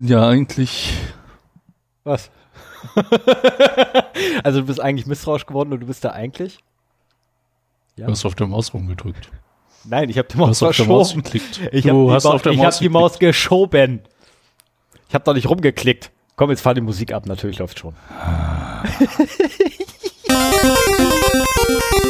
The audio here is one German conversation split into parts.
Ja, eigentlich. Was? also du bist eigentlich misstrauisch geworden und du bist da eigentlich? Ja. Du hast auf der Maus rumgedrückt. Nein, ich habe die Maus verschoben. Ich habe die, Maus, ich hab die Maus geschoben. Ich habe doch nicht rumgeklickt. Komm, jetzt fahr die Musik ab. Natürlich läuft schon.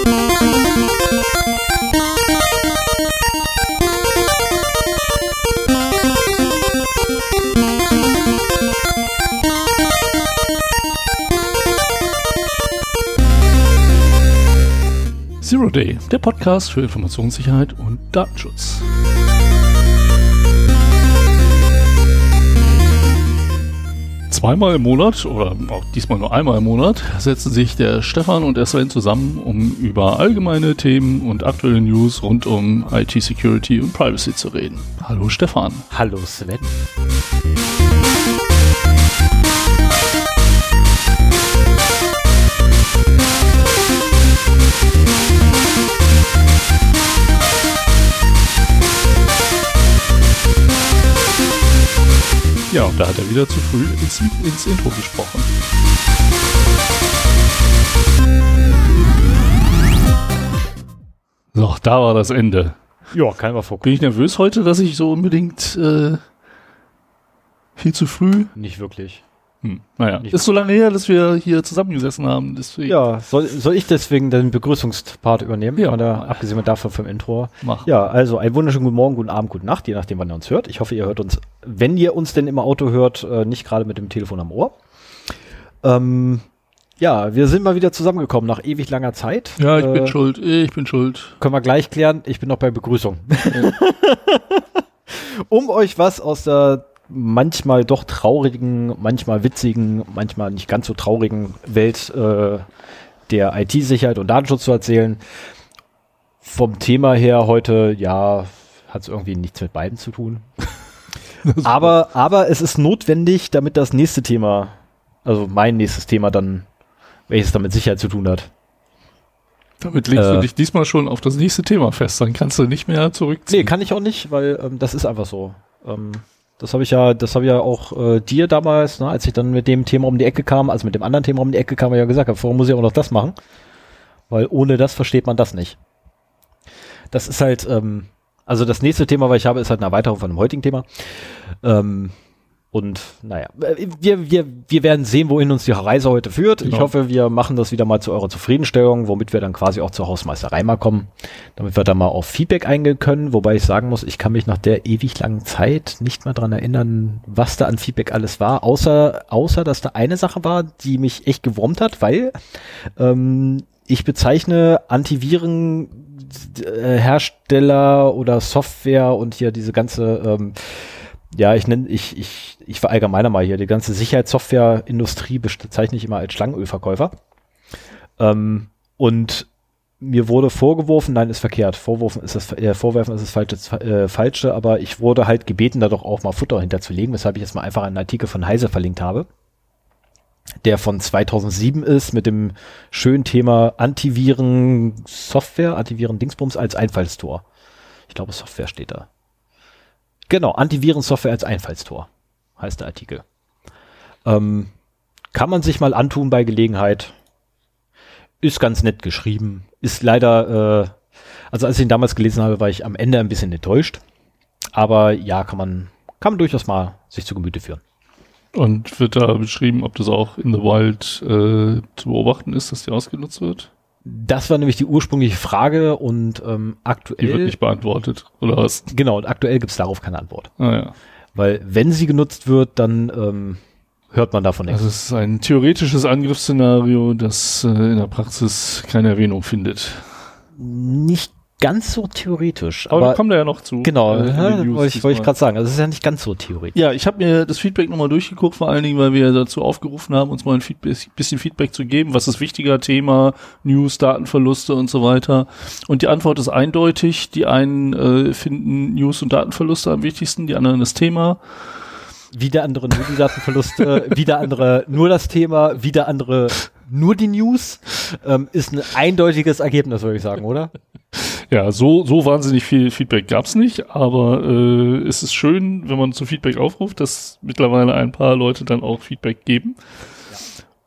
Zero Day, der Podcast für Informationssicherheit und Datenschutz. Zweimal im Monat oder auch diesmal nur einmal im Monat setzen sich der Stefan und der Sven zusammen, um über allgemeine Themen und aktuelle News rund um IT-Security und Privacy zu reden. Hallo Stefan. Hallo Sven. Ja, und da hat er wieder zu früh ins, ins Intro gesprochen. So, da war das Ende. Ja, man vorkommen. Bin ich nervös heute, dass ich so unbedingt äh, viel zu früh? Nicht wirklich. Hm, naja, ist so lange her, dass wir hier zusammengesessen haben. Deswegen. Ja, soll, soll ich deswegen den Begrüßungspart übernehmen? Ja. Oder abgesehen davon vom Intro. Mach. Ja, also einen wunderschönen guten Morgen, guten Abend, gute Nacht, je nachdem, wann ihr uns hört. Ich hoffe, ihr hört uns, wenn ihr uns denn im Auto hört, äh, nicht gerade mit dem Telefon am Ohr. Ähm, ja, wir sind mal wieder zusammengekommen nach ewig langer Zeit. Ja, ich äh, bin schuld. Ich bin schuld. Können wir gleich klären. Ich bin noch bei Begrüßung. Ja. um euch was aus der manchmal doch traurigen, manchmal witzigen, manchmal nicht ganz so traurigen Welt äh, der IT-Sicherheit und Datenschutz zu erzählen. Vom Thema her heute, ja, hat es irgendwie nichts mit beiden zu tun. aber, aber es ist notwendig, damit das nächste Thema, also mein nächstes Thema dann, welches damit Sicherheit zu tun hat. Damit legst äh, du dich diesmal schon auf das nächste Thema fest, dann kannst du nicht mehr zurückziehen. Nee, kann ich auch nicht, weil ähm, das ist einfach so. Ähm, das habe ich ja, das habe ich ja auch äh, dir damals, ne, als ich dann mit dem Thema um die Ecke kam, also mit dem anderen Thema um die Ecke kam, ja gesagt, warum muss ich auch noch das machen? Weil ohne das versteht man das nicht. Das ist halt, ähm, also das nächste Thema, was ich habe, ist halt eine Erweiterung von dem heutigen Thema. Ähm, und naja, wir, wir, wir werden sehen, wohin uns die Reise heute führt. Genau. Ich hoffe, wir machen das wieder mal zu eurer Zufriedenstellung, womit wir dann quasi auch zur Hausmeisterei mal kommen, damit wir da mal auf Feedback eingehen können. Wobei ich sagen muss, ich kann mich nach der ewig langen Zeit nicht mehr dran erinnern, was da an Feedback alles war, außer, außer dass da eine Sache war, die mich echt gewurmt hat, weil ähm, ich bezeichne Antivirenhersteller oder Software und hier diese ganze ähm, ja, ich nenne, ich, ich, ich verallgemeine mal hier, die ganze Sicherheitssoftwareindustrie bezeichne ich immer als Schlangenölverkäufer. Ähm, und mir wurde vorgeworfen, nein, ist verkehrt, vorwerfen ist das, äh, vorwerfen ist das falsche, äh, falsche, aber ich wurde halt gebeten, da doch auch mal Futter hinterzulegen, weshalb ich jetzt mal einfach einen Artikel von Heise verlinkt habe, der von 2007 ist, mit dem schönen Thema Antiviren Software, Antiviren Dingsbums als Einfallstor. Ich glaube, Software steht da. Genau, Antivirensoftware als Einfallstor, heißt der Artikel. Ähm, kann man sich mal antun bei Gelegenheit. Ist ganz nett geschrieben. Ist leider, äh, also als ich ihn damals gelesen habe, war ich am Ende ein bisschen enttäuscht. Aber ja, kann man, kann man durchaus mal sich zu Gemüte führen. Und wird da beschrieben, ob das auch in the Wild äh, zu beobachten ist, dass die ausgenutzt wird? Das war nämlich die ursprüngliche Frage und ähm, aktuell. Die wird nicht beantwortet, oder was? Genau, und aktuell gibt es darauf keine Antwort. Ah, ja. Weil wenn sie genutzt wird, dann ähm, hört man davon nichts. Also es ist ein theoretisches Angriffsszenario, das äh, in der Praxis keine Erwähnung findet. Nicht ganz so theoretisch. Aber, aber wir kommen da ja noch zu. Genau, äh, ja, wollte ich, ich gerade sagen. Also es ist ja nicht ganz so theoretisch. Ja, ich habe mir das Feedback nochmal durchgeguckt, vor allen Dingen, weil wir dazu aufgerufen haben, uns mal ein Feedback, bisschen Feedback zu geben. Was ist wichtiger Thema? News, Datenverluste und so weiter. Und die Antwort ist eindeutig. Die einen äh, finden News und Datenverluste am wichtigsten, die anderen das Thema. Wieder andere nur die Datenverluste, wieder andere nur das Thema, wieder andere nur die News. Ähm, ist ein eindeutiges Ergebnis, würde ich sagen, oder? Ja, so, so wahnsinnig viel Feedback gab's nicht, aber äh, es ist schön, wenn man zu Feedback aufruft, dass mittlerweile ein paar Leute dann auch Feedback geben.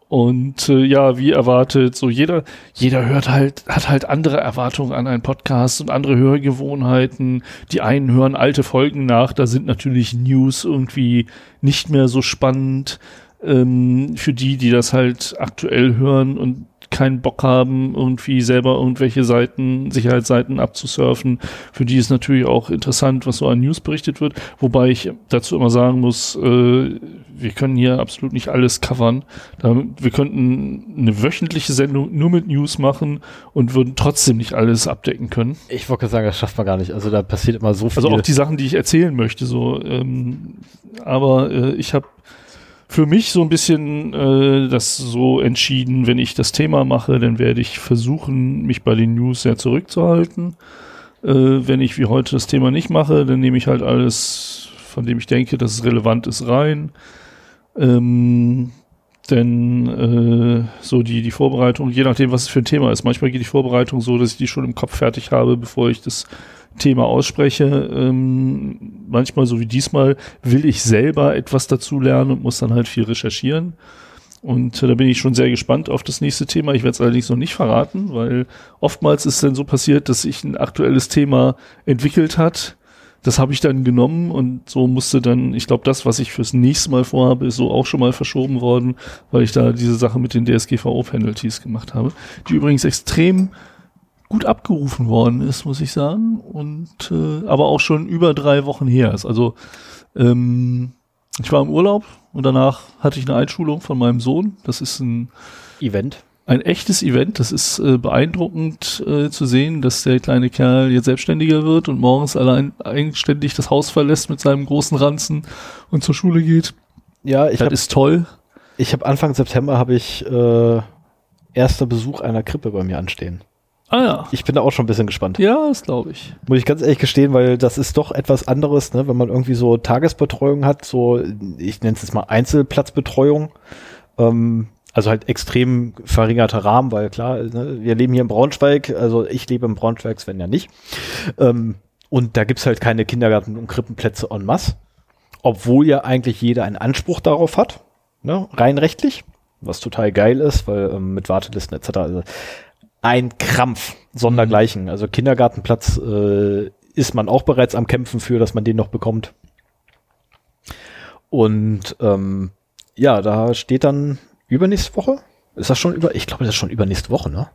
Und äh, ja, wie erwartet, so jeder, jeder hört halt, hat halt andere Erwartungen an einen Podcast und andere Hörgewohnheiten. Die einen hören alte Folgen nach, da sind natürlich News irgendwie nicht mehr so spannend. Ähm, für die, die das halt aktuell hören und keinen Bock haben, irgendwie selber irgendwelche Seiten, Sicherheitsseiten abzusurfen. Für die ist natürlich auch interessant, was so an News berichtet wird. Wobei ich dazu immer sagen muss, äh, wir können hier absolut nicht alles covern. Wir könnten eine wöchentliche Sendung nur mit News machen und würden trotzdem nicht alles abdecken können. Ich wollte sagen, das schafft man gar nicht. Also da passiert immer so viel. Also auch die Sachen, die ich erzählen möchte, so. Ähm, aber äh, ich habe für mich so ein bisschen äh, das so entschieden, wenn ich das Thema mache, dann werde ich versuchen, mich bei den News sehr zurückzuhalten. Äh, wenn ich wie heute das Thema nicht mache, dann nehme ich halt alles, von dem ich denke, dass es relevant ist, rein. Ähm, denn äh, so die, die Vorbereitung, je nachdem, was es für ein Thema ist. Manchmal geht die Vorbereitung so, dass ich die schon im Kopf fertig habe, bevor ich das Thema ausspreche. Ähm, manchmal, so wie diesmal, will ich selber etwas dazu lernen und muss dann halt viel recherchieren. Und äh, da bin ich schon sehr gespannt auf das nächste Thema. Ich werde es allerdings noch nicht verraten, weil oftmals ist dann so passiert, dass sich ein aktuelles Thema entwickelt hat. Das habe ich dann genommen und so musste dann, ich glaube, das, was ich fürs nächste Mal vorhabe, ist so auch schon mal verschoben worden, weil ich da diese Sache mit den DSGVO-Penalties gemacht habe, die übrigens extrem gut abgerufen worden ist, muss ich sagen. Und äh, aber auch schon über drei Wochen her ist. Also ähm, ich war im Urlaub und danach hatte ich eine Einschulung von meinem Sohn. Das ist ein Event. Ein echtes Event. Das ist äh, beeindruckend äh, zu sehen, dass der kleine Kerl jetzt selbstständiger wird und morgens allein eigenständig das Haus verlässt mit seinem großen Ranzen und zur Schule geht. Ja, ich das hab, ist toll. Ich habe Anfang September habe ich äh, erster Besuch einer Krippe bei mir anstehen. Ah ja. Ich bin da auch schon ein bisschen gespannt. Ja, das glaube ich. Muss ich ganz ehrlich gestehen, weil das ist doch etwas anderes, ne, wenn man irgendwie so Tagesbetreuung hat, so, ich nenne es jetzt mal Einzelplatzbetreuung. Ähm, also halt extrem verringerter Rahmen, weil klar, ne, wir leben hier in Braunschweig, also ich lebe in Braunschweig, Sven ja nicht. Ähm, und da gibt's halt keine Kindergarten- und Krippenplätze en masse. Obwohl ja eigentlich jeder einen Anspruch darauf hat, ne, rein rechtlich, was total geil ist, weil ähm, mit Wartelisten etc. Also ein Krampf sondergleichen. Also Kindergartenplatz äh, ist man auch bereits am Kämpfen für, dass man den noch bekommt. Und ähm, ja, da steht dann übernächste Woche. Ist das schon über? Ich glaube, das ist schon übernächste Woche, ne?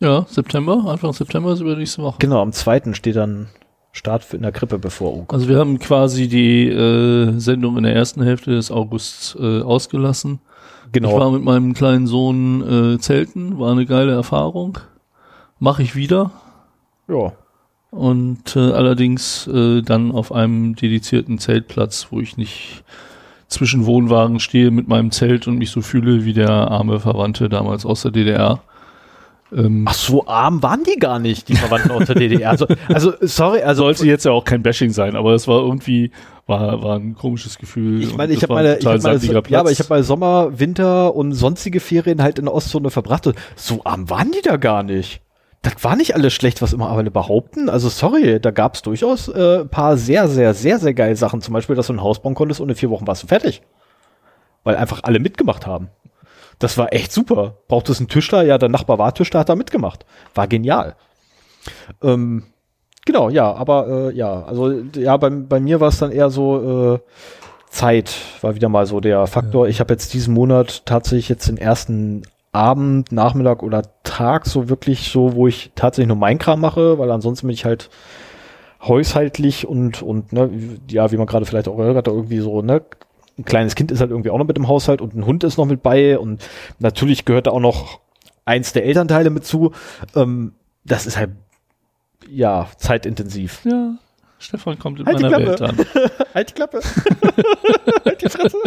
Ja, September, Anfang September ist übernächste Woche. Genau, am zweiten steht dann Start in der Krippe bevor. Oh also wir haben quasi die äh, Sendung in der ersten Hälfte des Augusts äh, ausgelassen. Genau. Ich war mit meinem kleinen Sohn äh, zelten, war eine geile Erfahrung. Mache ich wieder. Ja. Und äh, allerdings äh, dann auf einem dedizierten Zeltplatz, wo ich nicht zwischen Wohnwagen stehe mit meinem Zelt und mich so fühle wie der arme Verwandte damals aus der DDR. Ähm, Ach, so arm waren die gar nicht, die Verwandten aus der DDR. Also, also sorry, also sollte jetzt ja auch kein Bashing sein, aber es war irgendwie war war ein komisches Gefühl. Ich meine, ich habe meine, ich hab meine ja, aber ich habe mal Sommer, Winter und sonstige Ferien halt in der Ostzone verbracht. Und so arm waren die da gar nicht. Das war nicht alles schlecht, was immer alle behaupten. Also sorry, da gab es durchaus äh, paar sehr, sehr, sehr, sehr geile Sachen. Zum Beispiel, dass du ein Haus bauen konntest und in vier Wochen warst du fertig. Weil einfach alle mitgemacht haben. Das war echt super. Braucht es einen Tischler? Ja, der Nachbar war Tischler, hat da mitgemacht. War genial. Ähm, genau, ja, aber äh, ja, also ja, bei, bei mir war es dann eher so äh, Zeit war wieder mal so der Faktor. Ja. Ich habe jetzt diesen Monat tatsächlich jetzt den ersten Abend, Nachmittag oder Tag so wirklich so, wo ich tatsächlich nur mein Kram mache, weil ansonsten bin ich halt haushaltlich und und ne, ja, wie man gerade vielleicht auch gehört hat, irgendwie so ne ein kleines Kind ist halt irgendwie auch noch mit im Haushalt und ein Hund ist noch mit bei und natürlich gehört da auch noch eins der Elternteile mit zu. Ähm, das ist halt, ja, zeitintensiv. Ja. Stefan kommt in halt meiner Welt an. halt die Klappe. halt die Fresse.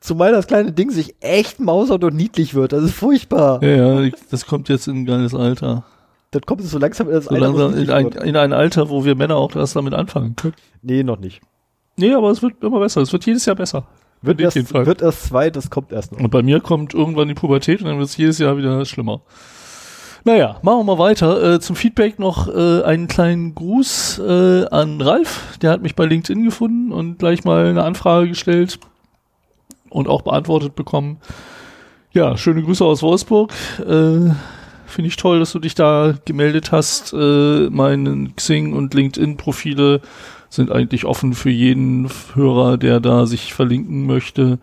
Zumal das kleine Ding sich echt mausert und niedlich wird. Das ist furchtbar. Ja, ja, das kommt jetzt in ein geiles Alter. Das kommt so langsam in das so Alter. Langsam in, ein, in ein Alter, wo wir Männer auch erst damit anfangen können. Nee, noch nicht. Nee, aber es wird immer besser. Es wird jedes Jahr besser. Wird erst, wird erst zwei, das kommt erst noch. Und bei mir kommt irgendwann die Pubertät und dann wird es jedes Jahr wieder schlimmer. Naja, machen wir mal weiter. Äh, zum Feedback noch äh, einen kleinen Gruß äh, an Ralf. Der hat mich bei LinkedIn gefunden und gleich mal eine Anfrage gestellt und auch beantwortet bekommen. Ja, schöne Grüße aus Wolfsburg. Äh, Finde ich toll, dass du dich da gemeldet hast. Äh, meine Xing und LinkedIn-Profile sind eigentlich offen für jeden Hörer, der da sich verlinken möchte.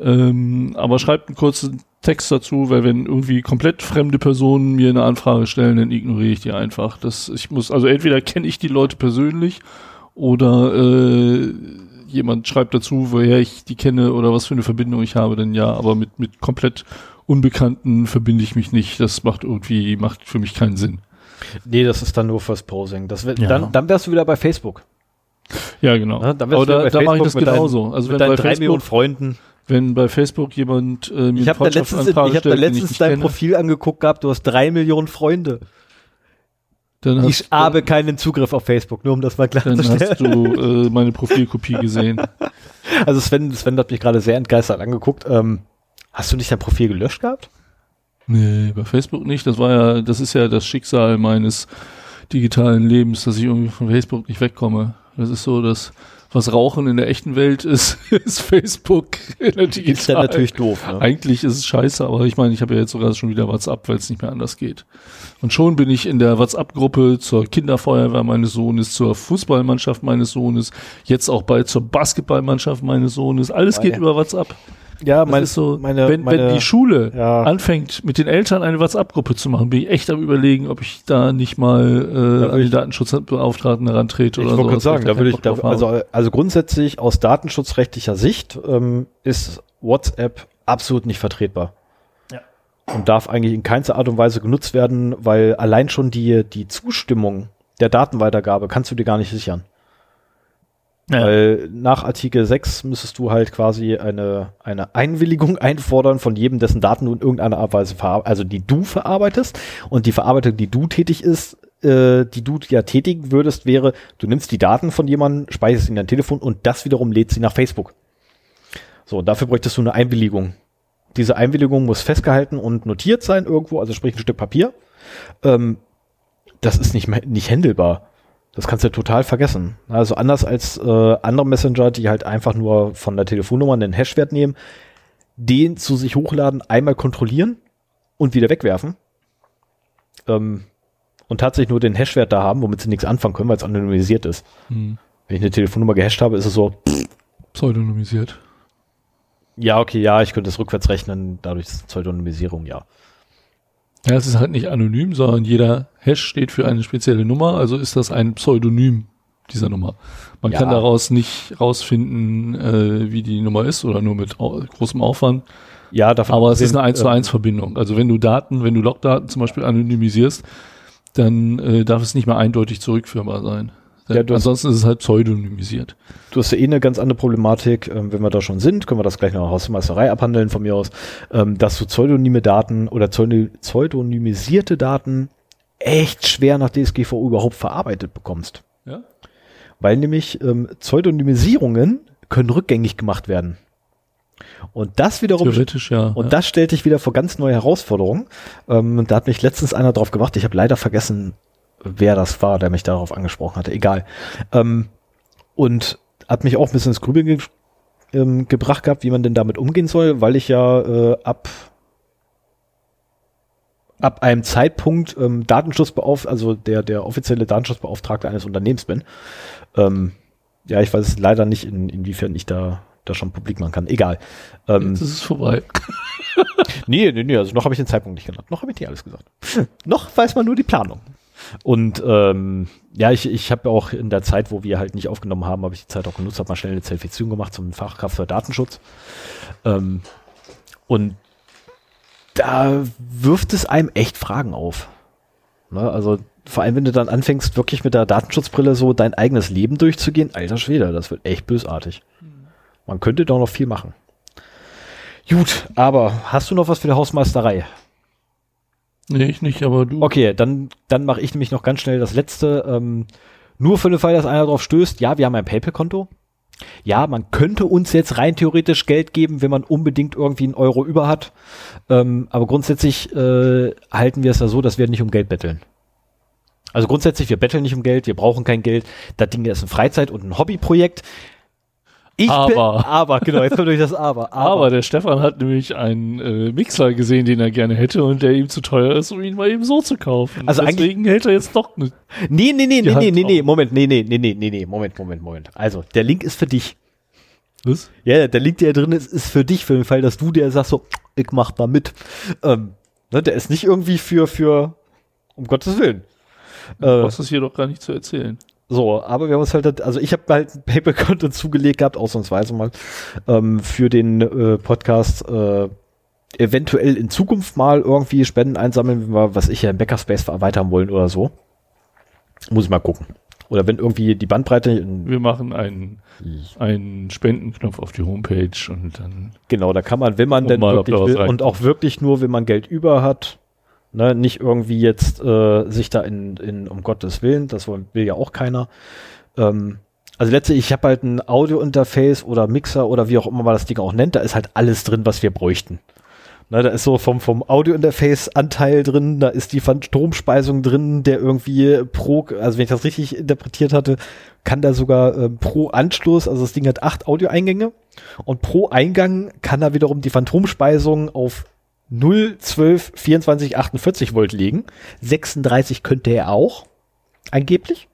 Ähm, aber schreibt einen kurzen Text dazu, weil wenn irgendwie komplett fremde Personen mir eine Anfrage stellen, dann ignoriere ich die einfach. Das, ich muss, also entweder kenne ich die Leute persönlich oder äh, jemand schreibt dazu, woher ich die kenne oder was für eine Verbindung ich habe, dann ja, aber mit, mit komplett Unbekannten verbinde ich mich nicht. Das macht irgendwie, macht für mich keinen Sinn. Nee, das ist dann nur fürs Posing. Das wär, ja. dann, dann wärst du wieder bei Facebook. Ja, genau. Ja, dann aber da, da mache ich das genauso. Dein, also wenn bei drei Facebook, Millionen Freunden wenn bei Facebook jemand äh, mir ich habe da letztens, ich hab da letztens dein kenne, Profil angeguckt gehabt, du hast drei Millionen Freunde. Dann ich habe keinen Zugriff auf Facebook, nur um das mal klarzustellen. Dann hast du äh, meine Profilkopie gesehen. Also Sven, Sven hat mich gerade sehr entgeistert angeguckt. Ähm, hast du nicht dein Profil gelöscht gehabt? Nee, bei Facebook nicht. Das war ja, das ist ja das Schicksal meines digitalen Lebens, dass ich irgendwie von Facebook nicht wegkomme. Das ist so, dass was Rauchen in der echten Welt ist, ist Facebook in der digitalen. Ist ja natürlich doof. Ne? Eigentlich ist es scheiße, aber ich meine, ich habe ja jetzt sogar schon wieder WhatsApp, weil es nicht mehr anders geht. Und schon bin ich in der WhatsApp-Gruppe zur Kinderfeuerwehr meines Sohnes, zur Fußballmannschaft meines Sohnes, jetzt auch bald zur Basketballmannschaft meines Sohnes. Alles geht über WhatsApp. Ja, mein, so, meine, wenn, meine, wenn die Schule ja. anfängt, mit den Eltern eine WhatsApp-Gruppe zu machen, bin ich echt am überlegen, ob ich da nicht mal äh, an die Datenschutzbeauftragten herantrete oder so. Ich wollte sagen, da würde ich, da, also, also grundsätzlich aus datenschutzrechtlicher Sicht ähm, ist WhatsApp absolut nicht vertretbar. Ja. Und darf eigentlich in keinster Art und Weise genutzt werden, weil allein schon die, die Zustimmung der Datenweitergabe kannst du dir gar nicht sichern. Ja. Weil nach Artikel 6 müsstest du halt quasi eine, eine Einwilligung einfordern von jedem, dessen Daten du in irgendeiner Art und Weise verarbeitest, also die du verarbeitest. Und die Verarbeitung, die du tätig ist, äh, die du ja tätigen würdest, wäre, du nimmst die Daten von jemandem, speicherst sie in dein Telefon und das wiederum lädt sie nach Facebook. So, dafür bräuchtest du eine Einwilligung. Diese Einwilligung muss festgehalten und notiert sein irgendwo, also sprich ein Stück Papier. Ähm, das ist nicht, nicht händelbar. Das kannst du total vergessen. Also anders als äh, andere Messenger, die halt einfach nur von der Telefonnummer einen Hashwert nehmen, den zu sich hochladen, einmal kontrollieren und wieder wegwerfen. Ähm, und tatsächlich nur den Hashwert da haben, womit sie nichts anfangen können, weil es anonymisiert ist. Hm. Wenn ich eine Telefonnummer gehasht habe, ist es so pseudonymisiert. Ja, okay, ja, ich könnte es rückwärts rechnen, dadurch ist Pseudonymisierung, ja. Ja, es ist halt nicht anonym, sondern jeder Hash steht für eine spezielle Nummer, also ist das ein Pseudonym dieser Nummer. Man ja. kann daraus nicht rausfinden, äh, wie die Nummer ist oder nur mit au großem Aufwand. Ja, davon aber es ist eine 1 zu 1 äh, Verbindung. Also wenn du Daten, wenn du Logdaten zum Beispiel anonymisierst, dann äh, darf es nicht mehr eindeutig zurückführbar sein. Ja, Ansonsten ist es halt pseudonymisiert. Du hast ja eh eine ganz andere Problematik. Ähm, wenn wir da schon sind, können wir das gleich noch in der Hausmeisterei abhandeln von mir aus, ähm, dass du pseudonyme Daten oder pseudonymisierte Daten echt schwer nach DSGVO überhaupt verarbeitet bekommst. Ja? Weil nämlich ähm, Pseudonymisierungen können rückgängig gemacht werden. Und das wiederum, Theoretisch, ja, und ja. das stellt dich wieder vor ganz neue Herausforderungen. Ähm, da hat mich letztens einer drauf gemacht. Ich habe leider vergessen, wer das war, der mich darauf angesprochen hatte. Egal. Ähm, und hat mich auch ein bisschen ins Grübeln ge ähm, gebracht gehabt, wie man denn damit umgehen soll, weil ich ja äh, ab ab einem Zeitpunkt ähm, Datenschutzbeauftragter, also der der offizielle Datenschutzbeauftragte eines Unternehmens bin. Ähm, ja, ich weiß leider nicht, in, inwiefern ich da da schon publik machen kann. Egal. Ähm, Jetzt ist es vorbei. nee, nee, nee, also noch habe ich den Zeitpunkt nicht genannt. Noch habe ich nicht alles gesagt. noch weiß man nur die Planung. Und ähm, ja, ich, ich habe auch in der Zeit, wo wir halt nicht aufgenommen haben, habe ich die Zeit auch genutzt, habe mal schnell eine Zertifizierung gemacht zum Fachkraft für Datenschutz. Ähm, und da wirft es einem echt Fragen auf. Ne? Also vor allem, wenn du dann anfängst, wirklich mit der Datenschutzbrille so dein eigenes Leben durchzugehen, alter Schwede, das wird echt bösartig. Man könnte doch noch viel machen. Gut, aber hast du noch was für die Hausmeisterei? Nee, ich nicht, aber du. Okay, dann, dann mache ich nämlich noch ganz schnell das letzte. Ähm, nur für den Fall, dass einer drauf stößt, ja, wir haben ein PayPal-Konto. Ja, man könnte uns jetzt rein theoretisch Geld geben, wenn man unbedingt irgendwie einen Euro über hat. Ähm, aber grundsätzlich äh, halten wir es ja so, dass wir nicht um Geld betteln. Also grundsätzlich, wir betteln nicht um Geld, wir brauchen kein Geld. Das Ding ist ein Freizeit- und ein Hobbyprojekt. Ich aber. aber, genau, jetzt kommt durch das Aber. Aber. aber der Stefan hat nämlich einen äh, Mixer gesehen, den er gerne hätte und der ihm zu teuer ist, um ihn mal eben so zu kaufen. Also Deswegen hält er jetzt doch nicht. Nee, nee, nee, nee, nee, nee, nee, Moment, nee, nee, nee, nee, nee, nee, Moment, Moment, Moment. Also, der Link ist für dich. Was? Ja, der Link, der drin ist, ist für dich, für den Fall, dass du der sagst so, ich mach mal mit. Ähm, ne, der ist nicht irgendwie für, für, um Gottes Willen. Du äh, brauchst es hier doch gar nicht zu erzählen. So, aber wir haben uns halt, also ich habe halt ein PayPal-Konto zugelegt gehabt, ausnahmsweise mal, ähm, für den äh, Podcast äh, eventuell in Zukunft mal irgendwie Spenden einsammeln, wenn wir, was ich ja im Backerspace erweitern wollen oder so. Muss ich mal gucken. Oder wenn irgendwie die Bandbreite. Wir machen einen, einen Spendenknopf auf die Homepage und dann. Genau, da kann man, wenn man denn wirklich will, und auch wirklich nur, wenn man Geld über hat, Ne, nicht irgendwie jetzt äh, sich da in, in, um Gottes Willen, das will ja auch keiner. Ähm, also letztlich, ich habe halt ein Audio-Interface oder Mixer oder wie auch immer man das Ding auch nennt, da ist halt alles drin, was wir bräuchten. Ne, da ist so vom, vom Audio-Interface-Anteil drin, da ist die Phantomspeisung drin, der irgendwie pro, also wenn ich das richtig interpretiert hatte, kann da sogar äh, pro Anschluss, also das Ding hat acht Audio-Eingänge und pro Eingang kann da wiederum die Phantomspeisung auf 0, 12, 24, 48 Volt liegen. 36 könnte er auch, angeblich.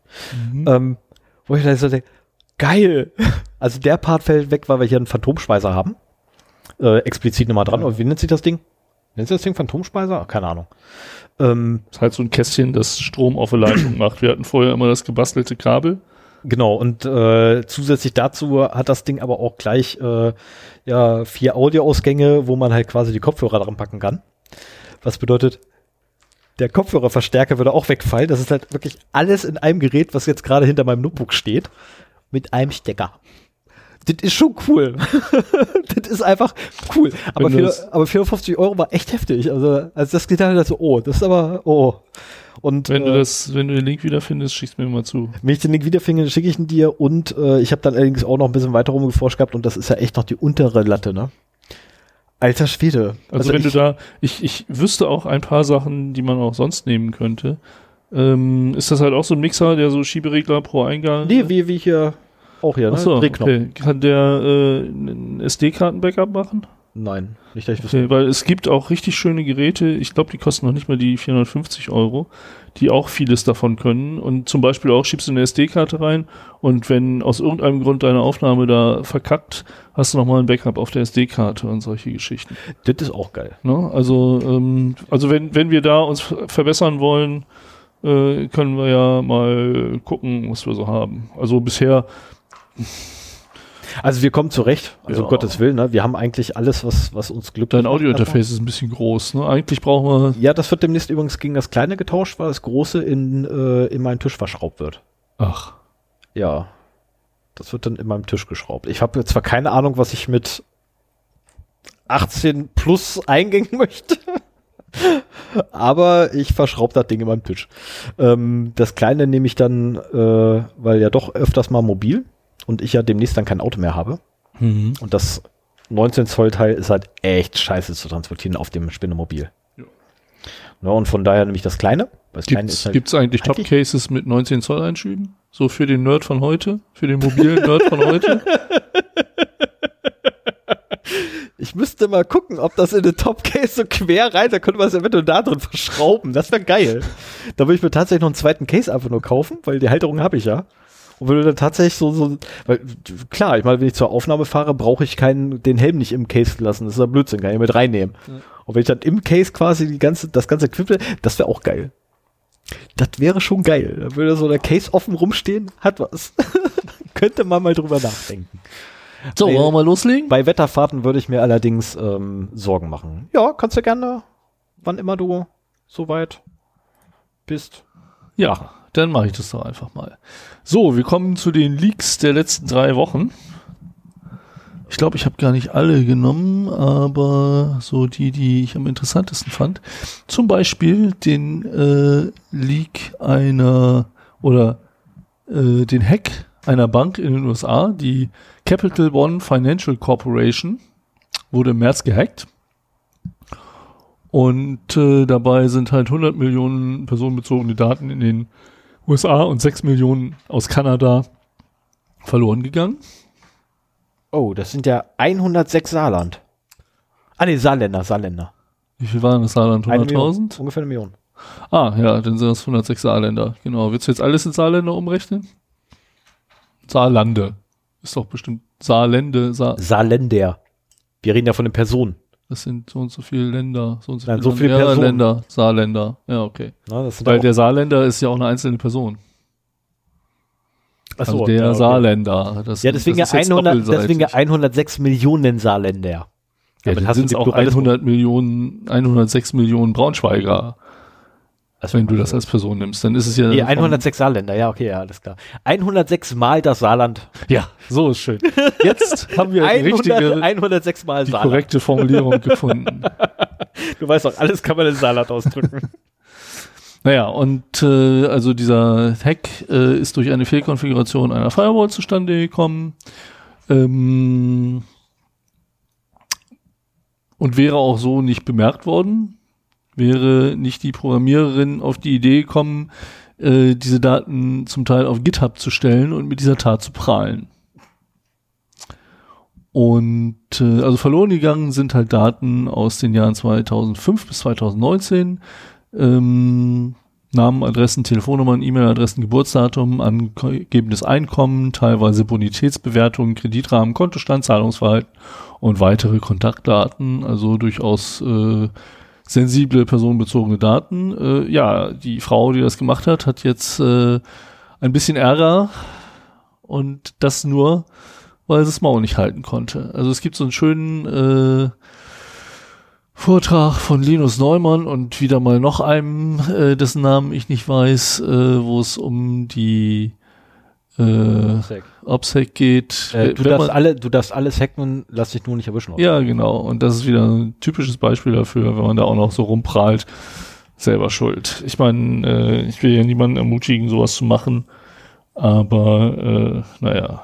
Mhm. Ähm, wo ich dann so denke, geil. Also der Part fällt weg, weil wir hier einen Phantomspeiser haben. Äh, explizit nochmal dran. Ja. Und wie nennt sich das Ding? Nennt sich das Ding Phantomspeiser? Keine Ahnung. Ähm, das ist halt so ein Kästchen, das Strom auf der Leitung macht. Wir hatten vorher immer das gebastelte Kabel. Genau, und äh, zusätzlich dazu hat das Ding aber auch gleich äh, ja, vier Audioausgänge, wo man halt quasi die Kopfhörer dran packen kann. Was bedeutet, der Kopfhörerverstärker würde auch wegfallen. Das ist halt wirklich alles in einem Gerät, was jetzt gerade hinter meinem Notebook steht, mit einem Stecker. Das ist schon cool. das ist einfach cool. Aber, 4, aber 450 Euro war echt heftig. Also, als das getan hat, so, oh, das ist aber, oh. Und, wenn du äh, das, wenn du den Link wiederfindest, schickst mir mal zu. Wenn ich den Link wiederfinde, schicke ich ihn dir und äh, ich habe dann allerdings auch noch ein bisschen weiter rumgeforscht gehabt und das ist ja echt noch die untere Latte, ne? Alter Schwede. Also, also wenn ich, du da, ich, ich wüsste auch ein paar Sachen, die man auch sonst nehmen könnte. Ähm, ist das halt auch so ein Mixer, der so Schieberegler pro Eingang? Nee, wie, wie hier auch hier, ne? Achso, okay. Kann der äh, ein SD-Karten-Backup machen? Nein, nicht, dass ich okay, Weil es gibt auch richtig schöne Geräte, ich glaube, die kosten noch nicht mal die 450 Euro, die auch vieles davon können. Und zum Beispiel auch schiebst du eine SD-Karte rein und wenn aus irgendeinem Grund deine Aufnahme da verkackt, hast du nochmal ein Backup auf der SD-Karte und solche Geschichten. Das ist auch geil. Ne? Also, ähm, also wenn, wenn wir da uns verbessern wollen, äh, können wir ja mal gucken, was wir so haben. Also bisher also wir kommen zurecht, also ja. um Gottes Willen, ne? wir haben eigentlich alles, was, was uns glücklich Dein Audiointerface ist ein bisschen groß, ne? Eigentlich brauchen wir... Ja, das wird demnächst übrigens gegen das kleine getauscht, weil das große in, äh, in meinen Tisch verschraubt wird. Ach. Ja. Das wird dann in meinem Tisch geschraubt. Ich habe zwar keine Ahnung, was ich mit 18 plus eingängen möchte. Aber ich verschraube das Ding in meinem Tisch. Ähm, das kleine nehme ich dann, äh, weil ja doch öfters mal mobil und ich ja demnächst dann kein Auto mehr habe. Mhm. Und das 19 Zoll Teil ist halt echt scheiße zu transportieren auf dem Spinnemobil. Ja. ja und von daher nämlich das kleine. Das Gibt es halt eigentlich Top Cases mit 19 Zoll Einschüben? So für den Nerd von heute? Für den mobilen Nerd von heute? Ich müsste mal gucken, ob das in den Top-Case so quer rein, da könnte man es eventuell da drin verschrauben. Das wäre geil. Da würde ich mir tatsächlich noch einen zweiten Case einfach nur kaufen, weil die Halterung habe ich ja. Und würde dann tatsächlich so, so, weil, klar, ich meine, wenn ich zur Aufnahme fahre, brauche ich keinen, den Helm nicht im Case lassen. Das ist ja Blödsinn, kann ich mit reinnehmen. Ja. Und wenn ich dann im Case quasi die ganze, das ganze Equipment, das wäre auch geil. Das wäre schon geil. Da würde so der Case offen rumstehen, hat was. Könnte man mal drüber nachdenken. So, wollen wir mal loslegen? Bei Wetterfahrten würde ich mir allerdings ähm, Sorgen machen. Ja, kannst du gerne, wann immer du soweit bist. Ja, dann mache ich das doch einfach mal. So, wir kommen zu den Leaks der letzten drei Wochen. Ich glaube, ich habe gar nicht alle genommen, aber so die, die ich am interessantesten fand. Zum Beispiel den äh, Leak einer oder äh, den Hack einer Bank in den USA, die Capital One Financial Corporation, wurde im März gehackt. Und äh, dabei sind halt 100 Millionen personenbezogene Daten in den USA und 6 Millionen aus Kanada verloren gegangen. Oh, das sind ja 106 Saarland. Ah nee, Saarländer, Saarländer. Wie viel waren das Saarland? Eine Million, 100.000? Ungefähr eine Million. Ah, ja, dann sind das 106 Saarländer. Genau. Willst du jetzt alles in Saarländer umrechnen? Saarlande. Ist doch bestimmt Saarlände, Saar Saarländer. Wir reden ja von den Personen. Das sind so und so viele Länder, so und so, Nein, viele, so viele ja, Personen. Länder, Saarländer. Ja, okay. Na, Weil der Saarländer ist ja auch eine einzelne Person. Ach so, also der ja, okay. Saarländer. Das, Ja, deswegen ja, das ist jetzt 100, doppelseitig. deswegen ja 106 Millionen Saarländer. Ja, Damit dann sind es auch Pluralismus. 100 Millionen, 106 Millionen Braunschweiger, Also, wenn du das als Person nimmst. Dann ist es ja. Vom- 106 Saarländer, ja, okay, ja, alles klar. 106 Mal das Saarland. Ja, so ist schön. Jetzt haben wir die 100, richtige, 106 Mal die Saarland. korrekte Formulierung gefunden. Du weißt doch, alles kann man in Saarland ausdrücken. Naja, und äh, also dieser Hack äh, ist durch eine Fehlkonfiguration einer Firewall zustande gekommen. Ähm, und wäre auch so nicht bemerkt worden, wäre nicht die Programmiererin auf die Idee gekommen, äh, diese Daten zum Teil auf GitHub zu stellen und mit dieser Tat zu prahlen. Und äh, also verloren gegangen sind halt Daten aus den Jahren 2005 bis 2019. Ähm, Namen, Adressen, Telefonnummern, E-Mail-Adressen, Geburtsdatum, angegebenes Einkommen, teilweise Bonitätsbewertungen, Kreditrahmen, Kontostand, Zahlungsverhalten und weitere Kontaktdaten, also durchaus äh, sensible personenbezogene Daten. Äh, ja, die Frau, die das gemacht hat, hat jetzt äh, ein bisschen Ärger und das nur, weil sie das Maul nicht halten konnte. Also es gibt so einen schönen äh, Vortrag von Linus Neumann und wieder mal noch einem, äh, dessen Namen ich nicht weiß, äh, wo es um die äh, OPSEC geht. äh, du, darfst alle, du darfst alles hacken, lass dich nur nicht erwischen. ja, genau. Und das ist wieder ein typisches Beispiel dafür, wenn man da auch noch so rumprahlt, selber schuld. Ich meine, äh, ich will ja niemanden ermutigen, sowas zu machen, aber äh, naja,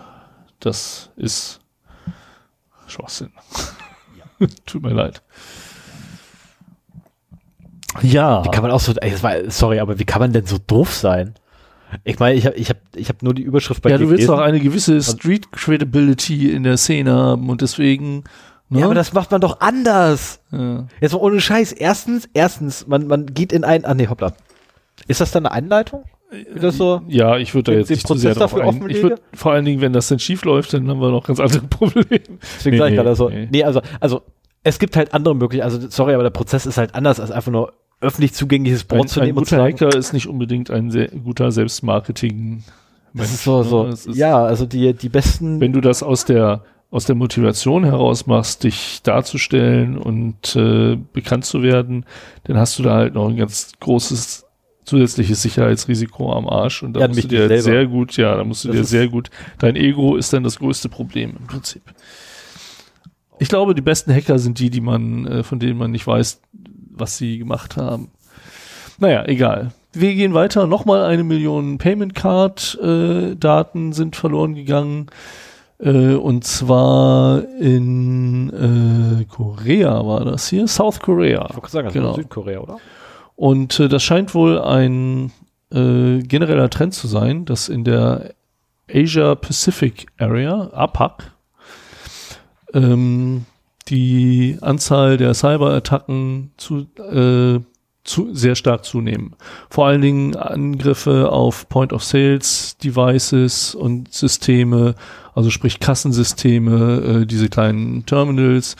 das ist Schwachsinn. Tut mir leid. Ja, Wie kann man auch so, ey, sorry, aber wie kann man denn so doof sein? Ich meine, ich habe ich hab, ich hab nur die Überschrift bei ja, dir du willst doch eine gewisse Street Credibility in der Szene haben und deswegen. Ne? Ja, aber das macht man doch anders. ja. Jetzt mal ohne Scheiß. Erstens, erstens, man, man geht in ein, ah nee, hoppla. Ist das dann eine das so? Ja, ich würde da jetzt nicht zu sehr drauf ein. Ich würde vor allen Dingen, wenn das dann schief läuft, dann haben wir noch ganz andere Probleme. Deswegen Nee, sag ich nee, gerade so. nee. Nee. also, also, es gibt halt andere Möglichkeiten. Also, sorry, aber der Prozess ist halt anders als einfach nur öffentlich zugängliches Ein, Board zu ein nehmen und zu guter Hacker ist nicht unbedingt ein sehr guter Selbstmarketing. ist so, so. Das ist, ja, also die, die besten, Wenn du das aus der aus der Motivation heraus machst, dich darzustellen und äh, bekannt zu werden, dann hast du da halt noch ein ganz großes zusätzliches Sicherheitsrisiko am Arsch und da Ja, musst du dir selber. sehr gut, ja, da musst du Das dir sehr gut, dein Ego ist dann das größte Problem im Prinzip. Ich glaube, die besten Hacker sind die, die man, äh, von denen man nicht weiß, was sie gemacht haben. Naja, egal. Wir gehen weiter. Nochmal eine Million Payment Card äh, Daten sind verloren gegangen. Äh, und zwar in äh, Korea war das hier. South Korea. ich wollte sagen, das genau. Südkorea, oder? Und äh, das scheint wohl ein äh, genereller Trend zu sein, dass in der Asia Pacific Area, APAC, ähm, die Anzahl der Cyberattacken zu, äh, zu, sehr stark zunehmen. Vor allen Dingen Angriffe auf Point-of-Sales-Devices und Systeme, also sprich Kassensysteme, äh, diese kleinen Terminals.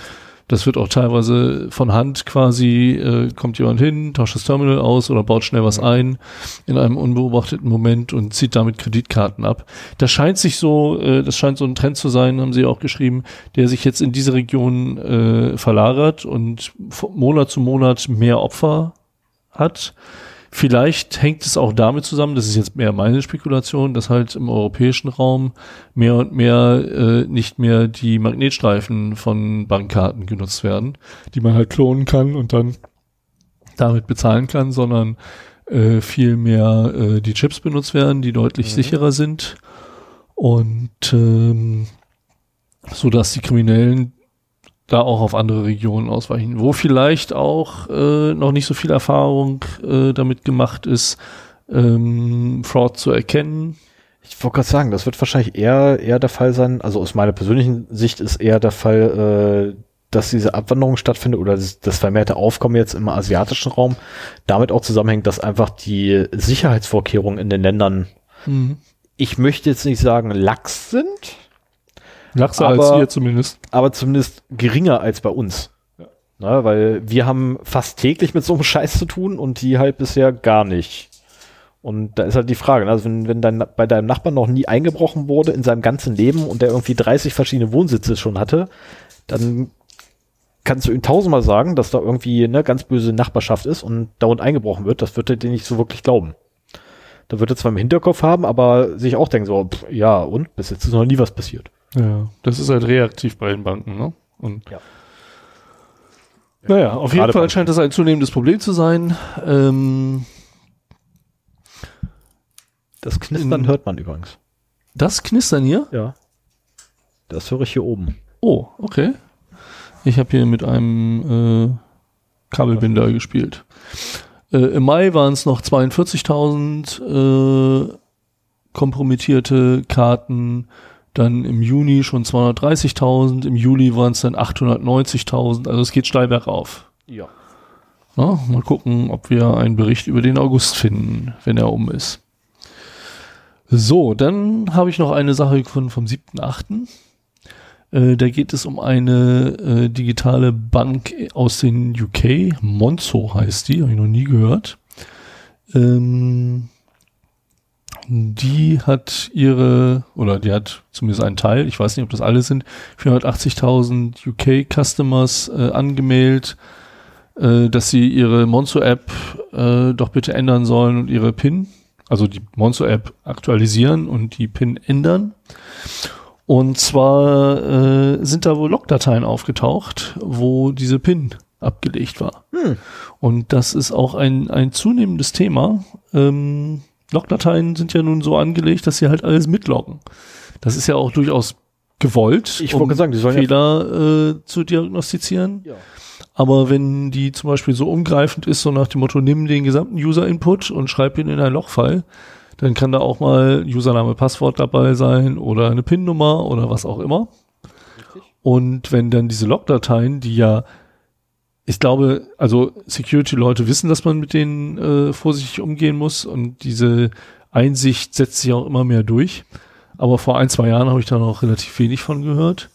Das wird auch teilweise von Hand quasi, äh, kommt jemand hin, tauscht das Terminal aus oder baut schnell was ein in einem unbeobachteten Moment und zieht damit Kreditkarten ab. Das scheint sich so, äh, das scheint so ein Trend zu sein, haben sie auch geschrieben, der sich jetzt in diese Region äh, verlagert und Monat zu Monat mehr Opfer hat. Vielleicht hängt es auch damit zusammen, das ist jetzt mehr meine Spekulation, dass halt im europäischen Raum mehr und mehr äh, nicht mehr die Magnetstreifen von Bankkarten genutzt werden, die man halt klonen kann und dann damit bezahlen kann, sondern äh, viel mehr äh, die Chips benutzt werden, die deutlich Mhm. sicherer sind. Und ähm, so dass die Kriminellen da auch auf andere Regionen ausweichen, wo vielleicht auch äh, noch nicht so viel Erfahrung äh, damit gemacht ist, ähm, Fraud zu erkennen. Ich wollte gerade sagen, das wird wahrscheinlich eher, eher der Fall sein, also aus meiner persönlichen Sicht ist eher der Fall, äh, dass diese Abwanderung stattfindet oder das, das vermehrte Aufkommen jetzt im asiatischen Raum damit auch zusammenhängt, dass einfach die Sicherheitsvorkehrungen in den Ländern, mhm. ich möchte jetzt nicht sagen lax sind, Laxer aber, als hier zumindest. Aber zumindest geringer als bei uns. Ja. Na, weil wir haben fast täglich mit so einem Scheiß zu tun und die halt bisher gar nicht. Und da ist halt die Frage, ne, also wenn, wenn dein, bei deinem Nachbarn noch nie eingebrochen wurde in seinem ganzen Leben und der irgendwie 30 verschiedene Wohnsitze schon hatte, dann kannst du ihm tausendmal sagen, dass da irgendwie eine ganz böse Nachbarschaft ist und dauernd eingebrochen wird. Das wird er dir nicht so wirklich glauben. Da wird er zwar im Hinterkopf haben, aber sich auch denken so, pff, ja und, bis jetzt ist noch nie was passiert. Ja, das ist halt reaktiv bei den Banken, ne? Und ja. Naja, auf jeden Fall Banken. scheint das ein zunehmendes Problem zu sein. Ähm, das Knistern in, hört man übrigens. Das Knistern hier? Ja. Das höre ich hier oben. Oh, okay. Ich habe hier mit einem äh, Kabelbinder gespielt. Äh, Im Mai waren es noch 42.000 äh, kompromittierte Karten dann im Juni schon 230.000, im Juli waren es dann 890.000, also es geht steil bergauf. Ja. Na, mal gucken, ob wir einen Bericht über den August finden, wenn er um ist. So, dann habe ich noch eine Sache gefunden vom 7.8. Äh, da geht es um eine äh, digitale Bank aus den UK. Monzo heißt die, habe ich noch nie gehört. Ähm, die hat ihre, oder die hat zumindest einen Teil, ich weiß nicht, ob das alle sind, 480.000 UK-Customers äh, angemeldet, äh, dass sie ihre Monzo-App äh, doch bitte ändern sollen und ihre PIN, also die Monzo-App aktualisieren und die PIN ändern. Und zwar äh, sind da wohl Logdateien aufgetaucht, wo diese PIN abgelegt war. Hm. Und das ist auch ein, ein zunehmendes Thema. Ähm, Logdateien sind ja nun so angelegt, dass sie halt alles mitloggen. Das ist ja auch durchaus gewollt, ich um sagen, die sollen Fehler ja äh, zu diagnostizieren. Ja. Aber wenn die zum Beispiel so umgreifend ist, so nach dem Motto, nimm den gesamten User-Input und schreib ihn in ein Logfile, dann kann da auch mal Username, Passwort dabei sein oder eine PIN-Nummer oder was auch immer. Richtig. Und wenn dann diese Logdateien, die ja ich glaube, also Security-Leute wissen, dass man mit denen äh, vorsichtig umgehen muss und diese Einsicht setzt sich auch immer mehr durch. Aber vor ein, zwei Jahren habe ich da noch relativ wenig von gehört,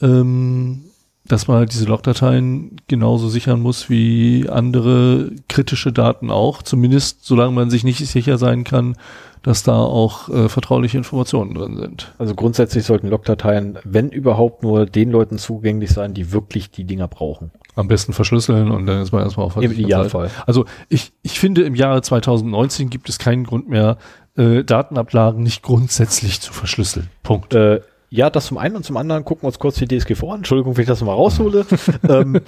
ähm, dass man halt diese Logdateien genauso sichern muss wie andere kritische Daten auch, zumindest solange man sich nicht sicher sein kann, dass da auch äh, vertrauliche Informationen drin sind. Also grundsätzlich sollten Logdateien, wenn überhaupt, nur den Leuten zugänglich sein, die wirklich die Dinger brauchen. Am besten verschlüsseln und dann ist man erstmal auf Im Idealfall. Also ich, ich finde, im Jahre 2019 gibt es keinen Grund mehr, äh, Datenablagen nicht grundsätzlich zu verschlüsseln. Punkt. Äh, ja, das zum einen und zum anderen gucken wir uns kurz die DSGVO an. Entschuldigung, wenn ich das mal raushole. ähm,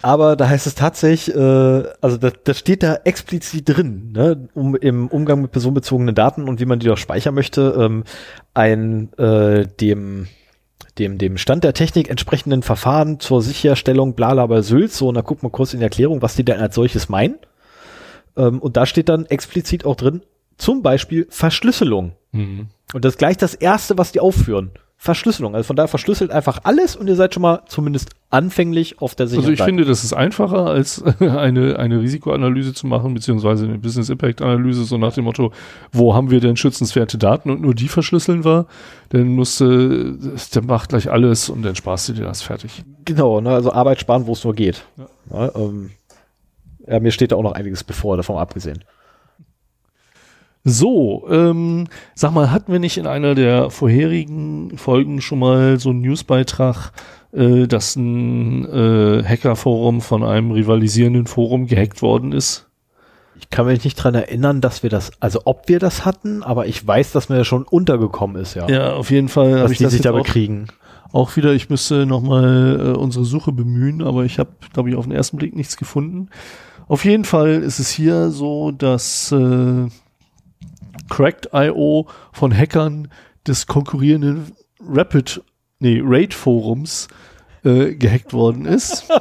aber da heißt es tatsächlich, äh, also das, das steht da explizit drin, ne, um im Umgang mit personenbezogenen Daten und wie man die doch speichern möchte, ähm, ein äh, dem dem, dem Stand der Technik entsprechenden Verfahren zur Sicherstellung blala bei Sylt. So, und da gucken wir kurz in die Erklärung, was die denn als solches meinen. Ähm, und da steht dann explizit auch drin, zum Beispiel Verschlüsselung. Mhm. Und das ist gleich das erste, was die aufführen. Verschlüsselung. Also von daher verschlüsselt einfach alles und ihr seid schon mal zumindest anfänglich auf der sicheren Also ich Seite. finde, das ist einfacher, als eine, eine Risikoanalyse zu machen, beziehungsweise eine Business Impact Analyse, so nach dem Motto, wo haben wir denn schützenswerte Daten und nur die verschlüsseln wir, dann musst du, der macht gleich alles und dann sparst du dir das fertig. Genau, ne, also Arbeit sparen, wo es nur geht. Ja. Ja, ähm, ja, mir steht da auch noch einiges bevor, davon abgesehen. So, ähm, sag mal, hatten wir nicht in einer der vorherigen Folgen schon mal so einen Newsbeitrag, äh, dass ein äh, Hackerforum von einem rivalisierenden Forum gehackt worden ist? Ich kann mich nicht dran erinnern, dass wir das, also ob wir das hatten, aber ich weiß, dass mir das schon untergekommen ist, ja. Ja, auf jeden Fall habe ich die das sich da bekriegen. Auch wieder, ich müsste nochmal äh, unsere Suche bemühen, aber ich habe, glaube ich, auf den ersten Blick nichts gefunden. Auf jeden Fall ist es hier so, dass äh, Cracked.io von Hackern des konkurrierenden Rapid, nee, Raid Forums äh, gehackt worden ist.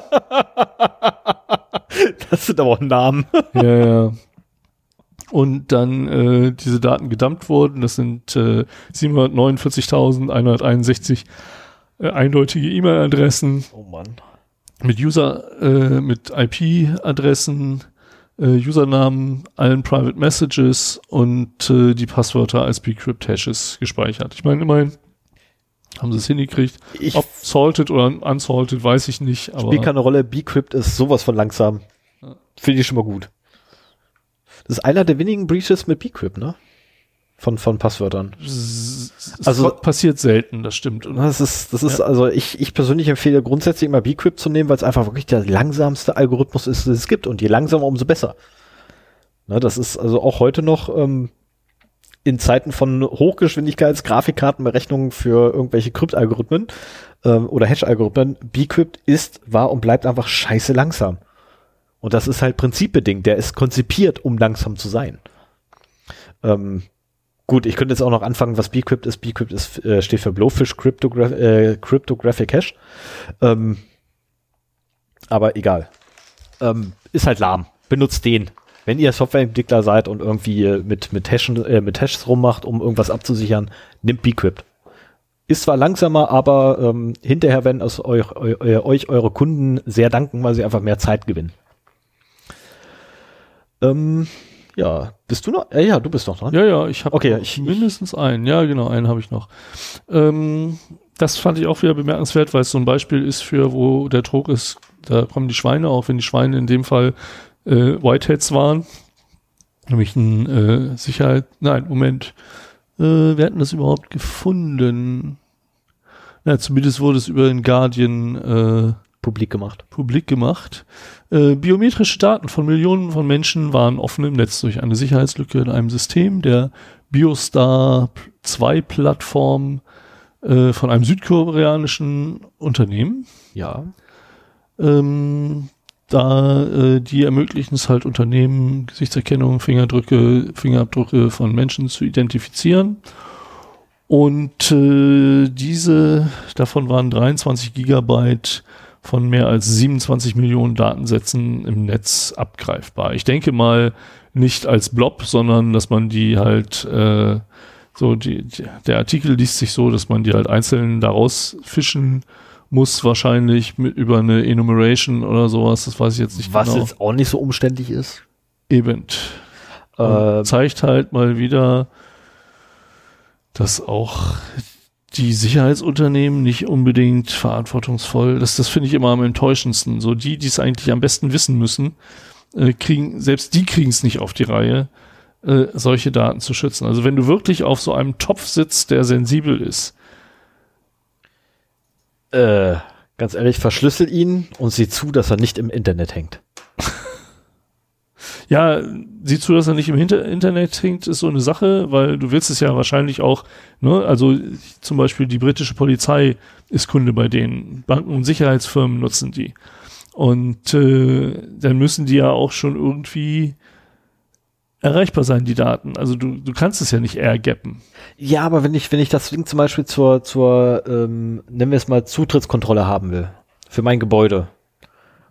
das sind aber auch Namen. ja, ja. Und dann äh, diese Daten gedumpt wurden. Das sind äh, 749.161 äh, eindeutige E-Mail-Adressen. Oh Mann. Mit User, äh, mit IP-Adressen, äh, Usernamen, allen Private Messages und äh, die Passwörter als Bcrypt-Hashes gespeichert. Ich meine, immerhin haben sie es hingekriegt. Ich Ob salted oder unsalted, weiß ich nicht. Aber spielt keine Rolle. Bcrypt ist sowas von langsam. Finde ich schon mal gut. Das ist einer der wenigen Breaches mit Bcrypt, ne? Von, von Passwörtern. es Also- passiert selten, das stimmt. Das ist, das ist Ja. also ich, ich persönlich empfehle grundsätzlich immer Bcrypt zu nehmen, weil es einfach wirklich der langsamste Algorithmus ist, den es gibt. Und je langsamer, umso besser. Ne, das ist also auch heute noch ähm, in Zeiten von Hochgeschwindigkeits-Grafikkartenberechnungen für irgendwelche Kryptalgorithmen ähm, oder Hash-Algorithmen, Bcrypt ist, war und bleibt einfach scheiße langsam. Und das ist halt prinzipbedingt. Der ist konzipiert, um langsam zu sein. Ähm, gut, ich könnte jetzt auch noch anfangen, was Bcrypt ist. Bcrypt ist, äh, steht für Blowfish Cryptogra äh, Cryptographic Hash. Ähm, aber egal. Ähm, ist halt lahm. Benutzt den. Wenn ihr Softwareentwickler seid und irgendwie äh, mit, mit, Hashen, äh, mit Hashes rummacht, um irgendwas abzusichern, nimmt Bcrypt. Ist zwar langsamer, aber ähm, hinterher werden es euch, eu, eu, euch eure Kunden sehr danken, weil sie einfach mehr Zeit gewinnen. Ähm, ja, bist du noch? Äh, ja, du bist noch dran. Ja, ja, ich habe Okay, ich- mindestens einen. Ja, genau, einen habe ich noch. Ähm, das fand ich auch wieder bemerkenswert, weil es so ein Beispiel ist für, wo der Druck ist, da kommen die Schweine, auch wenn die Schweine in dem Fall äh, Whiteheads waren. Nämlich ein äh, Sicherheit, nein, Moment. Äh, wir hatten das überhaupt gefunden. Na, zumindest wurde es über den Guardian äh, Publik gemacht. publik gemacht. Äh, biometrische Daten von Millionen von Menschen waren offen im Netz durch eine Sicherheitslücke in einem System der Biostar 2 Plattform äh, von einem südkoreanischen Unternehmen. Ja. Ähm, da äh, die ermöglichen es halt Unternehmen, Gesichtserkennung, Fingerdrücke, Fingerabdrücke von Menschen zu identifizieren. Und äh, diese, davon waren 23 Gigabyte von mehr als 27 Millionen Datensätzen im Netz abgreifbar. Ich denke mal nicht als Blob, sondern dass man die halt äh, so die, die der Artikel liest sich so, dass man die halt einzeln daraus fischen muss wahrscheinlich mit über eine Enumeration oder sowas, das weiß ich jetzt nicht Was genau. jetzt auch nicht so umständlich ist. Eben. Äh, Und zeigt halt mal wieder, dass auch die Sicherheitsunternehmen nicht unbedingt verantwortungsvoll, das, das finde ich immer am enttäuschendsten. So die, die es eigentlich am besten wissen müssen, äh, kriegen, selbst die kriegen es nicht auf die Reihe, äh, solche Daten zu schützen. Also wenn du wirklich auf so einem Topf sitzt, der sensibel ist, äh, ganz ehrlich, verschlüssel ihn und sieh zu, dass er nicht im Internet hängt. Ja, sieh zu, dass er nicht im Hinter Internet hängt, ist so eine Sache, weil du willst es ja wahrscheinlich auch, ne, also zum Beispiel die britische Polizei ist Kunde bei denen, Banken und Sicherheitsfirmen nutzen die. Und äh, dann müssen die ja auch schon irgendwie erreichbar sein, die Daten. Also du, du kannst es ja nicht airgappen. Ja, aber wenn ich, wenn ich das Ding zum Beispiel zur, zur ähm, nennen wir es mal, Zutrittskontrolle haben will, für mein Gebäude,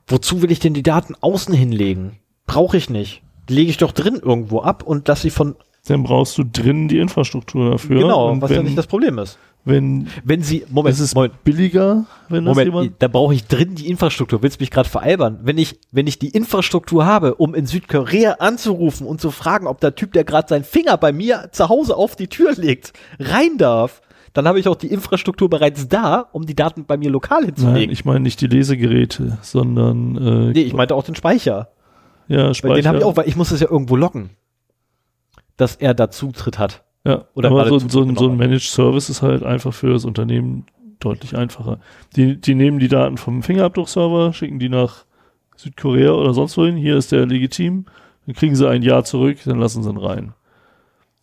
wozu will ich denn die Daten außen hinlegen? Brauche ich nicht. Die lege ich doch drin irgendwo ab und lass sie von, Dann brauchst du drinnen die Infrastruktur dafür. genau, und was wenn, ja nicht das Problem ist. wenn Wenn sie, Moment, es ist Moment, billiger, wenn das Moment, jemand da brauche ich drin die Infrastruktur. Willst du mich gerade veralbern? Wenn ich, wenn ich die Infrastruktur habe, um in Südkorea anzurufen und zu fragen, ob der Typ, der gerade seinen Finger bei mir zu Hause auf die Tür legt, rein darf, dann habe ich auch die Infrastruktur bereits da, um die Daten bei mir lokal Nein, hinzulegen. ich meine nicht die Lesegeräte, sondern äh, nee, ich meinte auch den Speicher. Ja, Weil Speicher. den habe ich auch, weil ich muss es ja irgendwo loggen, dass er da Zutritt hat. Ja, Oder aber so, so, ein- so ein Managed Service ist halt einfach für das Unternehmen deutlich einfacher. Die, die nehmen die Daten vom Fingerabdruckserver, schicken die nach Südkorea oder sonst wohin. Hier ist der legitim. Dann kriegen sie ein Jahr zurück, dann lassen sie ihn rein.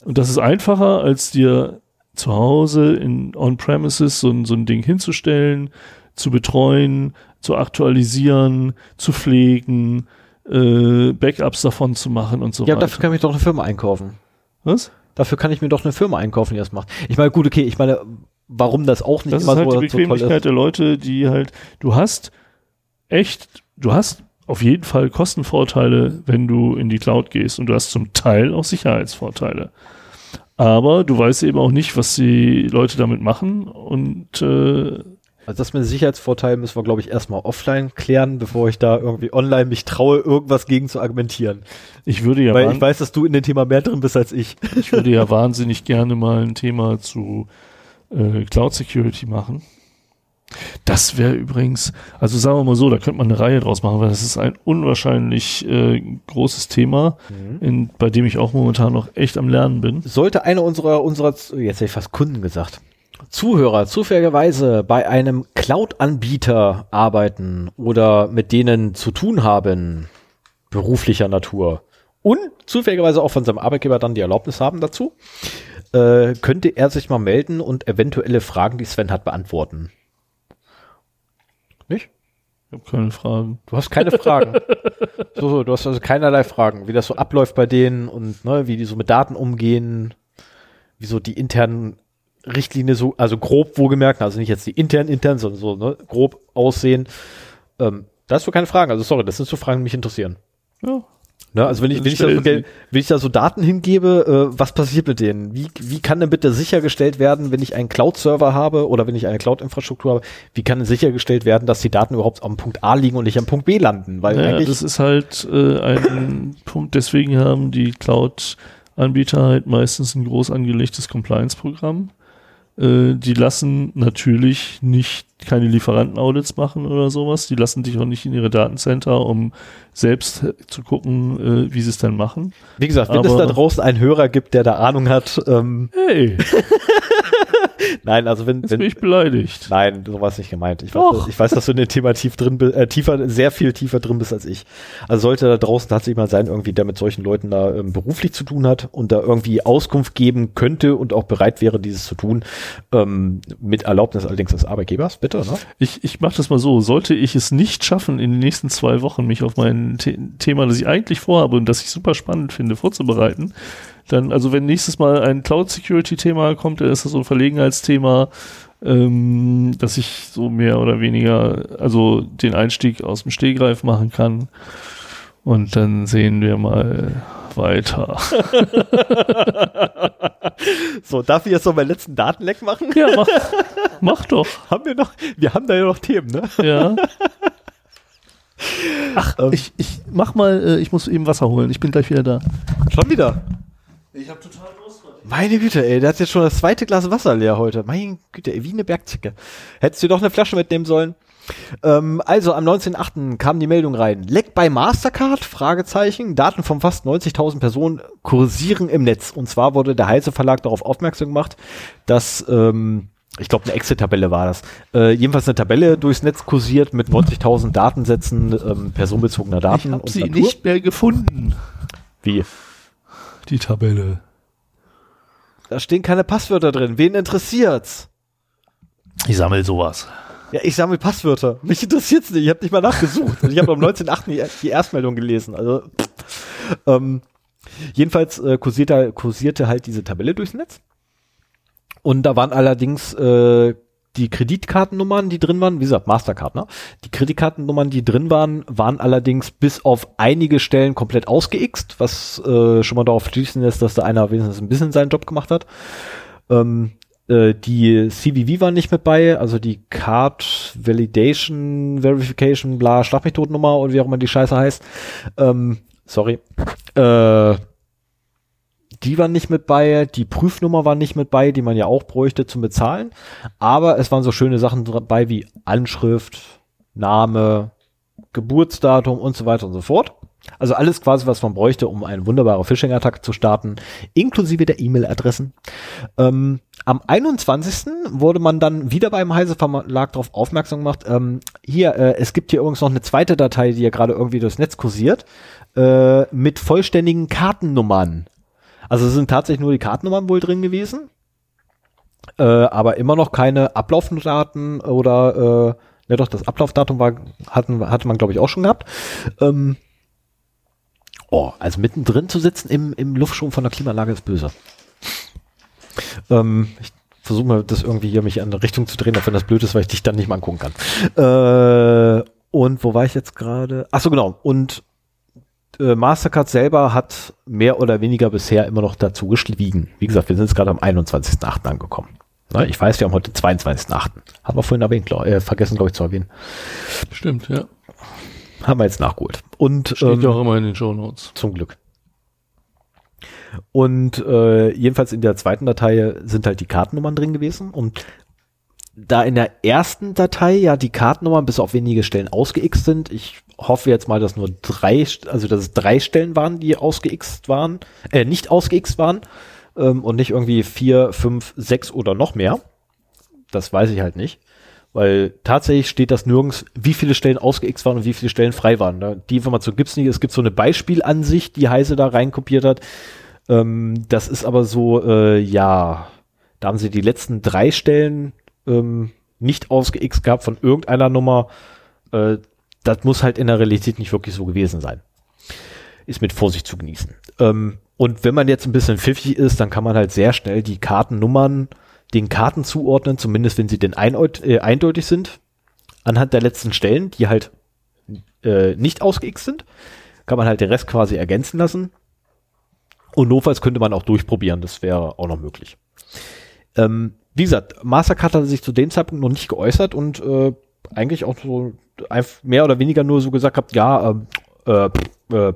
Und das ist einfacher, als dir zu Hause in On-Premises so, so ein Ding hinzustellen, zu betreuen, zu aktualisieren, zu pflegen, äh, Backups davon zu machen und so Ja, weiter. dafür kann ich doch eine Firma einkaufen. Was? Dafür kann ich mir doch eine Firma einkaufen, die das macht. Ich meine, gut, okay, ich meine, warum das auch nicht Das immer ist halt so, die so toll Bequemlichkeit ist. der Leute, die halt, du hast echt, du hast auf jeden Fall Kostenvorteile, wenn du in die Cloud gehst und du hast zum Teil auch Sicherheitsvorteile. Aber du weißt eben auch nicht, was die Leute damit machen und äh, Also das mit dem Sicherheitsvorteil müssen wir, glaube ich, erstmal offline klären, bevor ich da irgendwie online mich traue, irgendwas gegen zu argumentieren. ich würde ja, Weil ich weiß, dass du in dem Thema mehr drin bist als ich. ich würde ja wahnsinnig gerne mal ein Thema zu äh, Cloud Security machen. Das wäre übrigens, also sagen wir mal so, da könnte man eine Reihe draus machen, weil das ist ein unwahrscheinlich äh, großes Thema, in, bei dem ich auch momentan noch echt am Lernen bin. Sollte einer unserer, unserer, jetzt hätte ich fast Kunden gesagt, Zuhörer zufälligerweise bei einem Cloud-Anbieter arbeiten oder mit denen zu tun haben, beruflicher Natur, und zufälligerweise auch von seinem Arbeitgeber dann die Erlaubnis haben dazu, äh, könnte er sich mal melden und eventuelle Fragen, die Sven hat, beantworten. Nicht? Ich habe keine Fragen. Du hast keine Fragen. so, so, du hast also keinerlei Fragen, wie das so abläuft bei denen und ne, wie die so mit Daten umgehen, wie so die internen Richtlinie so, also grob wohlgemerkt, also nicht jetzt die intern intern, sondern so ne, grob aussehen. Ähm, da hast du keine Fragen. Also sorry, das sind so Fragen, die mich interessieren. Ja. Ne, also wenn ich, Dann wenn ich, da so, wenn ich da so Daten hingebe, äh, was passiert mit denen? Wie, wie kann denn bitte sichergestellt werden, wenn ich einen Cloud-Server habe oder wenn ich eine Cloud-Infrastruktur habe, wie kann denn sichergestellt werden, dass die Daten überhaupt am Punkt A liegen und nicht am Punkt B landen? Weil Naja, das ist halt äh, ein Punkt, deswegen haben die Cloud-Anbieter halt meistens ein groß angelegtes Compliance-Programm. Äh, die lassen natürlich nicht keine Lieferanten-Audits machen oder sowas. Die lassen dich auch nicht in ihre Datencenter, um selbst zu gucken, äh, wie sie es dann machen. Wie gesagt, wenn es Aber- da draußen einen Hörer gibt, der da Ahnung hat, ähm, Hey, nein, also wenn, jetzt bin wenn ich beleidigt. nein, so war es nicht gemeint. Ich weiß, Doch. ich weiß, dass du in dem Thema tief drin bist, äh, tiefer, sehr viel tiefer drin bist als ich. Also sollte da draußen tatsächlich mal sein, irgendwie, der mit solchen Leuten da ähm, beruflich zu tun hat und da irgendwie Auskunft geben könnte und auch bereit wäre, dieses zu tun, ähm, mit Erlaubnis allerdings des Arbeitgebers, bitte, ne? Ich, ich mache das mal so. Sollte ich es nicht schaffen, in den nächsten zwei Wochen mich auf mein The Thema, das ich eigentlich vorhabe und das ich super spannend finde, vorzubereiten, dann, also wenn nächstes Mal ein Cloud-Security-Thema kommt, dann ist das so ein Verlegenheitsthema, ähm, dass ich so mehr oder weniger, also den Einstieg aus dem Stehgreif machen kann. Und dann sehen wir mal weiter. So, darf ich jetzt noch meinen letzten Datenleck machen? Ja, mach, mach doch. haben wir noch, wir haben da ja noch Themen, ne? Ja. Ach, Ähm. ich, ich mach mal, äh, ich muss eben Wasser holen. Ich bin gleich wieder da. Schon wieder. Ich habe total Lust. Meine Güte, ey, der hat jetzt schon das zweite Glas Wasser leer heute. Meine Güte, ey, wie eine Bergzicke. Hättest du doch eine Flasche mitnehmen sollen. Ähm, also am 19.8. kam die Meldung rein. Leck bei Mastercard? Fragezeichen. Daten von fast 90.000 Personen kursieren im Netz. Und zwar wurde der Heise Verlag darauf aufmerksam gemacht, dass, ähm, ich glaube, eine Excel-Tabelle war das. Äh, jedenfalls eine Tabelle durchs Netz kursiert mit 90.000 Datensätzen ähm, personenbezogener Daten. Ich habe sie Natur. nicht mehr gefunden. Wie? Die Tabelle. Da stehen keine Passwörter drin. Wen interessiert's? Ich sammle sowas. Ja, ich sammle Passwörter. Mich interessiert's nicht. Ich habe nicht mal nachgesucht. Und ich habe am 19.8. Die, die Erstmeldung gelesen. Also, ähm, jedenfalls äh, kursierte, kursierte halt diese Tabelle durchs Netz. Und da waren allerdings äh, die Kreditkartennummern, die drin waren, wie gesagt, Mastercard, ne? Die Kreditkartennummern, die drin waren, waren allerdings bis auf einige Stellen komplett ausgeixt, was äh, schon mal darauf schließen lässt, dass da einer wenigstens ein bisschen seinen Job gemacht hat. Ähm, äh, die CVV war nicht mit bei, also die Card Validation, Verification, bla, Schlag mich tot Nummer und wie auch immer die Scheiße heißt. Ähm, sorry. Äh, die waren nicht mit bei, die Prüfnummer war nicht mit bei, die man ja auch bräuchte zum Bezahlen. Aber es waren so schöne Sachen dabei wie Anschrift, Name, Geburtsdatum und so weiter und so fort. Also alles quasi, was man bräuchte, um eine wunderbare Phishing-Attacke zu starten, inklusive der E-Mail-Adressen. Ähm, am 21. wurde man dann wieder beim Heise Verlag darauf aufmerksam gemacht, ähm, hier, äh, es gibt hier übrigens noch eine zweite Datei, die ja gerade irgendwie durchs Netz kursiert, äh, mit vollständigen Kartennummern. Also es sind tatsächlich nur die Kartennummern wohl drin gewesen, äh, aber immer noch keine Ablaufdaten oder, äh, ja doch, das Ablaufdatum war, hatten, hatte man glaube ich auch schon gehabt. Ähm, oh, also mittendrin zu sitzen im, im Luftstrom von der Klimaanlage ist böse. Ähm, ich versuche mal, das irgendwie hier mich in eine Richtung zu drehen, auch wenn das blöd ist, weil ich dich dann nicht mal angucken kann. Äh, und wo war ich jetzt gerade? Ach so, genau. Und äh, Mastercard selber hat mehr oder weniger bisher immer noch dazu geschwiegen. Wie gesagt, wir sind jetzt gerade am 21.8. angekommen. Na, ich weiß, wir haben heute 22.8. Haben wir vorhin erwähnt, glaub, äh, vergessen, glaube ich, zu erwähnen. Stimmt, ja. Haben wir jetzt nachgeholt. Und Steht ähm, ja auch immer in den Show Notes. zum Glück. Und äh, jedenfalls in der zweiten Datei sind halt die Kartennummern drin gewesen. Und da in der ersten Datei ja die Kartennummern bis auf wenige Stellen ausgeixt sind, ich hoffe jetzt mal, dass nur drei, also dass es drei Stellen waren, die ausgeixt waren, äh, nicht ausgeixt waren ähm, und nicht irgendwie vier, fünf, sechs oder noch mehr. Das weiß ich halt nicht. Weil tatsächlich steht das nirgends, wie viele Stellen ausgeixt waren und wie viele Stellen frei waren. Ne? Die Information gibt's nicht. Es gibt so eine Beispielansicht, die Heise da reinkopiert hat. Ähm, das ist aber so, äh, ja, da haben sie die letzten drei Stellen ähm, nicht ausgeixt gehabt von irgendeiner Nummer. Äh, das muss halt in der Realität nicht wirklich so gewesen sein. Ist mit Vorsicht zu genießen. Ähm, und wenn man jetzt ein bisschen pfiffig ist, dann kann man halt sehr schnell die Kartennummern den Karten zuordnen, zumindest wenn sie denn äh, eindeutig sind. Anhand der letzten Stellen, die halt äh, nicht ausgeixt sind, kann man halt den Rest quasi ergänzen lassen. Und notfalls könnte man auch durchprobieren, das wäre auch noch möglich. Ähm, wie gesagt, Mastercard hatte sich zu dem Zeitpunkt noch nicht geäußert und äh, eigentlich auch so mehr oder weniger nur so gesagt gehabt, ja, ähm, äh, äh,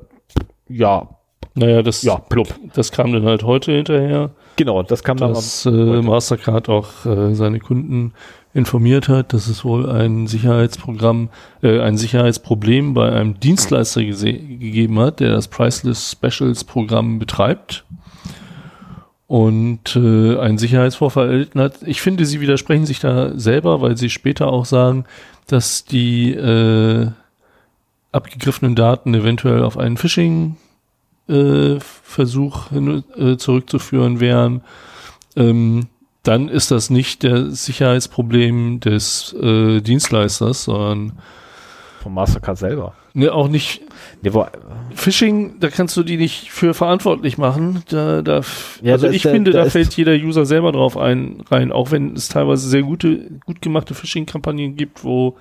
ja, Naja, das, ja, plupp. das kam dann halt heute hinterher, Genau, das kam dann dass äh, Mastercard auch äh, seine Kunden informiert hat, dass es wohl ein Sicherheitsprogramm, äh, ein Sicherheitsproblem bei einem Dienstleister gegeben hat, der das Priceless Specials Programm betreibt und äh, einen Sicherheitsvorfall erlitten hat. Ich finde, sie widersprechen sich da selber, weil sie später auch sagen, dass die äh, abgegriffenen Daten eventuell auf einen Phishing äh, äh, zurückzuführen wären, ähm, dann ist das nicht das Sicherheitsproblem des äh, Dienstleisters, sondern vom Mastercard selber. Ne, auch nicht Nee, wo, Phishing, da kannst du die nicht für verantwortlich machen. Da, da, Ja, also da ich der- finde, da da fällt jeder User selber drauf ein, rein, auch wenn es teilweise sehr gute, gut gemachte Phishing-Kampagnen gibt, wo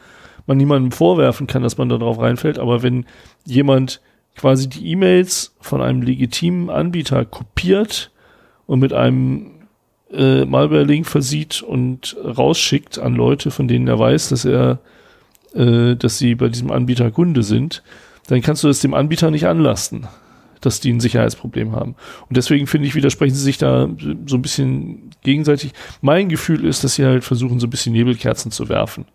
man niemandem vorwerfen kann, dass man da drauf reinfällt. Aber wenn jemand quasi die E-Mails von einem legitimen Anbieter kopiert und mit einem äh, Malware-Link versieht und rausschickt an Leute, von denen er weiß, dass er, äh, dass sie bei diesem Anbieter Kunde sind, dann kannst du es dem Anbieter nicht anlasten, dass die ein Sicherheitsproblem haben. Und deswegen finde ich, widersprechen sie sich da so ein bisschen gegenseitig. Mein Gefühl ist, dass sie halt versuchen, so ein bisschen Nebelkerzen zu werfen.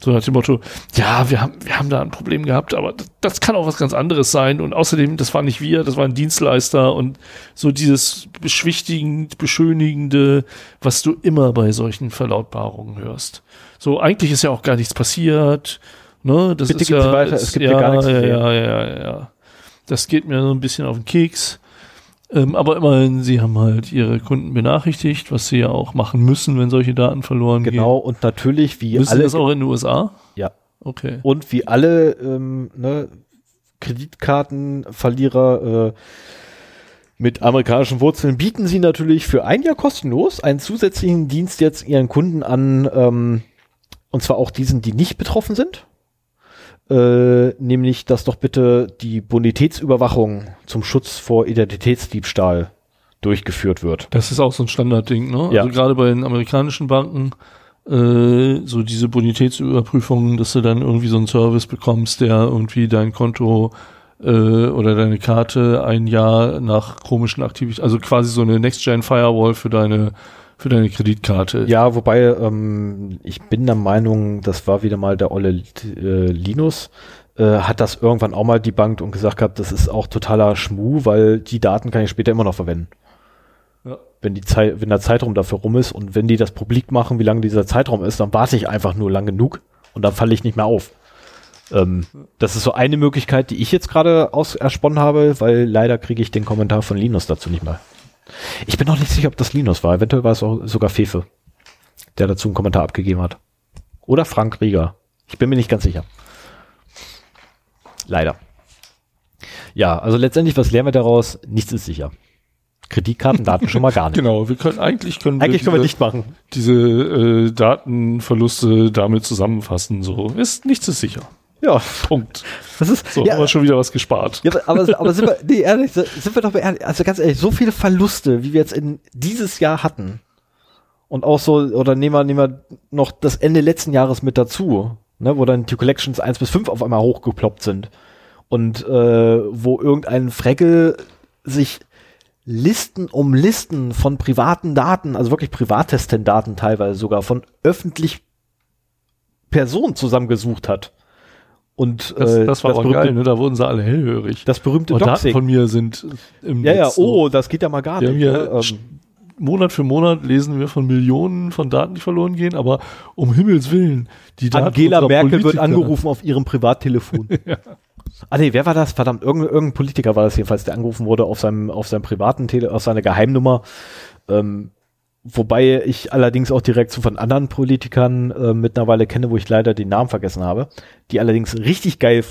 So nach dem Motto, ja, wir haben, wir haben da ein Problem gehabt, aber das, kann auch was ganz anderes sein. Und außerdem, das war nicht wir, das war ein Dienstleister und so dieses beschwichtigend, beschönigende, was du immer bei solchen Verlautbarungen hörst. So, eigentlich ist ja auch gar nichts passiert. Ne, das Bitte ist gehen ja, weiter, es gibt ja, ja gar nichts ja, ja, ja, ja. Das geht mir so ein bisschen auf den Keks. Ähm, aber immerhin, sie haben halt ihre Kunden benachrichtigt, was sie ja auch machen müssen, wenn solche Daten verloren genau, und natürlich, wie gehen. Müssen alle, das auch in den USA? ja, Okay. und wie alle ähm, ne, Kreditkartenverlierer äh, mit amerikanischen Wurzeln bieten sie natürlich für ein Jahr kostenlos einen zusätzlichen Dienst jetzt ihren Kunden an, ähm, und zwar auch diesen, die nicht betroffen sind. Äh, nämlich, dass doch bitte die Bonitätsüberwachung zum Schutz vor Identitätsdiebstahl durchgeführt wird. Das ist auch so ein Standardding, ne? Ja. Also gerade bei den amerikanischen Banken, äh, so diese Bonitätsüberprüfungen, dass du dann irgendwie so einen Service bekommst, der irgendwie dein Konto äh, oder deine Karte ein Jahr nach komischen Aktivitäten, also quasi so eine Next-Gen-Firewall für deine für deine Kreditkarte. Ja, wobei ähm, ich bin der Meinung, das war wieder mal der olle äh, Linus, äh, hat das irgendwann auch mal debunked und gesagt gehabt, das ist auch totaler Schmuh, weil die Daten kann ich später immer noch verwenden. Ja. Wenn, die Zeit, wenn der Zeitraum dafür rum ist und wenn die das publik machen, wie lange dieser Zeitraum ist, dann warte ich einfach nur lang genug und dann falle ich nicht mehr auf. Ähm, das ist so eine Möglichkeit, die ich jetzt gerade aus ersponnen habe, weil leider kriege ich den Kommentar von Linus dazu nicht mehr. Ich bin noch nicht sicher, ob das Linus war. Eventuell war es auch sogar Fefe, der dazu einen Kommentar abgegeben hat. Oder Frank Rieger. Ich bin mir nicht ganz sicher. Leider. Ja, also letztendlich, was lernen wir daraus? Nichts ist sicher. Kreditkartendaten schon mal gar nicht. Genau, wir können eigentlich können Eigentlich können wir diese, nicht machen. diese äh, Datenverluste damit zusammenfassen. So ist nichts ist sicher. Ja, Punkt. das ist So, ja, haben wir schon wieder was gespart. Ja, aber, aber sind wir, nee, ehrlich, sind wir doch mal ehrlich, also ganz ehrlich, so viele Verluste, wie wir jetzt in dieses Jahr hatten. Und auch so, oder nehmen wir, nehmen wir noch das Ende letzten Jahres mit dazu, ne, wo dann die Collections 1 bis 5 auf einmal hochgeploppt sind. Und äh, wo irgendein Freckel sich Listen um Listen von privaten Daten, also wirklich Privattestendaten teilweise sogar, von öffentlich Personen zusammengesucht hat. Und Das, äh, das war aber berühmte, geil, ne? Da wurden sie alle hellhörig. das berühmte Und Daten Doxing. von mir sind im Ja, ja, Netz so. oh, das geht ja mal gar Wir nicht. hier ne? ähm, Monat für Monat lesen wir von Millionen von Daten, die verloren gehen, aber um Himmels Willen, die Daten Angela Merkel wird Politiker- angerufen auf ihrem Privattelefon. Ah nee, wer war das? Verdammt, irgendein, irgendein Politiker war das jedenfalls, der angerufen wurde auf seinem, auf seinem privaten Tele, auf seiner Geheimnummer. Ähm, wobei ich allerdings auch die Reaktion von anderen Politikern äh, mittlerweile kenne, wo ich leider den Namen vergessen habe, die allerdings richtig geil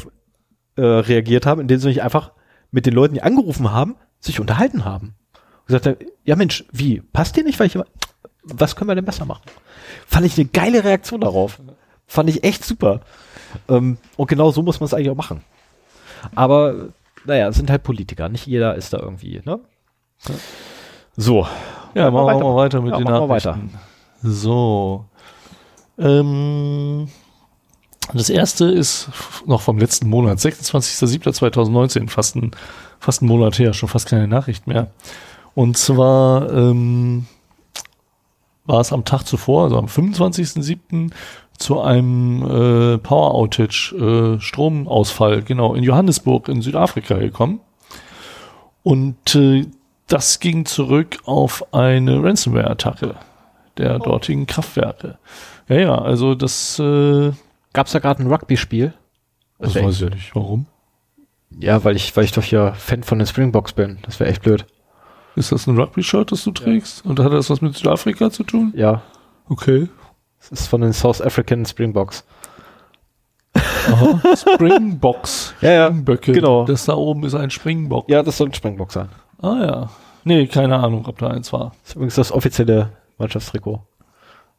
äh, reagiert haben, indem sie sich einfach mit den Leuten, die angerufen haben, sich unterhalten haben. Und gesagt haben, ja Mensch, wie, passt dir nicht, weil ich immer, was können wir denn besser machen? Fand ich eine geile Reaktion darauf. Fand ich echt super. Ähm, und genau so muss man es eigentlich auch machen. Aber, naja, es sind halt Politiker. Nicht jeder ist da irgendwie, ne? So. Ja, machen wir weiter. mal weiter mit Ja, den Nachrichten. So. Ähm, das erste ist noch vom letzten Monat, 26.07.2019, fast ein, fast ein Monat her, schon fast keine Nachricht mehr. Und zwar ähm, war es am Tag zuvor, also am 25.07. zu einem äh, Power Outage, äh, Stromausfall, genau, in Johannesburg in Südafrika gekommen. Und äh, das ging zurück auf eine Ransomware-Attacke der dortigen Kraftwerke. Ja, ja, also das, äh, Gab's da gerade ein Rugby-Spiel? das wär weiß ich nicht. Warum? Ja, weil ich, weil ich doch hier Fan von den Springboks bin. Das wäre echt blöd. Ist das ein Rugby-Shirt, das du trägst? Und hat das was mit Südafrika zu tun? Ja. Okay. Das ist von den South African Springboks. Aha. Springboks. Ja, ja, Springböcke. genau. Das da oben ist ein Springbock. Ja, das soll ein Springbok sein. Ah ja. Nee, keine Ahnung, ob da eins war. Das ist übrigens das offizielle Mannschaftstrikot.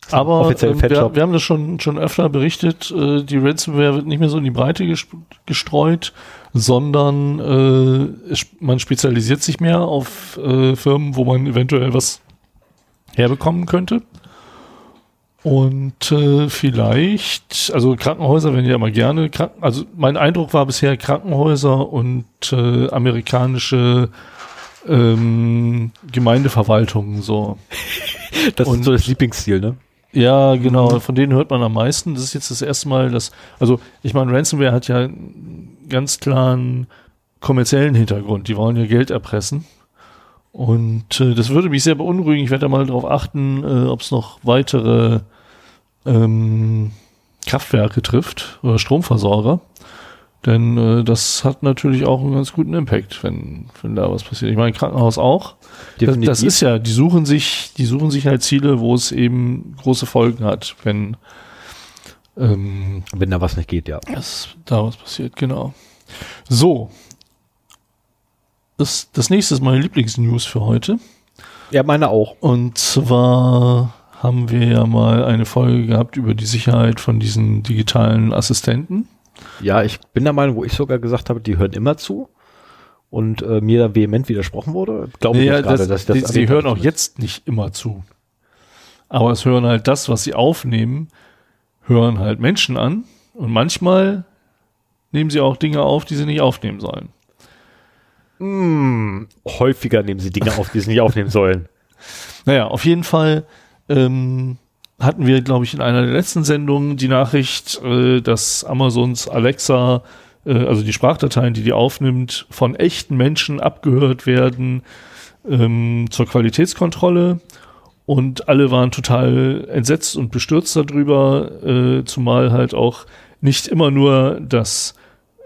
Das Aber ähm, wir, wir haben das schon, schon öfter berichtet, äh, die Ransomware wird nicht mehr so in die Breite gestreut, sondern äh, man spezialisiert sich mehr auf äh, Firmen, wo man eventuell was herbekommen könnte. Und äh, vielleicht, also Krankenhäuser werden ja immer gerne, also mein Eindruck war bisher Krankenhäuser und äh, amerikanische ähm, Gemeindeverwaltungen so. Das Und- ist so das Lieblingsziel, ne? Ja, genau, von denen hört man am meisten. Das ist jetzt das erste Mal, dass, also ich meine, Ransomware hat ja einen ganz klaren kommerziellen Hintergrund. Die wollen ja Geld erpressen. Und äh, das würde mich sehr beunruhigen. Ich werde da mal darauf achten, äh, ob es noch weitere ähm, Kraftwerke trifft oder Stromversorger. Denn äh, das hat natürlich auch einen ganz guten Impact, wenn, wenn da was passiert. Ich meine, Krankenhaus auch. Das, das ist ja, die suchen sich, die suchen sich halt Ziele, wo es eben große Folgen hat, wenn ähm, Wenn da was nicht geht, ja. das, da was passiert, genau. So. Das, das nächste ist meine Lieblingsnews für heute. Ja, meine auch. Und zwar haben wir ja mal eine Folge gehabt über die Sicherheit von diesen digitalen Assistenten. Ja, ich bin der Meinung, wo ich sogar gesagt habe, die hören immer zu und äh, mir da vehement widersprochen wurde. Glaube ich Ja, jetzt gerade, das, dass ich das die, sie hören auch jetzt nicht immer zu. Aber es hören halt das, was sie aufnehmen, hören halt Menschen an. Und manchmal nehmen sie auch Dinge auf, die sie nicht aufnehmen sollen. Hm, häufiger nehmen sie Dinge auf, die sie nicht aufnehmen sollen. Naja, auf jeden Fall ähm, hatten wir, glaube ich, in einer der letzten Sendungen die Nachricht, äh, dass Amazons Alexa, äh, also die Sprachdateien, die die aufnimmt, von echten Menschen abgehört werden ähm, zur Qualitätskontrolle. Und alle waren total entsetzt und bestürzt darüber, äh, zumal halt auch nicht immer nur das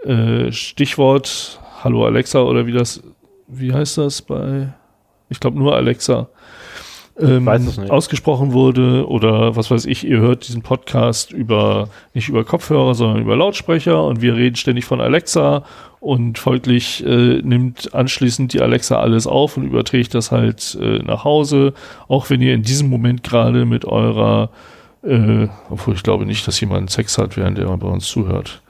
äh, Stichwort Hallo Alexa oder wie das, wie heißt das bei, ich glaube nur Alexa, ähm, ausgesprochen wurde oder was weiß ich, ihr hört diesen Podcast über nicht über Kopfhörer, sondern über Lautsprecher und wir reden ständig von Alexa und folglich äh, nimmt anschließend die Alexa alles auf und überträgt das halt äh, nach Hause, auch wenn ihr in diesem Moment gerade mit eurer äh, obwohl ich glaube nicht, dass jemand Sex hat, während er bei uns zuhört.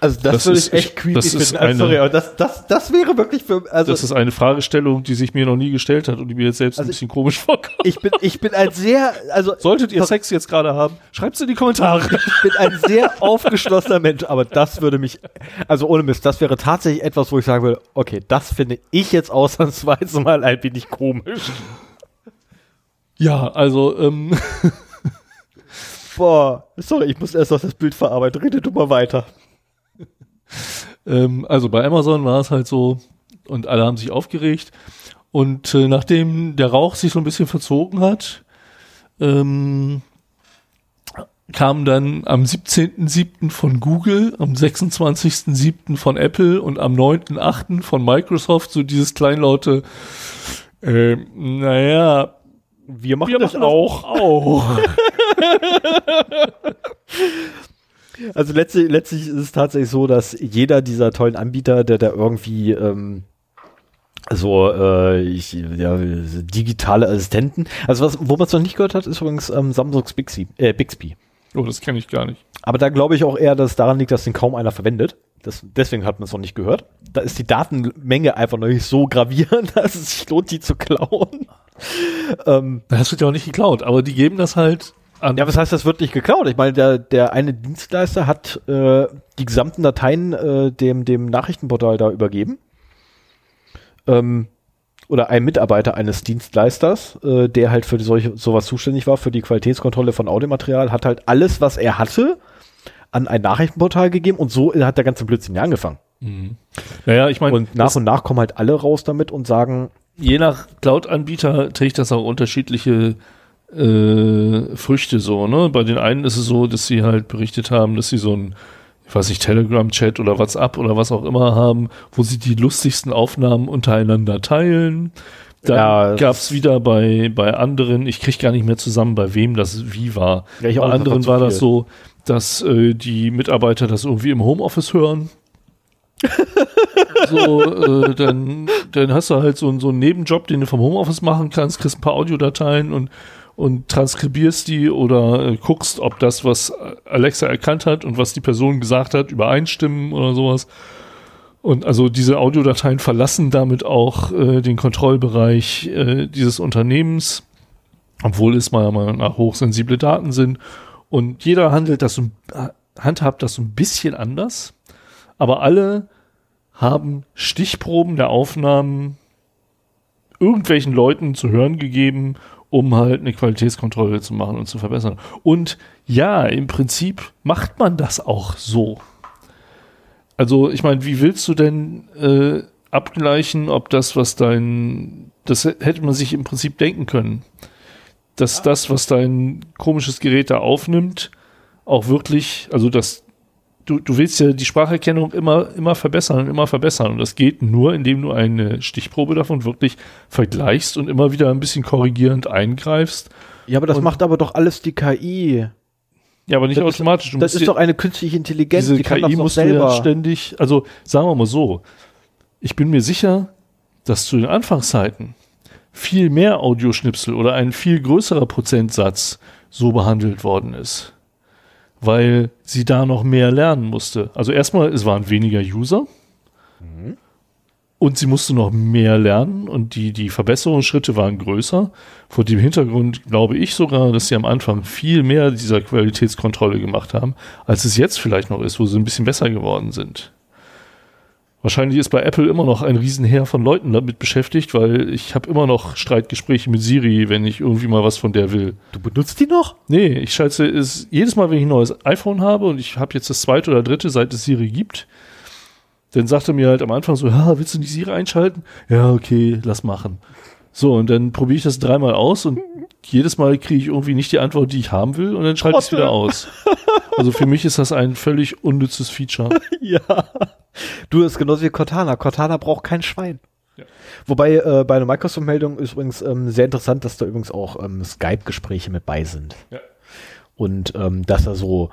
Also das, das würde ich echt creepy das finden. Eine, sorry, aber das, das, das wäre wirklich für. Also das ist eine Fragestellung, die sich mir noch nie gestellt hat und die mir jetzt selbst also ein bisschen komisch vorkommt. Ich bin, ich bin ein sehr, also solltet ihr Sex jetzt gerade haben, schreibt es in die Kommentare. Ich bin ein sehr aufgeschlossener Mensch, aber das würde mich, also ohne Mist, das wäre tatsächlich etwas, wo ich sagen würde, okay, das finde ich jetzt ausnahmsweise mal ein wenig komisch. Ja, also ähm, Boah, sorry, ich muss erst noch das Bild verarbeiten. Rede du mal weiter. Ähm, also bei Amazon war es halt so, und alle haben sich aufgeregt. Und äh, nachdem der Rauch sich so ein bisschen verzogen hat, ähm, kam dann am 17.07. von Google, am 26.07. von Apple und am 9.08. von Microsoft so dieses kleinlaute, äh, naja, wir machen, wir das, machen auch. das auch. also letztlich, letztlich ist es tatsächlich so, dass jeder dieser tollen Anbieter, der da irgendwie ähm, so äh, ich, ja, digitale Assistenten. Also was, wo man es noch nicht gehört hat, ist übrigens ähm, Samsungs Bixby, äh, Bixby. Oh, das kenne ich gar nicht. Aber da glaube ich auch eher, dass es daran liegt, dass den kaum einer verwendet. Das, deswegen hat man es noch nicht gehört. Da ist die Datenmenge einfach noch nicht so gravierend, dass es sich lohnt, die zu klauen. ähm, das wird ja auch nicht geklaut, aber die geben das halt. Ja, was heißt, das wird nicht geklaut? Ich meine, der, der eine Dienstleister hat äh, die gesamten Dateien äh, dem, dem Nachrichtenportal da übergeben. Ähm, oder ein Mitarbeiter eines Dienstleisters, äh, der halt für solche, sowas zuständig war, für die Qualitätskontrolle von Audiomaterial, hat halt alles, was er hatte, an ein Nachrichtenportal gegeben und so hat der ganze Blödsinn ja angefangen. Mhm. Naja, ich meine. Und nach und nach kommen halt alle raus damit und sagen. Je nach Cloud-Anbieter trägt das auch unterschiedliche äh, Früchte so, ne? Bei den einen ist es so, dass sie halt berichtet haben, dass sie so ein, ich weiß nicht, Telegram-Chat oder WhatsApp oder was auch immer haben, wo sie die lustigsten Aufnahmen untereinander teilen. Dann ja, gab es wieder bei, bei anderen, ich kriege gar nicht mehr zusammen, bei wem das wie war. Ja, bei anderen war das so, dass äh, die Mitarbeiter das irgendwie im Homeoffice hören. so, äh, dann, dann hast du halt so, so einen Nebenjob, den du vom Homeoffice machen kannst, kriegst ein paar Audiodateien und und transkribierst die oder äh, guckst, ob das, was Alexa erkannt hat und was die Person gesagt hat, übereinstimmen oder sowas. Und also diese Audiodateien verlassen damit auch äh, den Kontrollbereich äh, dieses Unternehmens, obwohl es meiner Meinung nach hochsensible Daten sind. Und jeder handelt das, handhabt das so ein bisschen anders, aber alle haben Stichproben der Aufnahmen irgendwelchen Leuten zu hören gegeben um halt eine Qualitätskontrolle zu machen und zu verbessern. Und ja, im Prinzip macht man das auch so. Also, ich meine, wie willst du denn äh, abgleichen, ob das, was dein, das hätte man sich im Prinzip denken können, dass das, was dein komisches Gerät da aufnimmt, auch wirklich, also das du, du willst ja die Spracherkennung immer, immer verbessern und immer verbessern. Und das geht nur, indem du eine Stichprobe davon wirklich vergleichst und immer wieder ein bisschen korrigierend eingreifst. Ja, aber das und macht aber doch alles die KI. Ja, aber nicht das automatisch. Ist, das ist doch eine künstliche Intelligenz. Diese die KI muss selber ständig, also sagen wir mal so, ich bin mir sicher, dass zu den Anfangszeiten viel mehr Audioschnipsel oder ein viel größerer Prozentsatz so behandelt worden ist weil sie da noch mehr lernen musste. Also erstmal, es waren weniger User mhm. und sie musste noch mehr lernen und die, die Verbesserungsschritte waren größer. Vor dem Hintergrund glaube ich sogar, dass sie am Anfang viel mehr dieser Qualitätskontrolle gemacht haben, als es jetzt vielleicht noch ist, wo sie ein bisschen besser geworden sind. Wahrscheinlich ist bei Apple immer noch ein Riesenheer von Leuten damit beschäftigt, weil ich habe immer noch Streitgespräche mit Siri, wenn ich irgendwie mal was von der will. Du benutzt die noch? Nee, ich schalte es jedes Mal, wenn ich ein neues iPhone habe und ich habe jetzt das zweite oder dritte, seit es Siri gibt, dann sagt er mir halt am Anfang so, ja, willst du nicht Siri einschalten? Ja, okay, lass machen. So, und dann probiere ich das dreimal aus und jedes Mal kriege ich irgendwie nicht die Antwort, die ich haben will und dann schalte ich es wieder aus. Also für mich ist das ein völlig unnützes Feature. ja. Du, ist genauso wie Cortana. Cortana braucht kein Schwein. Ja. Wobei äh, bei einer Microsoft-Meldung ist übrigens ähm, sehr interessant, dass da übrigens auch ähm, Skype-Gespräche mit bei sind. Ja. Und ähm, dass da so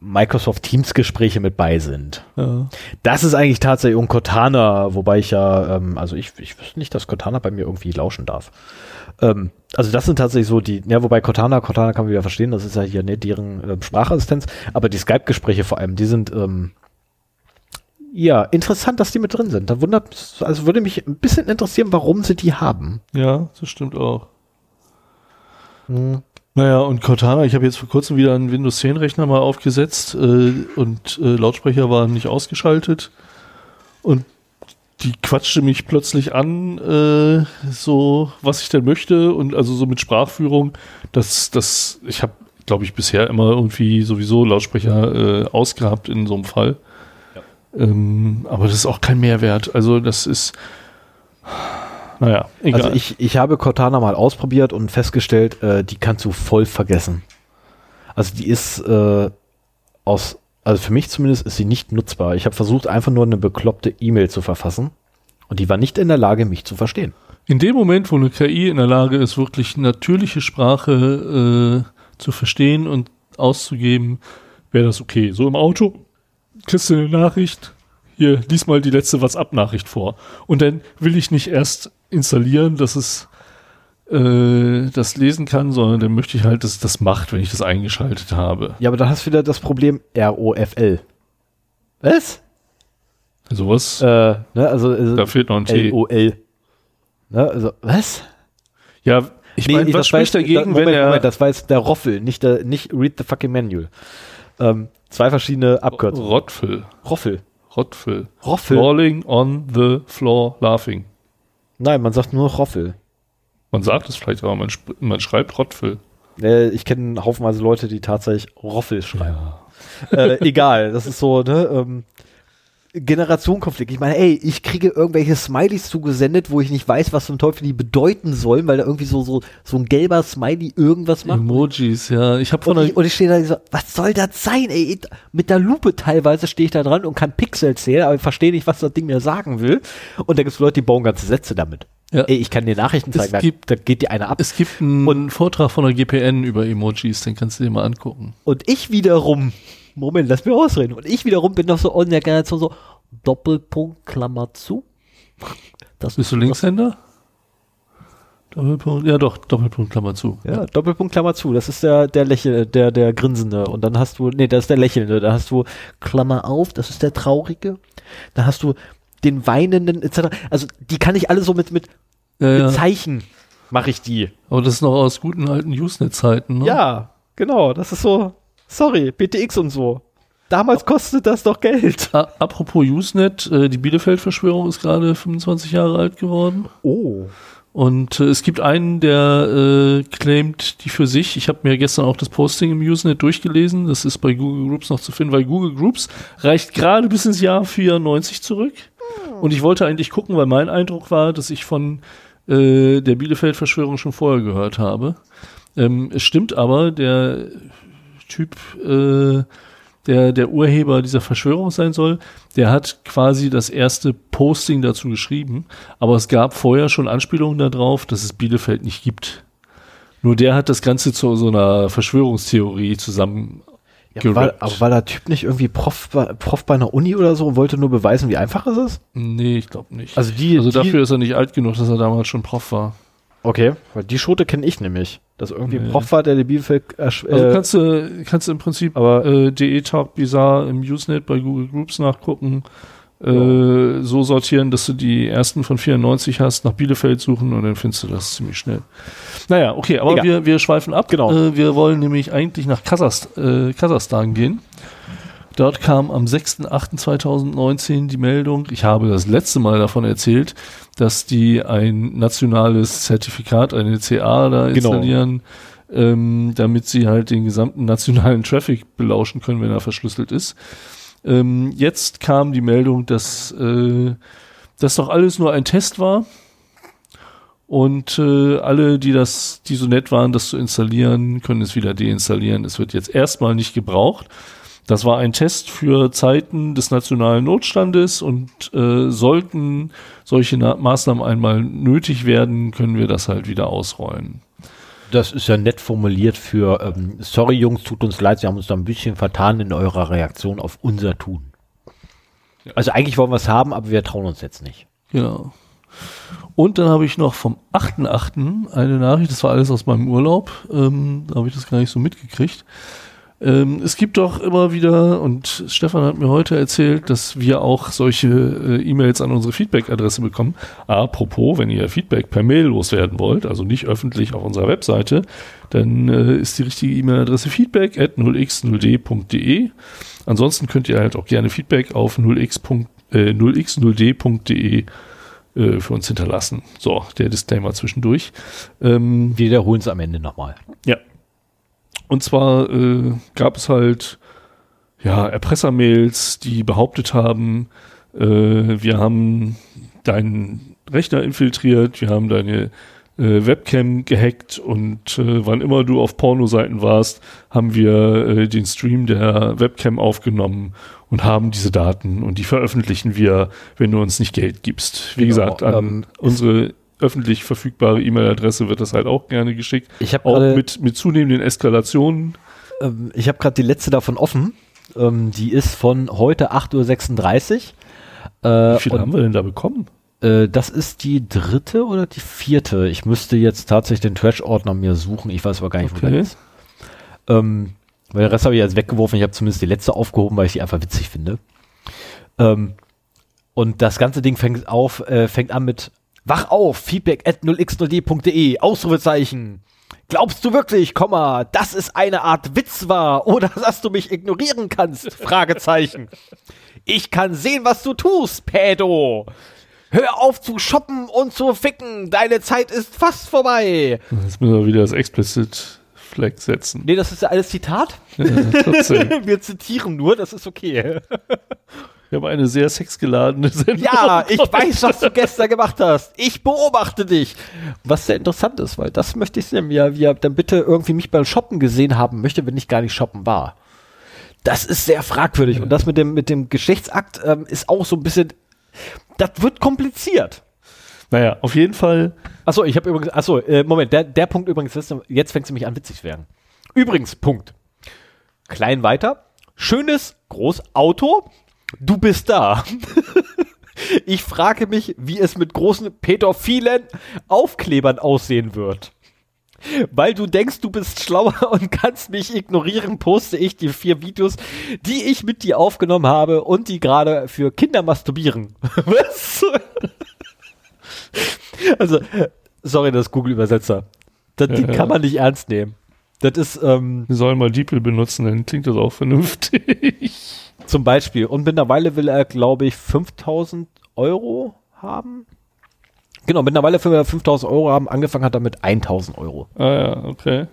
Microsoft Teams Gespräche mit bei sind. Ja. Das ist eigentlich tatsächlich um Cortana, wobei ich ja, ähm, also ich, ich wüsste nicht, dass Cortana bei mir irgendwie lauschen darf. Ähm, also das sind tatsächlich so die, ja, wobei Cortana, Cortana kann man wieder verstehen, das ist ja hier ne, deren äh, Sprachassistenz, aber die Skype-Gespräche vor allem, die sind ähm, ja interessant, dass die mit drin sind. Da wundert, also würde mich ein bisschen interessieren, warum sie die haben. Ja, das stimmt auch. Hm. Naja, und Cortana, ich habe jetzt vor kurzem wieder einen Windows 10 Rechner mal aufgesetzt äh, und äh, Lautsprecher waren nicht ausgeschaltet. Und die quatschte mich plötzlich an, äh, so was ich denn möchte und also so mit Sprachführung, dass das, ich habe, glaube ich, bisher immer irgendwie sowieso Lautsprecher äh, ausgehabt in so einem Fall. Ja. Ähm, aber das ist auch kein Mehrwert. Also das ist naja, egal. Also ich, ich habe Cortana mal ausprobiert und festgestellt, äh, die kannst du voll vergessen. Also die ist äh, aus, also für mich zumindest ist sie nicht nutzbar. Ich habe versucht, einfach nur eine bekloppte E-Mail zu verfassen und die war nicht in der Lage, mich zu verstehen. In dem Moment, wo eine KI in der Lage ist, wirklich natürliche Sprache äh, zu verstehen und auszugeben, wäre das okay. So im Auto kriegst du eine Nachricht, hier, lies mal die letzte WhatsApp-Nachricht vor. Und dann will ich nicht erst installieren, dass es äh, das lesen kann, sondern dann möchte ich halt, dass es das macht, wenn ich das eingeschaltet habe. Ja, aber da hast du wieder das Problem ROFL. Was? Sowas? Äh, ne, also, also da fehlt noch ein T. LOL. Ne, also, was? Ja, ich nee, meine, was spricht dagegen, da, Moment, wenn er... Moment, das war jetzt der Roffel, nicht, der, nicht Read the fucking Manual. Ähm, zwei verschiedene Abkürzungen. Rottfel. Roffel. Rottfel. Roffel. Falling on the floor laughing. Nein, man sagt nur Roffel. Man sagt es vielleicht, aber man, man schreibt Rottfel. Äh, ich kenne haufenweise Leute, die tatsächlich Roffel schreiben. Ja. Äh, egal, das ist so, ne? Ähm, Generationenkonflikt. Ich meine, ey, ich kriege irgendwelche Smileys zugesendet, wo ich nicht weiß, was zum Teufel die bedeuten sollen, weil da irgendwie so, so, so ein gelber Smiley irgendwas macht. Emojis, ja. Ich habe von und ich, und ich stehe da so, was soll das sein, ey? Mit der Lupe teilweise stehe ich da dran und kann Pixel zählen, aber ich verstehe nicht, was das Ding mir sagen will. Und da gibt es Leute, die bauen ganze Sätze damit. Ja. Ey, ich kann dir Nachrichten zeigen, es gibt, da, da geht dir einer ab. Es gibt einen und, Vortrag von der GPN über Emojis, den kannst du dir mal angucken. Und ich wiederum Moment, lass mich ausreden. Und ich wiederum bin noch so in der Generation so, Doppelpunkt, Klammer zu. Das Bist du Linkshänder? Doppelpunkt, ja doch, Doppelpunkt, Klammer zu. Ja, Doppelpunkt, Klammer zu. Das ist der, der Lächel, der, der Grinsende. Und dann hast du, nee, das ist der Lächelnde. Da hast du Klammer auf, das ist der Traurige. Da hast du den Weinenden, etc. Also, die kann ich alle so mit, mit, ja, mit Zeichen mache ich die. Aber das ist noch aus guten alten Usenet-Zeiten, ne? Ja, genau. Das ist so, Sorry, BTX und so. Damals kostet das doch Geld. Apropos Usenet, äh, die Bielefeld-Verschwörung ist gerade 25 Jahre alt geworden. Oh. Und äh, es gibt einen, der äh, claimt die für sich. Ich habe mir gestern auch das Posting im Usenet durchgelesen. Das ist bei Google Groups noch zu finden, weil Google Groups reicht gerade bis ins Jahr 94 zurück. Hm. Und ich wollte eigentlich gucken, weil mein Eindruck war, dass ich von äh, der Bielefeld-Verschwörung schon vorher gehört habe. Ähm, es stimmt aber, der Typ, äh, der der Urheber dieser Verschwörung sein soll, der hat quasi das erste Posting dazu geschrieben, aber es gab vorher schon Anspielungen darauf, dass es Bielefeld nicht gibt. Nur der hat das Ganze zu so einer Verschwörungstheorie zusammen ja, war, aber war der Typ nicht irgendwie Prof, Prof bei einer Uni oder so und wollte nur beweisen, wie einfach es ist? Nee, ich glaube nicht. Also, die, also dafür die, ist er nicht alt genug, dass er damals schon Prof war. Okay, weil die Schote kenne ich nämlich. Dass irgendwie nee. Prof war, der die Bielefeld. Äh, also kannst du, kannst du im Prinzip aber äh, DE Talk Bizarre im Usenet bei Google Groups nachgucken. Äh, so sortieren, dass du die ersten von 94 hast, nach Bielefeld suchen und dann findest du das ziemlich schnell. Naja, okay, aber wir, wir schweifen ab. Genau. Äh, wir wollen nämlich eigentlich nach Kasachst äh, Kasachstan gehen. Dort kam am 6.8.2019 die Meldung, ich habe das letzte Mal davon erzählt, dass die ein nationales Zertifikat, eine CA da genau. installieren, genau. ähm, damit sie halt den gesamten nationalen Traffic belauschen können, wenn er verschlüsselt ist. Ähm, jetzt kam die Meldung, dass äh, das doch alles nur ein Test war. Und äh, alle, die das, die so nett waren, das zu installieren, können es wieder deinstallieren. Es wird jetzt erstmal nicht gebraucht. Das war ein Test für Zeiten des nationalen Notstandes und äh, sollten solche Na Maßnahmen einmal nötig werden, können wir das halt wieder ausrollen. Das ist ja nett formuliert für, ähm, sorry Jungs, tut uns leid, Sie haben uns da ein bisschen vertan in eurer Reaktion auf unser Tun. Also eigentlich wollen wir es haben, aber wir trauen uns jetzt nicht. Genau. Und dann habe ich noch vom 8.8. eine Nachricht, das war alles aus meinem Urlaub, ähm, da habe ich das gar nicht so mitgekriegt. Ähm, es gibt doch immer wieder, und Stefan hat mir heute erzählt, dass wir auch solche äh, E-Mails an unsere Feedback-Adresse bekommen. Apropos, wenn ihr Feedback per Mail loswerden wollt, also nicht öffentlich auf unserer Webseite, dann äh, ist die richtige E-Mail-Adresse feedback at 0x0d.de. Ansonsten könnt ihr halt auch gerne Feedback auf 0x, äh, 0x0d.de äh, für uns hinterlassen. So, der Disclaimer zwischendurch. Ähm, wir wiederholen es am Ende nochmal. Ja, und zwar äh, gab es halt ja Erpressermails, die behauptet haben, äh, wir haben deinen Rechner infiltriert, wir haben deine äh, Webcam gehackt und äh, wann immer du auf Pornoseiten warst, haben wir äh, den Stream der Webcam aufgenommen und haben diese Daten und die veröffentlichen wir, wenn du uns nicht Geld gibst. Wie genau, gesagt, an ähm, unsere öffentlich verfügbare E-Mail-Adresse wird das halt auch gerne geschickt. Ich habe auch mit, mit zunehmenden Eskalationen. Ähm, ich habe gerade die letzte davon offen. Ähm, die ist von heute 8.36 Uhr. Äh, Wie viel haben wir denn da bekommen? Äh, das ist die dritte oder die vierte. Ich müsste jetzt tatsächlich den Trash-Ordner mir suchen. Ich weiß aber gar nicht, okay. wo der ist. Ähm, weil den Rest habe ich jetzt weggeworfen. Ich habe zumindest die letzte aufgehoben, weil ich die einfach witzig finde. Ähm, und das ganze Ding fängt auf, äh, fängt an mit Wach auf, feedback at 0x0d.de, Ausrufezeichen. Glaubst du wirklich, Komma, dass es eine Art Witz war oder dass du mich ignorieren kannst? Fragezeichen. Ich kann sehen, was du tust, Pädo. Hör auf zu shoppen und zu ficken. Deine Zeit ist fast vorbei. Jetzt müssen wir wieder das Explicit Flag setzen. Nee, das ist ja alles Zitat. Ja, wir zitieren nur, das ist okay. Wir haben eine sehr sexgeladene Sendung. Ja, ich weiß, was du gestern gemacht hast. Ich beobachte dich. Was sehr interessant ist, weil das möchte ich sehen, ja, wie er dann bitte irgendwie mich beim Shoppen gesehen haben möchte, wenn ich gar nicht shoppen war. Das ist sehr fragwürdig. Ja. Und das mit dem, mit dem Geschlechtsakt ähm, ist auch so ein bisschen, das wird kompliziert. Naja, auf jeden Fall. Achso, ich habe übrigens, achso, äh, Moment, der, der Punkt übrigens ist, jetzt fängt es mich an witzig zu werden. Übrigens, Punkt. Klein weiter. Schönes, groß Auto, Du bist da. ich frage mich, wie es mit großen pädophilen Aufklebern aussehen wird. Weil du denkst, du bist schlauer und kannst mich ignorieren, poste ich die vier Videos, die ich mit dir aufgenommen habe und die gerade für Kinder masturbieren. Was? also, sorry, das Google-Übersetzer. Das ja, kann man nicht ernst nehmen. Das ist, ähm. Wir sollen mal DeepL benutzen, dann klingt das auch vernünftig. Zum Beispiel. Und mittlerweile will er, glaube ich, 5000 Euro haben. Genau, mittlerweile will er 5000 Euro haben. Angefangen hat er mit 1000 Euro. Ah ja, okay.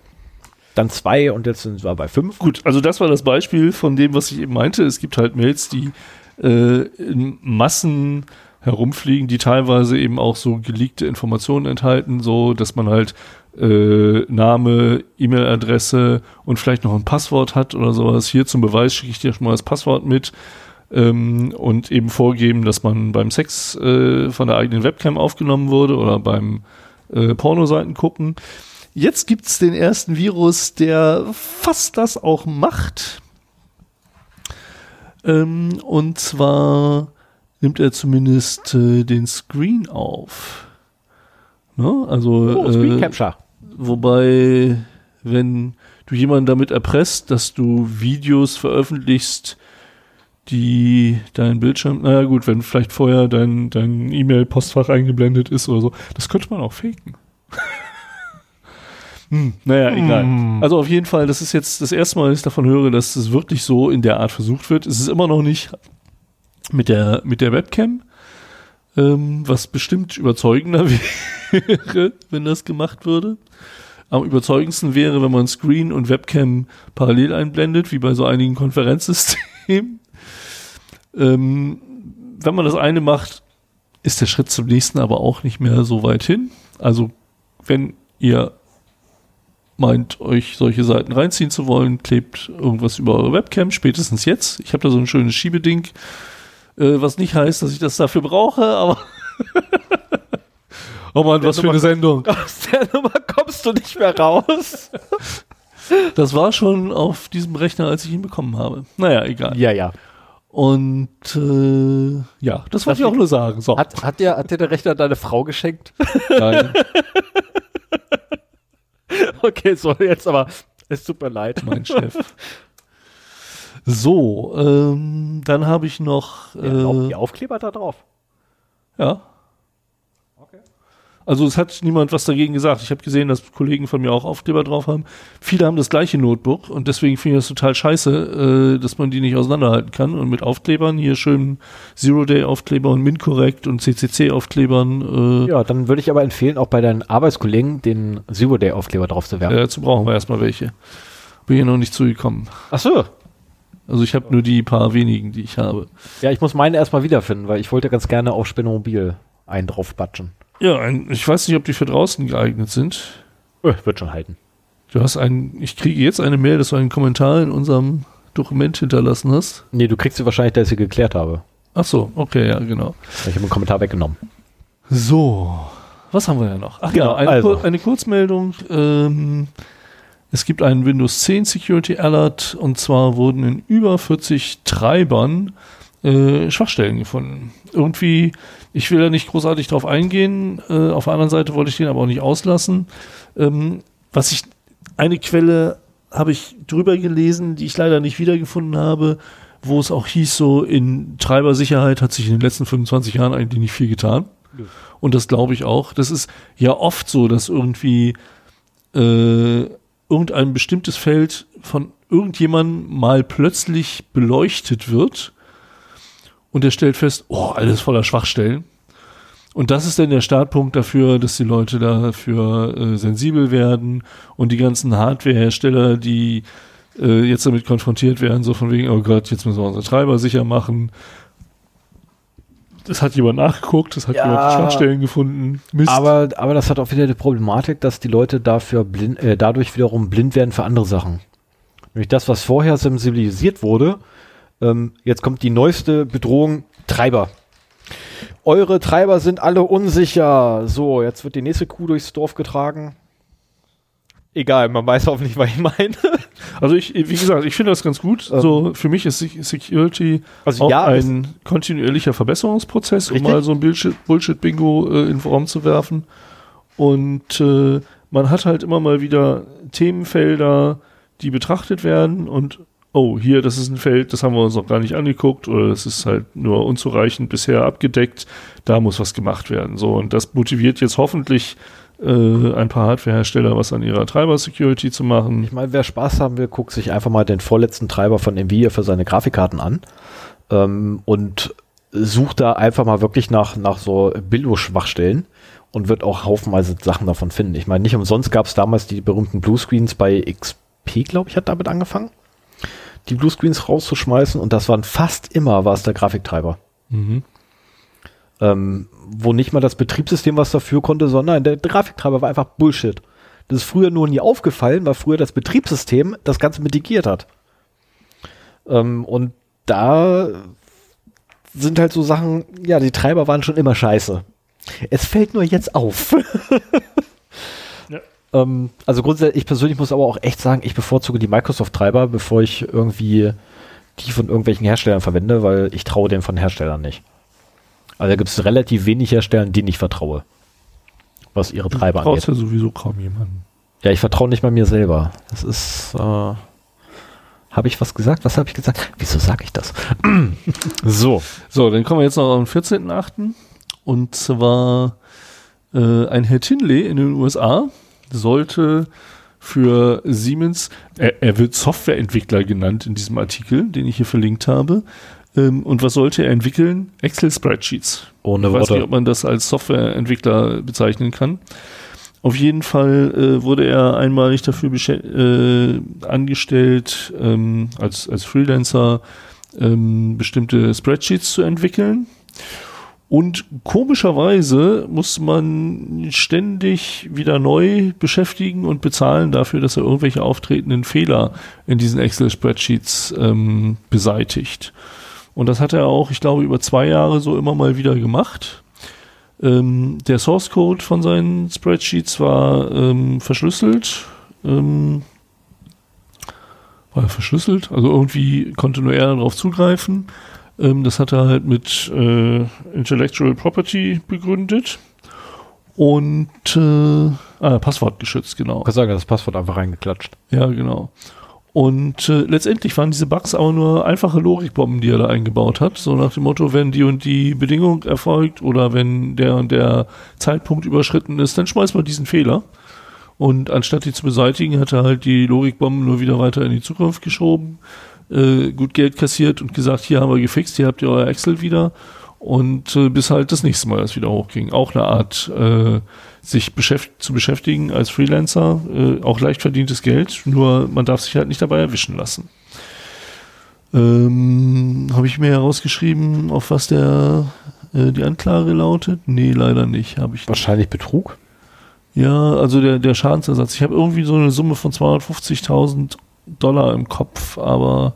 Dann zwei und jetzt sind wir bei fünf. Gut, also das war das Beispiel von dem, was ich eben meinte. Es gibt halt Mails, die äh, in Massen herumfliegen, die teilweise eben auch so geleakte Informationen enthalten, so dass man halt äh, Name, E-Mail-Adresse und vielleicht noch ein Passwort hat oder sowas. Hier zum Beweis schicke ich dir schon mal das Passwort mit ähm, und eben vorgeben, dass man beim Sex äh, von der eigenen Webcam aufgenommen wurde oder beim äh, Pornoseiten gucken. Jetzt gibt's den ersten Virus, der fast das auch macht. Ähm, und zwar nimmt er zumindest äh, den Screen auf. Ne? Also oh, Screen Capture. Wobei, wenn du jemanden damit erpresst, dass du Videos veröffentlichst, die dein Bildschirm, naja gut, wenn vielleicht vorher dein, dein E-Mail-Postfach eingeblendet ist oder so, das könnte man auch faken. hm, naja, egal. Hm. Also auf jeden Fall, das ist jetzt das erste Mal, dass ich davon höre, dass das wirklich so in der Art versucht wird. Es ist immer noch nicht mit der, mit der Webcam, ähm, was bestimmt überzeugender wäre, wenn das gemacht würde. Am überzeugendsten wäre, wenn man Screen und Webcam parallel einblendet, wie bei so einigen Konferenzsystemen. ähm, wenn man das eine macht, ist der Schritt zum nächsten aber auch nicht mehr so weit hin. Also wenn ihr meint, euch solche Seiten reinziehen zu wollen, klebt irgendwas über eure Webcam, spätestens jetzt. Ich habe da so ein schönes Schiebeding, äh, was nicht heißt, dass ich das dafür brauche, aber Oh Mann, was für eine Sendung. Aus der Nummer kommst du nicht mehr raus. Das war schon auf diesem Rechner, als ich ihn bekommen habe. Naja, egal. Ja, ja. Und äh, ja, das wollte ich auch nur sagen. So. Hat, hat, dir, hat dir der Rechner deine Frau geschenkt? Nein, Okay, so jetzt aber. Es tut mir leid. mein Chef. So, ähm, dann habe ich noch äh, die Aufkleber da drauf. Ja. Also es hat niemand was dagegen gesagt. Ich habe gesehen, dass Kollegen von mir auch Aufkleber drauf haben. Viele haben das gleiche Notebook und deswegen finde ich das total scheiße, äh, dass man die nicht auseinanderhalten kann. Und mit Aufklebern, hier schön Zero-Day-Aufkleber und MinCorrect und CCC-Aufklebern, äh, Ja, dann würde ich aber empfehlen, auch bei deinen Arbeitskollegen den Zero-Day-Aufkleber drauf zu werfen. äh, dazu brauchen wir erstmal welche. Bin hier noch nicht zugekommen. Ach so. Also ich habe nur die paar wenigen, die ich habe. Ja, ich muss meine erstmal wiederfinden, weil ich wollte ganz gerne auf Spinnomobil einen draufbatschen. Ja, ein, ich weiß nicht, ob die für draußen geeignet sind. Äh, wird schon halten. Du hast einen, ich kriege jetzt eine Mail, dass du einen Kommentar in unserem Dokument hinterlassen hast. Nee, du kriegst sie wahrscheinlich, dass ich sie geklärt habe. Ach so, okay, ja, genau. Ich habe einen Kommentar weggenommen. So, was haben wir ja noch? Ach genau, Genau, eine, also. Kur eine Kurzmeldung. Ähm, es gibt einen Windows 10 Security Alert und zwar wurden in über 40 Treibern äh, Schwachstellen gefunden. Irgendwie, ich will da nicht großartig drauf eingehen. Äh, auf der anderen Seite wollte ich den aber auch nicht auslassen. Ähm, was ich, eine Quelle habe ich drüber gelesen, die ich leider nicht wiedergefunden habe, wo es auch hieß, so in Treibersicherheit hat sich in den letzten 25 Jahren eigentlich nicht viel getan. Und das glaube ich auch. Das ist ja oft so, dass irgendwie äh, irgendein bestimmtes Feld von irgendjemandem mal plötzlich beleuchtet wird und er stellt fest, oh, alles voller Schwachstellen. Und das ist dann der Startpunkt dafür, dass die Leute dafür äh, sensibel werden und die ganzen Hardwarehersteller, die äh, jetzt damit konfrontiert werden, so von wegen, oh Gott, jetzt müssen wir unsere Treiber sicher machen. Das hat jemand nachgeguckt, das hat Ja. jemand Schwachstellen gefunden. Mist. Aber, aber das hat auch wieder die Problematik, dass die Leute dafür blind, äh, dadurch wiederum blind werden für andere Sachen. Nämlich das, was vorher sensibilisiert wurde, ähm, jetzt kommt die neueste Bedrohung, Treiber. Eure Treiber sind alle unsicher. So, jetzt wird die nächste Kuh durchs Dorf getragen. Egal, man weiß hoffentlich, was ich meine. Also ich, wie gesagt, ich finde das ganz gut. Ähm. so für mich ist Sec- Security Also auch ja, ein kontinuierlicher Verbesserungsprozess, um Richtig. mal so ein Bullshit- Bullshit-Bingo äh, in Raum zu werfen. Und äh, man hat halt immer mal wieder Themenfelder, die betrachtet werden und oh, hier, das ist ein Feld, das haben wir uns noch gar nicht angeguckt oder das ist halt nur unzureichend bisher abgedeckt, da muss was gemacht werden. So, und das motiviert jetzt hoffentlich äh, ein paar Hardwarehersteller, was an ihrer Treiber-Security zu machen. Ich meine, wer Spaß haben will, guckt sich einfach mal den vorletzten Treiber von Nvidia für seine Grafikkarten an ähm, und sucht da einfach mal wirklich nach, nach so Billo-Schwachstellen und wird auch haufenweise Sachen davon finden. Ich meine, nicht umsonst gab es damals die berühmten Bluescreens bei XP, glaube ich, hat damit angefangen, die Bluescreens rauszuschmeißen und das waren fast immer, war es der Grafiktreiber. Mhm. Ähm, wo nicht mal das Betriebssystem was dafür konnte, sondern der Grafiktreiber war einfach Bullshit. Das ist früher nur nie aufgefallen, weil früher das Betriebssystem das Ganze mitigiert hat. Ähm, und da sind halt so Sachen, ja, die Treiber waren schon immer scheiße. Es fällt nur jetzt auf. Ja. ähm, also grundsätzlich, ich persönlich muss aber auch echt sagen, ich bevorzuge die Microsoft-Treiber, bevor ich irgendwie die von irgendwelchen Herstellern verwende, weil ich traue den von Herstellern nicht. Also da gibt es relativ wenig Hersteller, denen ich vertraue, was ihre Treiber angeht. Brauchst ja sowieso kaum jemanden. Ja, ich vertraue nicht mal mir selber. Das ist. Äh, habe ich was gesagt? Was habe ich gesagt? Wieso sage ich das? so. So, dann kommen wir jetzt noch am 14.8. Und zwar äh, ein Herr Tinley in den USA sollte für Siemens, er, er wird Softwareentwickler genannt in diesem Artikel, den ich hier verlinkt habe. Ähm, und was sollte er entwickeln? Excel-Spreadsheets. Ohne ich weiß nicht, Worte. ob man das als Softwareentwickler bezeichnen kann. Auf jeden Fall äh, wurde er einmalig dafür äh, angestellt, ähm, als, als Freelancer ähm, bestimmte Spreadsheets zu entwickeln. Und komischerweise muss man ständig wieder neu beschäftigen und bezahlen dafür, dass er irgendwelche auftretenden Fehler in diesen Excel-Spreadsheets ähm, beseitigt. Und das hat er auch, ich glaube, über zwei Jahre so immer mal wieder gemacht. Ähm, der Source Code von seinen Spreadsheets war ähm, verschlüsselt. Ähm, war verschlüsselt, also irgendwie konnte nur er darauf zugreifen. Ähm, das hat er halt mit äh, Intellectual Property begründet. Und äh, ah, Passwort geschützt, genau. Ich kann sagen, das Passwort einfach reingeklatscht. Ja, genau. Und äh, letztendlich waren diese Bugs aber nur einfache Logikbomben, die er da eingebaut hat. So nach dem Motto, wenn die und die Bedingung erfolgt oder wenn der und der Zeitpunkt überschritten ist, dann schmeißt man diesen Fehler. Und anstatt die zu beseitigen, hat er halt die Logikbomben nur wieder weiter in die Zukunft geschoben äh, gut Geld kassiert und gesagt, hier haben wir gefixt, hier habt ihr euer Excel wieder. Und äh, bis halt das nächste Mal das wieder hochging. Auch eine Art, äh, sich beschäft zu beschäftigen als Freelancer, äh, auch leicht verdientes Geld, nur man darf sich halt nicht dabei erwischen lassen. Ähm, Habe ich mir herausgeschrieben, auf was der äh, die Anklage lautet? Nee, leider nicht. Habe ich Wahrscheinlich Betrug? Ja, also der, der Schadensersatz. Ich habe irgendwie so eine Summe von 250.000 Dollar im Kopf, aber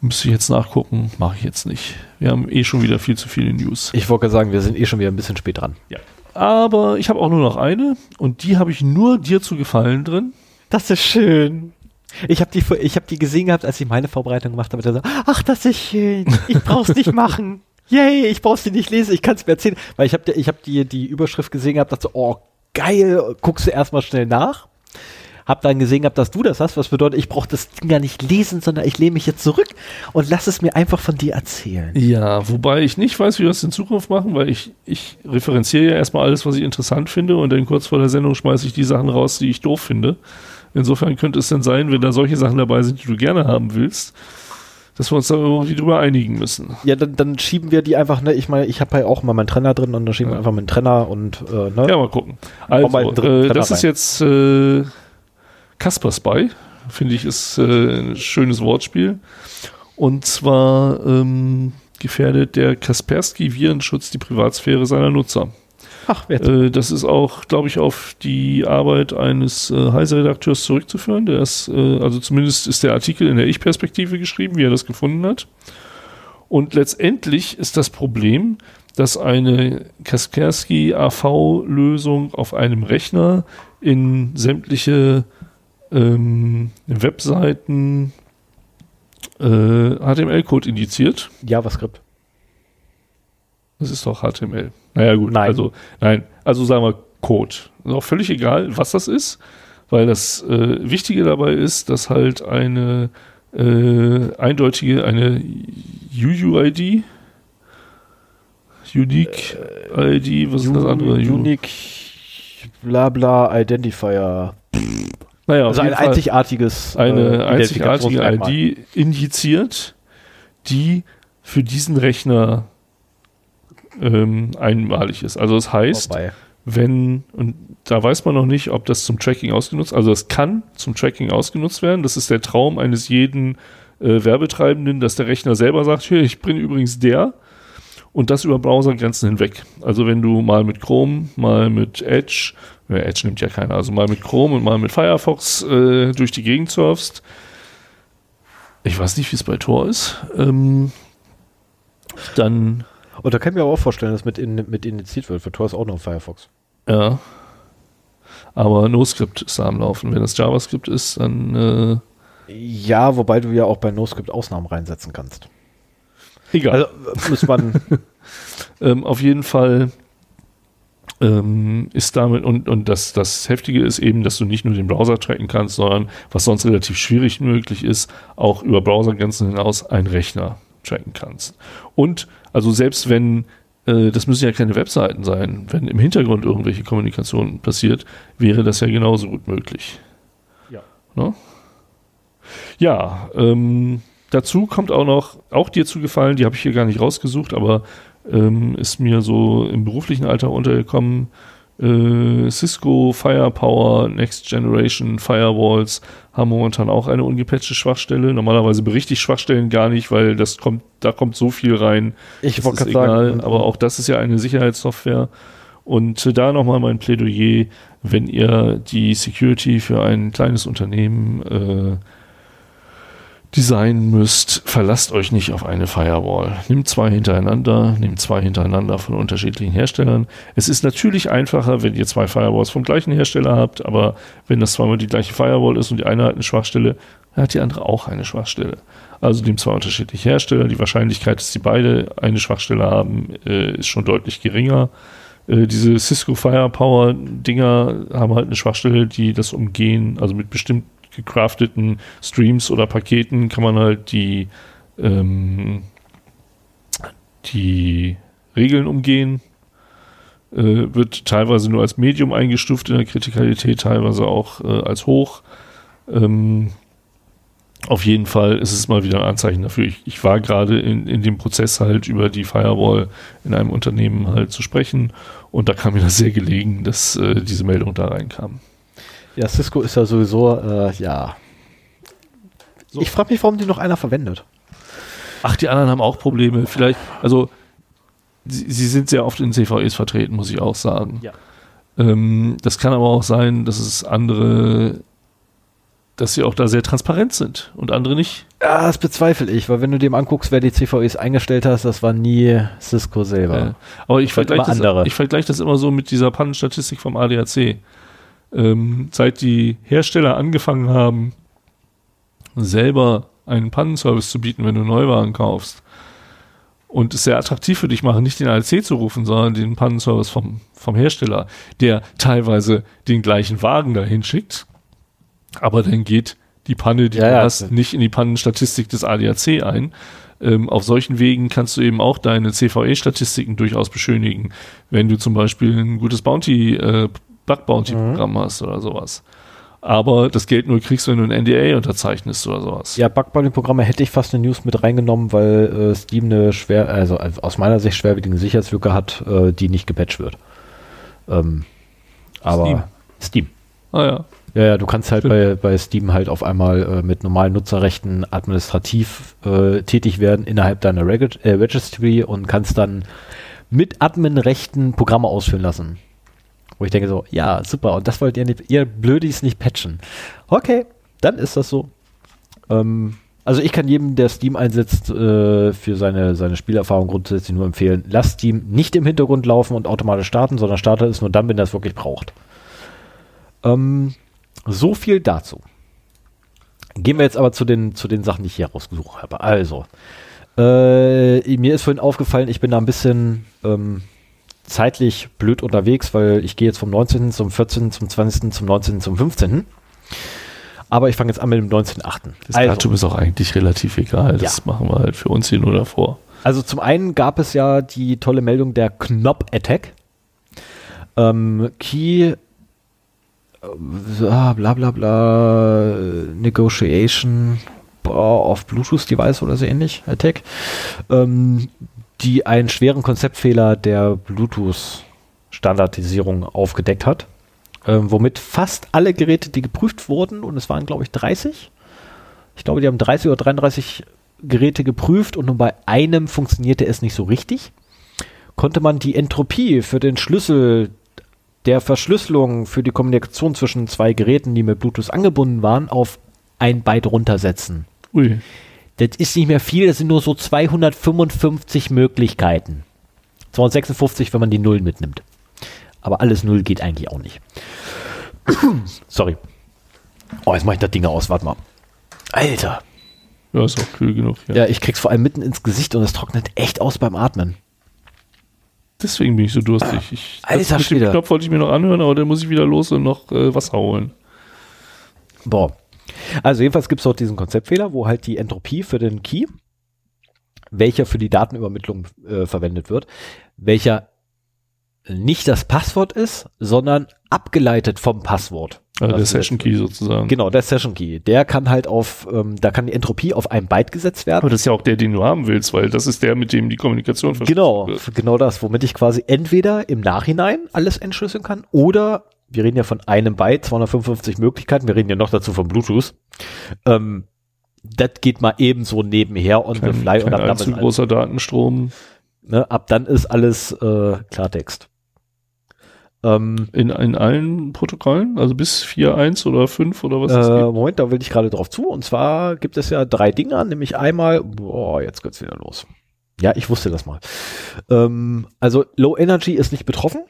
müsste ich jetzt nachgucken, mache ich jetzt nicht. Wir haben eh schon wieder viel zu viele News. Ich wollte sagen, wir sind eh schon wieder ein bisschen spät dran. Ja. Aber ich habe auch nur noch eine und die habe ich nur dir zu gefallen drin. Das ist schön. Ich habe die, hab die gesehen gehabt, als ich meine Vorbereitung gemacht habe. So, Ach, das ist schön. Ich brauch's nicht machen. Yay, ich brauch's dir nicht lesen. Ich kann's mir erzählen. Weil ich habe ich hab die, die Überschrift gesehen gehabt, dachte so, oh, geil. Guckst du erstmal schnell nach hab dann gesehen gehabt, dass du das hast, was bedeutet, ich brauche das Ding gar nicht lesen, sondern ich lehne mich jetzt zurück und lass es mir einfach von dir erzählen. Ja, wobei ich nicht weiß, wie wir das in Zukunft machen, weil ich, ich referenziere ja erstmal alles, was ich interessant finde und dann kurz vor der Sendung schmeiße ich die Sachen raus, die ich doof finde. Insofern könnte es dann sein, wenn da solche Sachen dabei sind, die du gerne haben willst, dass wir uns da irgendwie drüber einigen müssen. Ja, dann, dann schieben wir die einfach, ne, ich meine, ich habe ja auch mal meinen Trenner drin und dann schieben ja. wir einfach meinen Trenner und, äh, ne? Ja, mal gucken. Also, äh, das ist jetzt, äh, Kaspersby, finde ich, ist äh, ein schönes Wortspiel. Und zwar ähm, gefährdet der Kaspersky-Virenschutz die Privatsphäre seiner Nutzer. Ach, äh, das ist auch, glaube ich, auf die Arbeit eines äh, Heise-Redakteurs zurückzuführen. Der ist, äh, also zumindest ist der Artikel in der Ich-Perspektive geschrieben, wie er das gefunden hat. Und letztendlich ist das Problem, dass eine Kaspersky AV-Lösung auf einem Rechner in sämtliche ähm, Webseiten äh, HTML-Code indiziert. JavaScript. Das ist doch HTML. Naja, gut. Nein. Also, nein. Also sagen wir Code. Ist auch völlig egal, was das ist, weil das äh, Wichtige dabei ist, dass halt eine äh, eindeutige, eine UUID, Unique ID, was ist das andere? Unique, bla bla Identifier. Naja, also ein Fall einzigartiges eine äh, einzigartige ID injiziert, die für diesen Rechner ähm, einmalig ist. Also das heißt, Vorbei. wenn, und da weiß man noch nicht, ob das zum Tracking ausgenutzt, also es kann zum Tracking ausgenutzt werden. Das ist der Traum eines jeden äh, Werbetreibenden, dass der Rechner selber sagt, hier, ich bin übrigens der und das über Browsergrenzen hinweg. Also wenn du mal mit Chrome, mal mit Edge, ja, Edge nimmt ja keiner, also mal mit Chrome und mal mit Firefox äh, durch die Gegend surfst. Ich weiß nicht, wie es bei Tor ist. Ähm, dann. Und da kann ich mir aber auch vorstellen, dass mit, in, mit initiiert wird. Für Tor ist auch noch Firefox. Ja. Aber NoScript ist da am Laufen. Wenn das JavaScript ist, dann. Äh ja, wobei du ja auch bei NoScript Ausnahmen reinsetzen kannst. Egal. Also muss man. ähm, auf jeden Fall ähm, ist damit, und, und das, das Heftige ist eben, dass du nicht nur den Browser tracken kannst, sondern, was sonst relativ schwierig möglich ist, auch über Browsergrenzen hinaus einen Rechner tracken kannst. Und also selbst wenn äh, das müssen ja keine Webseiten sein. Wenn im Hintergrund irgendwelche Kommunikation passiert, wäre das ja genauso gut möglich. Ja. No? Ne? Ja, ähm, dazu kommt auch noch, auch dir zugefallen, die habe ich hier gar nicht rausgesucht, aber ähm, ist mir so im beruflichen Alter untergekommen, Äh, Cisco Firepower Next Generation Firewalls haben momentan auch eine ungepatchte Schwachstelle. Normalerweise berichte ich Schwachstellen gar nicht, weil das kommt, da kommt so viel rein. Ich wollte gerade sagen, aber auch das ist ja eine Sicherheitssoftware. Und äh, da nochmal mein Plädoyer, wenn ihr die Security für ein kleines Unternehmen äh, designen müsst, verlasst euch nicht auf eine Firewall. Nehmt zwei hintereinander, nehmt zwei hintereinander von unterschiedlichen Herstellern. Es ist natürlich einfacher, wenn ihr zwei Firewalls vom gleichen Hersteller habt, aber wenn das zweimal die gleiche Firewall ist und die eine hat eine Schwachstelle, dann hat die andere auch eine Schwachstelle. Also nehmt zwei unterschiedliche Hersteller. Die Wahrscheinlichkeit, dass die beide eine Schwachstelle haben, äh, ist schon deutlich geringer. Äh, diese Cisco Firepower Dinger haben halt eine Schwachstelle, die das umgehen, also mit bestimmt gecrafteten Streams oder Paketen kann man halt die, ähm, die Regeln umgehen. Äh, wird teilweise nur als Medium eingestuft in der Kritikalität, teilweise auch äh, als hoch. Ähm, auf jeden Fall ist es mal wieder ein Anzeichen dafür. Ich, ich war gerade in, in dem Prozess halt über die Firewall in einem Unternehmen halt zu sprechen und da kam mir das sehr gelegen, dass äh, diese Meldung da reinkam. Ja, Cisco ist ja sowieso, äh, ja. So. Ich frage mich, warum die noch einer verwendet. Ach, die anderen haben auch Probleme. Vielleicht, also sie, sie sind sehr oft in CVEs vertreten, muss ich auch sagen. Ja. Ähm, das kann aber auch sein, dass es andere, dass sie auch da sehr transparent sind und andere nicht. Ja, das bezweifle ich, weil wenn du dem anguckst, wer die CVEs eingestellt hat, das war nie Cisco selber. Äh, aber ich vergleiche das, ich vergleiche das immer so mit dieser Pannenstatistik vom ADAC. Ähm, seit die Hersteller angefangen haben, selber einen Pannenservice zu bieten, wenn du Neuwagen kaufst, und es sehr attraktiv für dich machen, nicht den ADC zu rufen, sondern den Pannenservice vom, vom Hersteller, der teilweise den gleichen Wagen dahin schickt, aber dann geht die Panne, die Ja, du ja, hast, nicht in die Pannenstatistik des ADAC ein. Ähm, auf solchen Wegen kannst du eben auch deine CVE-Statistiken durchaus beschönigen, wenn du zum Beispiel ein gutes Bounty, äh, Bug-Bounty-Programm hast oder sowas. Aber das Geld nur kriegst, wenn du ein NDA unterzeichnest oder sowas. Ja, Bugbounty-Programme hätte ich fast eine News mit reingenommen, weil äh, Steam eine schwer, also, also aus meiner Sicht schwerwiegende Sicherheitslücke hat, äh, die nicht gepatcht wird. Ähm, aber Steam. Steam. Ah ja. Ja, ja, du kannst halt Stimmt. bei, bei Steam halt auf einmal äh, mit normalen Nutzerrechten administrativ äh, tätig werden innerhalb deiner Reg äh, Registry und kannst dann mit Admin-Rechten Programme ausführen lassen. Wo ich denke so, ja, super, und das wollt ihr nicht, ihr Blödis nicht patchen. Okay, dann ist das so. Ähm, also ich kann jedem, der Steam einsetzt, äh, für seine, seine Spielerfahrung grundsätzlich nur empfehlen, lasst Steam nicht im Hintergrund laufen und automatisch starten, sondern startet es nur dann, wenn er es wirklich braucht. Ähm, so viel dazu. Gehen wir jetzt aber zu den, zu den Sachen, die ich hier rausgesucht habe. Also, äh, mir ist vorhin aufgefallen, ich bin da ein bisschen ähm, zeitlich blöd unterwegs, weil ich gehe jetzt vom 19. zum 14., zum 20., zum 19., zum 15. Aber ich fange jetzt an mit dem 19.8. Das Also, Datum ist auch eigentlich relativ egal. Das machen wir halt für uns hier nur davor. also zum einen gab es ja die tolle Meldung der Knop-Attack. Ähm, Key äh, ah, bla bla bla Negotiation boah, auf Bluetooth-Device oder so ähnlich, Attack, ähm, die einen schweren Konzeptfehler der Bluetooth-Standardisierung aufgedeckt hat, ähm, womit fast alle Geräte, die geprüft wurden, und es waren glaube ich 30, ich glaube, die haben 30 oder 33 Geräte geprüft und nur bei einem funktionierte es nicht so richtig, konnte man die Entropie für den Schlüssel der Verschlüsselung für die Kommunikation zwischen zwei Geräten, die mit Bluetooth angebunden waren, auf ein Byte runtersetzen. Ui. Das ist nicht mehr viel, das sind nur so 255 Möglichkeiten. 256, wenn man die Nullen mitnimmt. Aber alles Null geht eigentlich auch nicht. Sorry. Oh, jetzt mach ich das Ding aus, warte mal. Alter. Ja, ist auch kühl genug. Ja. Ja, ich krieg's vor allem mitten ins Gesicht und es trocknet echt aus beim Atmen. Deswegen bin ich so durstig. Ich, Alter das mit dem. Knopf wollte ich mir noch anhören, aber dann muss ich wieder los und noch äh, Wasser holen. Boah. Also jedenfalls gibt es dort diesen Konzeptfehler, wo halt die Entropie für den Key, welcher für die Datenübermittlung äh, verwendet wird, welcher nicht das Passwort ist, sondern abgeleitet vom Passwort. Also der Das Session Key sozusagen. Genau, der Session Key. Der kann halt auf, ähm, da kann die Entropie auf ein Byte gesetzt werden. Aber das ist ja auch der, den du haben willst, weil das ist der, mit dem die Kommunikation Genau, wird. genau das, womit ich quasi entweder im Nachhinein alles entschlüsseln kann oder wir reden ja von einem Byte, 255 Möglichkeiten, wir reden ja noch dazu von Bluetooth. Ähm, das geht mal ebenso nebenher on the Kein, fly und kein ab dann, großer Datenstrom ne, ab dann ist alles äh, Klartext. Ähm, in, in allen Protokollen, also bis 4.1 oder 5 oder was äh. Moment, da will ich gerade drauf zu. Und zwar gibt es ja drei Dinge, nämlich einmal, boah, jetzt geht's wieder los. Ja, ich wusste das mal. Ähm, also Low Energy ist nicht betroffen.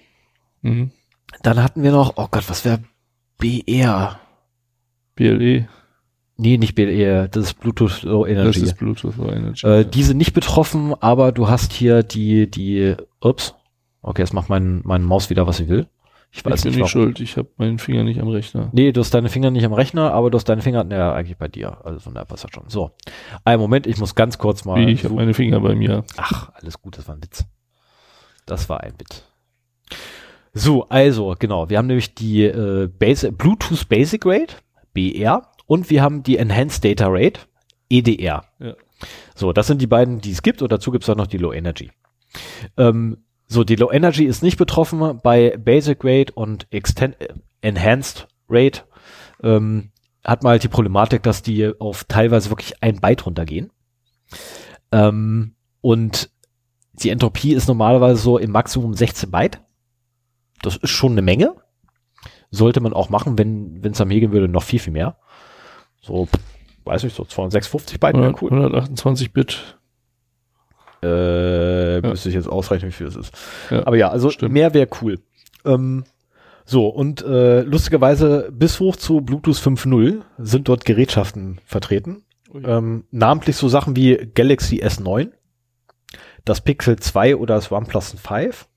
Mhm. Dann hatten wir noch, oh Gott, was wäre BR? BLE, Nee, nicht BR, das ist Bluetooth Low das Energy. ist Bluetooth Low Energy. Äh, die sind nicht betroffen, aber du hast hier die, die, ups, okay, jetzt macht mein, mein Maus wieder, was sie will. Ich ich weiß bin nicht, nicht schuld, ich habe meinen Finger nicht am Rechner. Nee, du hast deine Finger nicht am Rechner, aber du hast deine Finger, naja, eigentlich bei dir. Also von daher passt das schon. So. Einen Moment, ich muss ganz kurz mal. Wie, ich habe meine Finger bei mir. Ach, alles gut, das war ein Witz. Das war ein Witz. So, also, genau, wir haben nämlich die äh, Base, Bluetooth Basic Rate, BR, und wir haben die Enhanced Data Rate, EDR. Ja. So, das sind die beiden, die es gibt, und dazu gibt es auch noch die Low Energy. Ähm, so, die Low Energy ist nicht betroffen bei Basic Rate und Extend äh, Enhanced Rate. Ähm, hat man halt die Problematik, dass die auf teilweise wirklich ein Byte runtergehen. Ähm, und die Entropie ist normalerweise so im Maximum 16 Byte. Das ist schon eine Menge. Sollte man auch machen, wenn es am gehen würde, noch viel, viel mehr. So, weiß nicht, so 256 Byte wäre 100, cool. 128 Bit. Äh, Ja. müsste ich jetzt ausrechnen, wie viel es ist. Ja, Aber ja, also stimmt. mehr wäre cool. Ähm, so, und äh, lustigerweise bis hoch zu Bluetooth 5.0 sind dort Gerätschaften vertreten. Ui. Ähm, namentlich so Sachen wie Galaxy S9, das Pixel 2 oder das OnePlus 5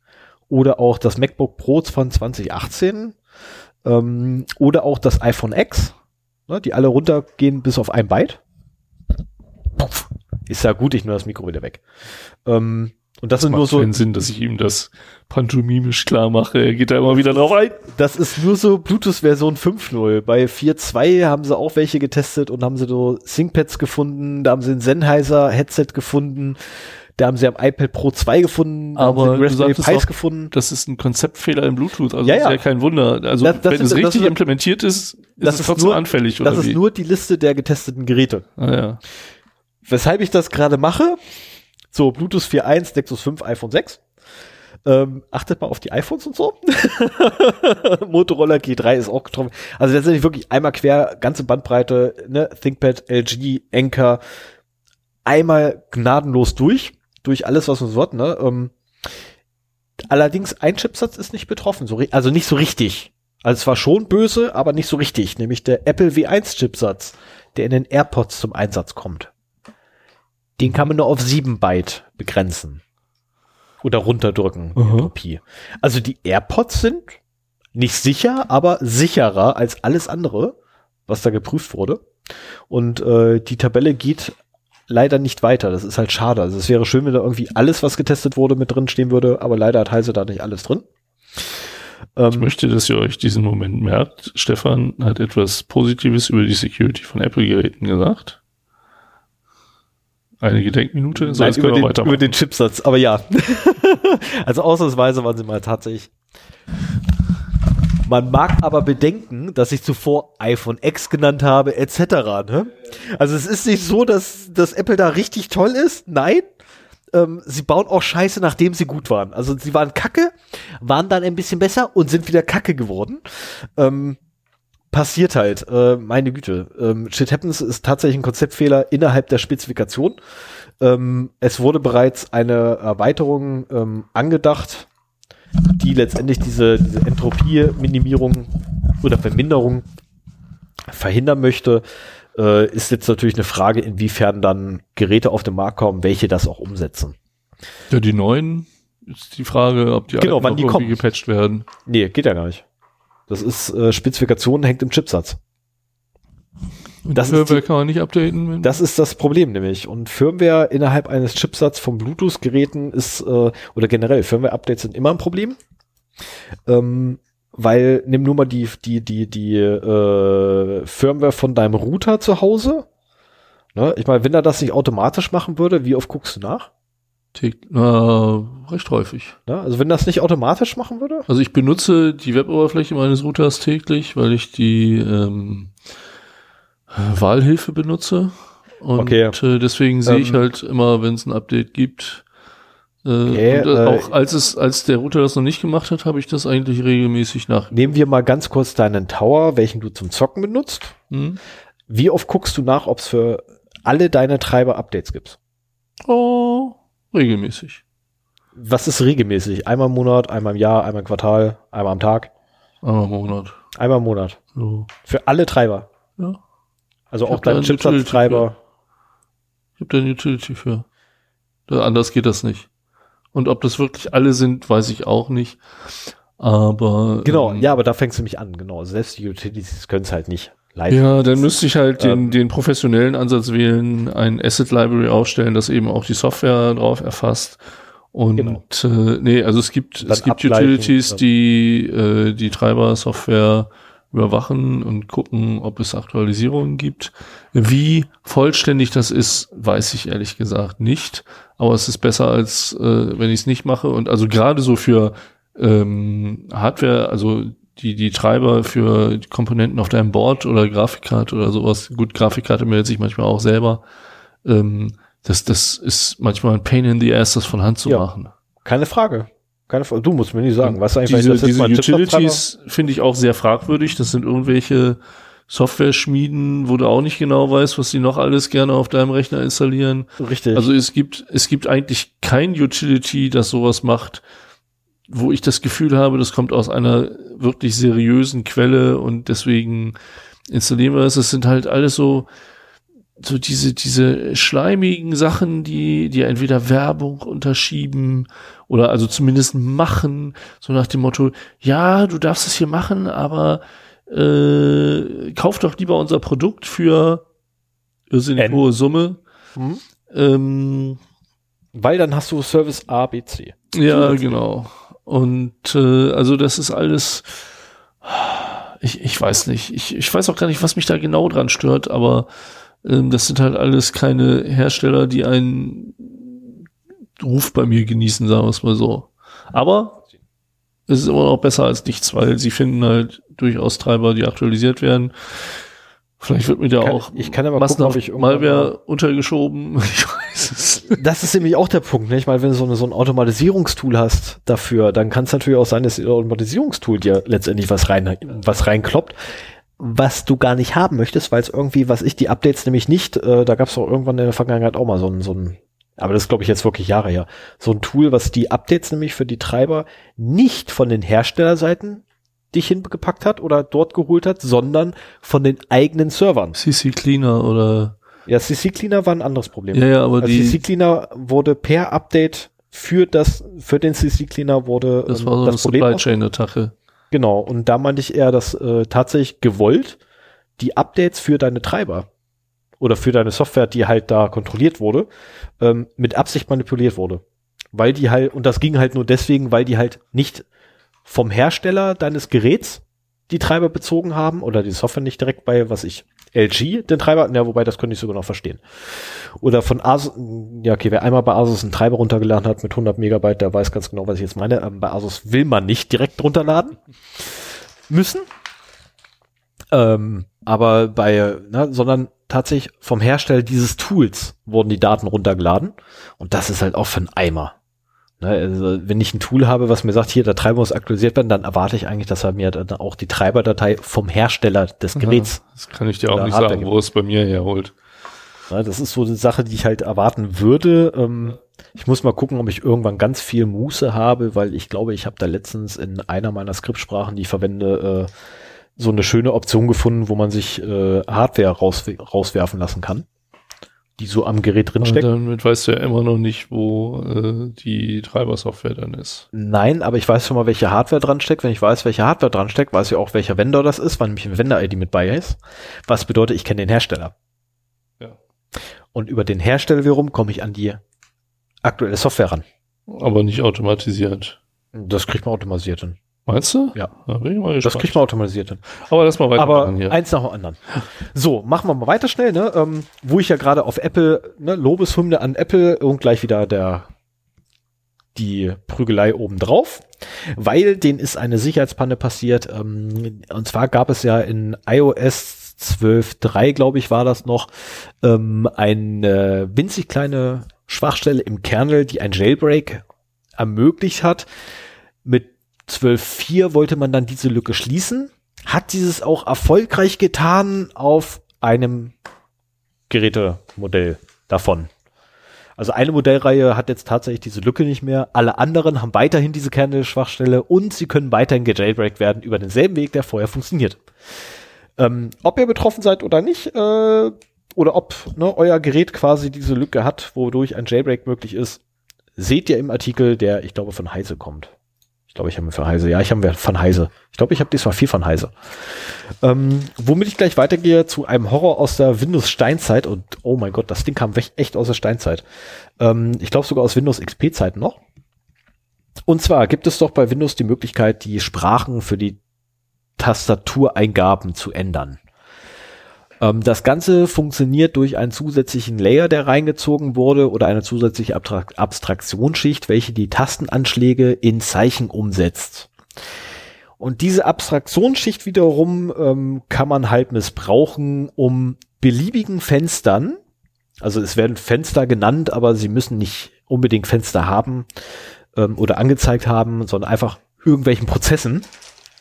oder auch das MacBook Pro von 2018 ähm, oder auch das iPhone X, ne, die alle runtergehen bis auf ein Byte. Puff. Ist ja gut, ich nur das Mikro wieder weg. Ähm, und das sind nur so, keinen Sinn, dass ich ihm das pantomimisch klar mache. Er geht da immer wieder drauf ein. Das ist nur so Bluetooth-Version 5.0. Bei 4.2 haben sie auch welche getestet und haben sie so ThinkPads gefunden, da haben sie ein Sennheiser-Headset gefunden, da haben sie am iPad Pro 2 gefunden, Aber haben sie Raspberry Pis gefunden. Das ist ein Konzeptfehler im Bluetooth. Also Ja, das ist ja. ja kein Wunder. Also Das- das wenn ist- es richtig ist- implementiert ist, ist das es trotzdem nur- anfällig, oder Das wie? ist nur die Liste der getesteten Geräte. ah, ja. Weshalb ich das gerade mache, so Bluetooth 4.1, Nexus 5, iPhone 6. Ähm, achtet mal auf die iPhones und so. Motorola G3 ist auch getroffen. Also letztendlich wirklich einmal quer, ganze Bandbreite, ne, ThinkPad, LG, Anker, einmal gnadenlos durch, durch alles, was man so hat, ne. Ähm, allerdings ein Chipsatz ist nicht betroffen, so, also nicht so richtig. Also es war schon böse, aber nicht so richtig, nämlich der Apple W1 Chipsatz, der in den AirPods zum Einsatz kommt. Den kann man nur auf 7 Byte begrenzen. Oder runterdrücken, die Aha. Entropie. Also die AirPods sind nicht sicher, aber sicherer als alles andere, was da geprüft wurde. Und äh, die Tabelle geht leider nicht weiter. Das ist halt schade. Also es wäre schön, wenn da irgendwie alles, was getestet wurde, mit drin stehen würde, aber leider hat Heise da nicht alles drin. Ich Ähm, möchte, dass ihr euch diesen Moment merkt. Stefan hat etwas Positives über die Security von Apple-Geräten gesagt. Eine Gedenkminute. So, Nein, über, den, weitermachen. über den Chipsatz, aber ja. also ausnahmsweise waren sie mal tatsächlich. Man mag aber bedenken, dass ich zuvor iPhone X genannt habe, etc. Ne? Also es ist nicht so, dass, dass Apple da richtig toll ist. Nein. Ähm, sie bauen auch Scheiße, nachdem sie gut waren. Also sie waren kacke, waren dann ein bisschen besser und sind wieder kacke geworden. Ähm, passiert halt, äh, meine Güte. Ähm, Shit Happens ist tatsächlich ein Konzeptfehler innerhalb der Spezifikation. Ähm, es wurde bereits eine Erweiterung ähm, angedacht, die letztendlich diese, diese Entropie-Minimierung oder Verminderung verhindern möchte. Äh, ist jetzt natürlich eine Frage, inwiefern dann Geräte auf den Markt kommen, welche das auch umsetzen. Ja, die neuen ist die Frage, ob die Genau, wann die kommen. gepatcht werden. Nee, geht ja gar nicht. Das ist äh, Spezifikation hängt im Chipsatz. Und Das die ist Firmware kann man nicht updaten. Das ist das Problem nämlich. Und Firmware innerhalb eines Chipsatz von Bluetooth-Geräten ist, äh, oder generell Firmware-Updates sind immer ein Problem. Ähm, weil nimm nur mal die, die, die, die äh, Firmware von deinem Router zu Hause. Ne? Ich meine, wenn er das nicht automatisch machen würde, wie oft guckst du nach? Äh, recht häufig. Ne? Also wenn das nicht automatisch machen würde? Also ich benutze die Weboberfläche meines Routers täglich, weil ich die ähm, Wahlhilfe benutze. Und Okay. äh, deswegen sehe ich Ähm. halt immer, wenn es ein Update gibt. Äh, Okay, und äh, äh, auch als es, als der Router das noch nicht gemacht hat, habe ich das eigentlich regelmäßig nach. Nehmen wir mal ganz kurz deinen Tower, welchen du zum Zocken benutzt. Hm? Wie oft guckst du nach, ob es für alle deine Treiber Updates gibt? Oh, regelmäßig. Was ist regelmäßig? Einmal im Monat, einmal im Jahr, einmal im Quartal, einmal am Tag? Einmal im Monat. Einmal im Monat. So. Für alle Treiber. Ja. Also auch dein Chipsatz-Treiber. Ich habe da eine Utility für. Anders geht das nicht. Und ob das wirklich alle sind, weiß ich auch nicht. Aber Genau, ähm, ja, aber da fängst du mich an, genau. Selbst die Utilities können es halt nicht. Live. Ja, dann müsste ich halt den, Ähm, den professionellen Ansatz wählen, ein Asset Library aufstellen, das eben auch die Software drauf erfasst. Und Genau. äh, nee, also es gibt Dann es gibt Utilities, die äh, die Treiber-Software überwachen und gucken, ob es Aktualisierungen gibt. Wie vollständig das ist, weiß ich ehrlich gesagt nicht. Aber es ist besser als äh, wenn ich es nicht mache. Und also gerade so für ähm, Hardware, also die, die Treiber für Komponenten auf deinem Board oder Grafikkarte oder sowas. Gut, Grafikkarte meldet sich manchmal auch selber. Ähm, das, das ist manchmal ein Pain in the ass, das von Hand zu Ja. machen. Keine Frage. Keine Frage. Du musst mir nicht sagen. Du eigentlich, diese diese Utilities finde ich auch sehr fragwürdig. Das sind irgendwelche Software-Schmieden, wo du auch nicht genau weißt, was die noch alles gerne auf deinem Rechner installieren. Richtig. Also es gibt, es gibt eigentlich kein Utility, das sowas macht, wo ich das Gefühl habe, das kommt aus einer wirklich seriösen Quelle und deswegen installieren wir es. Es sind halt alles so, so diese, diese schleimigen Sachen, die, die entweder Werbung unterschieben oder also zumindest machen, so nach dem Motto, ja, du darfst es hier machen, aber äh, kauf doch lieber unser Produkt für irrsinnig hohe Summe. Hm? Ähm, Weil dann hast du Service A, B, C. ja, genau. Und äh, also das ist alles, ich, ich weiß nicht. Ich, ich weiß auch gar nicht, was mich da genau dran stört, aber ähm, das sind halt alles keine Hersteller, die einen Ruf bei mir genießen, sagen wir es mal so. Aber es ist immer noch besser als nichts, weil sie finden halt durchaus Treiber, die aktualisiert werden. Vielleicht wird mir da auch ich kann aber gucken, massenhaft ob ich Malware untergeschoben. Ich weiß es. Das ist nämlich auch der Punkt, nicht? Weil wenn du so, eine, so ein Automatisierungstool hast dafür, dann kann es natürlich auch sein, dass das Automatisierungstool dir letztendlich was rein, was reinkloppt, was du gar nicht haben möchtest, weil es irgendwie, was ich, die Updates nämlich nicht, äh, da gab es auch irgendwann in der Vergangenheit auch mal so ein, so ein, aber das ist glaube ich jetzt wirklich Jahre her, so ein Tool, was die Updates nämlich für die Treiber nicht von den Herstellerseiten dich hingepackt hat oder dort geholt hat, sondern von den eigenen Servern. CC Cleaner oder Ja, CC Cleaner war ein anderes Problem. ja, ja, aber Also die, CC Cleaner wurde per Update für das, für den CC Cleaner wurde das ähm, war so eine das Problem. Supply Chain Attacke. Genau. Und da meinte ich eher, dass äh, tatsächlich gewollt die Updates für deine Treiber oder für deine Software, die halt da kontrolliert wurde, ähm, mit Absicht manipuliert wurde. Weil die halt, und das ging halt nur deswegen, weil die halt nicht vom Hersteller deines Geräts die Treiber bezogen haben oder die Software nicht direkt bei, was ich, LG den Treiber, ja, wobei das könnte ich sogar noch verstehen. Oder von Asus, ja, okay, wer einmal bei Asus einen Treiber runtergeladen hat mit 100 Megabyte, der weiß ganz genau, was ich jetzt meine. Ähm, bei Asus will man nicht direkt runterladen müssen. Ähm, aber bei, ne, sondern tatsächlich vom Hersteller dieses Tools wurden die Daten runtergeladen. Und das ist halt auch für ein Eimer. Ne, also wenn ich ein Tool habe, was mir sagt, hier, der Treiber muss aktualisiert werden, dann erwarte ich eigentlich, dass er mir dann auch die Treiberdatei vom Hersteller des Geräts Ja, das kann ich dir auch nicht Hardware sagen, wo es bei mir herholt. Ja, das ist so eine Sache, die ich halt erwarten würde. Ähm, ich muss mal gucken, ob ich irgendwann ganz viel Muße habe, weil ich glaube, ich habe da letztens in einer meiner Skriptsprachen, die ich verwende, äh, so eine schöne Option gefunden, wo man sich äh, Hardware raus, rauswerfen lassen kann, die so am Gerät Und drinsteckt. damit weißt du ja immer noch nicht, wo äh, die Treibersoftware dann ist. Nein, aber ich weiß schon mal, welche Hardware dran steckt. Wenn ich weiß, welche Hardware dran steckt, weiß ich auch, welcher Vendor das ist, weil nämlich ein Vendor-ID mit bei ist. Was bedeutet, ich kenne den Hersteller. Ja. Und über den Hersteller wiederum komme ich an die aktuelle Software ran. Aber nicht automatisiert. Das kriegt man automatisiert hin. Meinst du? Ja. Da bin ich mal Das kriegt man automatisiert hin. Aber lass mal weiter Aber hier. eins nach dem anderen. So, machen wir mal weiter schnell, ne? Ähm, wo ich ja gerade auf Apple, ne, Lobeshymne an Apple und gleich wieder der die Prügelei obendrauf, weil denen ist eine Sicherheitspanne passiert. Ähm, und zwar gab es ja in iOS 12.3, glaube ich, war das noch, ähm, eine winzig kleine Schwachstelle im Kernel, die ein Jailbreak ermöglicht hat. Mit 12.4 wollte man dann diese Lücke schließen, hat dieses auch erfolgreich getan auf einem Gerätemodell davon. Also eine Modellreihe hat jetzt tatsächlich diese Lücke nicht mehr. Alle anderen haben weiterhin diese Kernel-Schwachstelle und sie können weiterhin gejailbreakt werden über denselben Weg, der vorher funktioniert. Ähm, ob ihr betroffen seid oder nicht, äh, oder ob ne, euer Gerät quasi diese Lücke hat, wodurch ein Jailbreak möglich ist, seht ihr im Artikel, der, ich glaube, von Heise kommt. Ich glaube, ich habe mir von Heise. Ja, ich habe mir von Heise. Ich glaube, ich habe diesmal viel von Heise. Ähm, womit ich gleich weitergehe zu einem Horror aus der Windows-Steinzeit. Und oh mein Gott, das Ding kam echt aus der Steinzeit. Ähm, ich glaube sogar aus Windows XP-Zeiten noch. Und zwar gibt es doch bei Windows die Möglichkeit, die Sprachen für die Tastatureingaben zu ändern. Ähm, das Ganze funktioniert durch einen zusätzlichen Layer, der reingezogen wurde, oder eine zusätzliche Abtrakt Abstraktionsschicht, welche die Tastenanschläge in Zeichen umsetzt. Und diese Abstraktionsschicht wiederum ähm, kann man halt missbrauchen, um beliebigen Fenstern, also es werden Fenster genannt, aber sie müssen nicht unbedingt Fenster haben ähm, oder angezeigt haben, sondern einfach irgendwelchen Prozessen.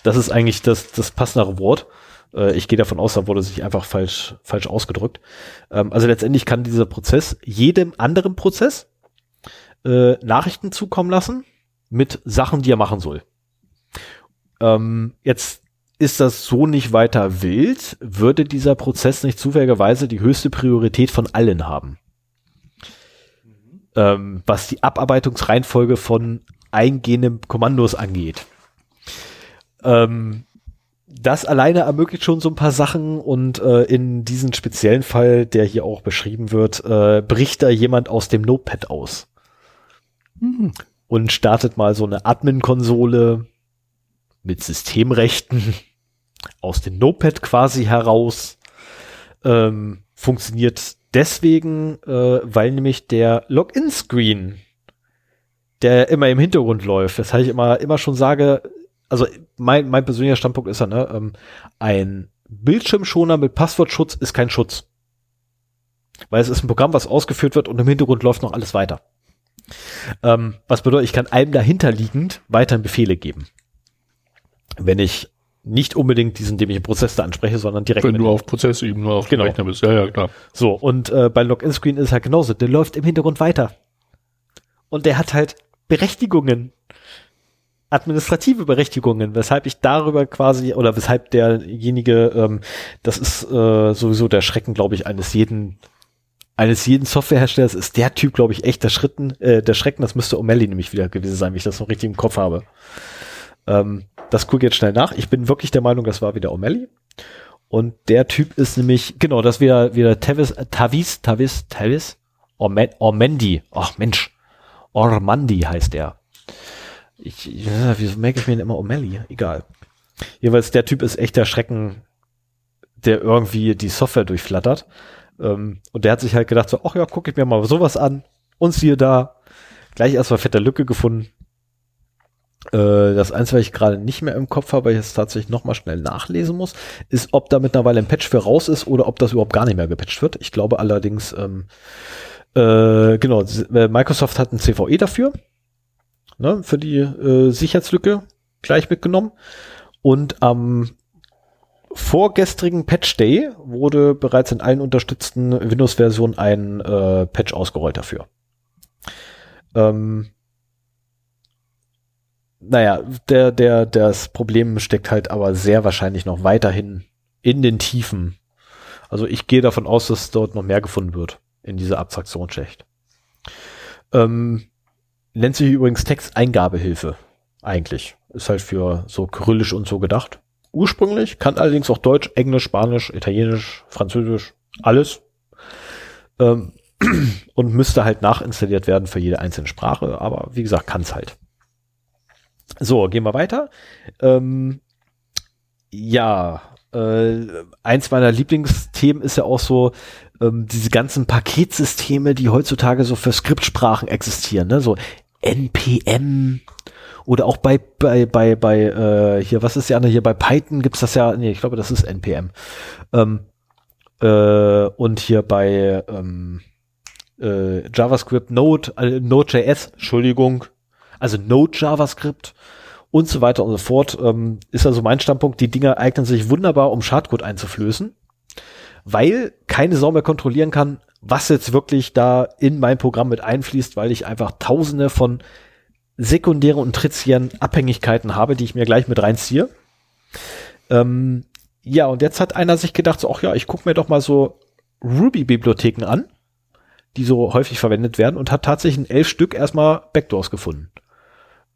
Das ist eigentlich das, das passendere Wort. Äh, ich gehe davon aus, da wurde sich einfach falsch, falsch ausgedrückt. Ähm, also letztendlich kann dieser Prozess jedem anderen Prozess äh, Nachrichten zukommen lassen mit Sachen, die er machen soll. Ähm, jetzt ist das so nicht weiter wild, würde dieser Prozess nicht zufälligerweise die höchste Priorität von allen haben. Ähm, was die Abarbeitungsreihenfolge von eingehenden Kommandos angeht. Ähm, das alleine ermöglicht schon so ein paar Sachen und äh, in diesem speziellen Fall, der hier auch beschrieben wird, äh, bricht da jemand aus dem Notepad aus Hm. und startet mal so eine Admin-Konsole mit Systemrechten aus dem Notepad quasi heraus. Ähm, funktioniert deswegen, äh, weil nämlich der Login-Screen, der immer im Hintergrund läuft, das ich immer, immer schon sage, also mein, mein persönlicher Standpunkt ist ja, ne, ähm, ein Bildschirmschoner mit Passwortschutz ist kein Schutz. Weil es ist ein Programm, was ausgeführt wird und im Hintergrund läuft noch alles weiter. Ähm, was bedeutet, ich kann einem dahinterliegend weiterhin Befehle geben. Wenn ich nicht unbedingt diesen dämlichen Prozess da anspreche, sondern direkt. Wenn du auf Prozessebene auf Genau. Rechner bist. Ja, ja, klar. so, und äh, bei Login-Screen ist es halt genauso. Der läuft im Hintergrund weiter. Und der hat halt Berechtigungen. Administrative Berechtigungen, weshalb ich darüber quasi, oder weshalb derjenige, ähm, das ist äh, sowieso der Schrecken, glaube ich, eines jeden, eines jeden Softwareherstellers, ist der Typ, glaube ich, echt der Schritten, äh, der Schrecken, das müsste O'Malley nämlich wieder gewesen sein, wie ich das noch richtig im Kopf habe. Ähm, das gucke jetzt schnell nach. Ich bin wirklich der Meinung, das war wieder O'Malley. Und der Typ ist nämlich, genau, das wieder, wieder Tavis, Tavis, Tavis, Tavis, Ormen- Ormendi. Ach Mensch, Ormandi heißt er. Ich, ja, wieso merke ich mir denn immer O'Malley? Egal. Jeweils, der Typ ist echt der Schrecken, der irgendwie die Software durchflattert. Ähm, und der hat sich halt gedacht so, ach ja, gucke ich mir mal sowas an. Und siehe da, gleich erstmal fette Lücke gefunden. Äh, das Einzige, was ich gerade nicht mehr im Kopf habe, weil ich jetzt tatsächlich nochmal schnell nachlesen muss, ist, ob da mittlerweile ein Patch für raus ist oder ob das überhaupt gar nicht mehr gepatcht wird. Ich glaube allerdings, ähm, äh, genau, äh, Microsoft hat ein CVE dafür, ne, für die äh, Sicherheitslücke gleich mitgenommen. Und am vorgestrigen Patch Day wurde bereits in allen unterstützten Windows-Versionen ein äh, Patch ausgerollt dafür. Ähm, naja, der, der, das Problem steckt halt aber sehr wahrscheinlich noch weiterhin in den Tiefen. Also ich gehe davon aus, dass dort noch mehr gefunden wird in dieser Abstraktionsschicht. Ähm, nennt sich übrigens Texteingabehilfe. Eigentlich. Ist halt für so Kyrillisch und so gedacht. Ursprünglich kann allerdings auch Deutsch, Englisch, Spanisch, Italienisch, Französisch, alles. Ähm, und müsste halt nachinstalliert werden für jede einzelne Sprache, aber wie gesagt, kann es halt. So, gehen wir weiter. Ähm, ja, äh, eins meiner Lieblingsthemen ist ja auch so ähm, diese ganzen Paketsysteme, die heutzutage so für Skriptsprachen existieren, ne? So NPM oder auch bei bei bei bei äh, hier was ist ja hier bei Python gibt's das ja nee ich glaube das ist NPM ähm, äh, und hier bei ähm, äh, JavaScript Node äh, Node.js Entschuldigung also Node JavaScript und so weiter und so fort, ähm, ist also mein Standpunkt, die Dinger eignen sich wunderbar, um Schadcode einzuflößen, weil keine Sau mehr kontrollieren kann, was jetzt wirklich da in mein Programm mit einfließt, weil ich einfach tausende von sekundären und tertiären Abhängigkeiten habe, die ich mir gleich mit reinziehe. Ähm, ja, und jetzt hat einer sich gedacht, so, ach ja, ich gucke mir doch mal so Ruby-Bibliotheken an, die so häufig verwendet werden und hat tatsächlich in elf Stück erstmal Backdoors gefunden.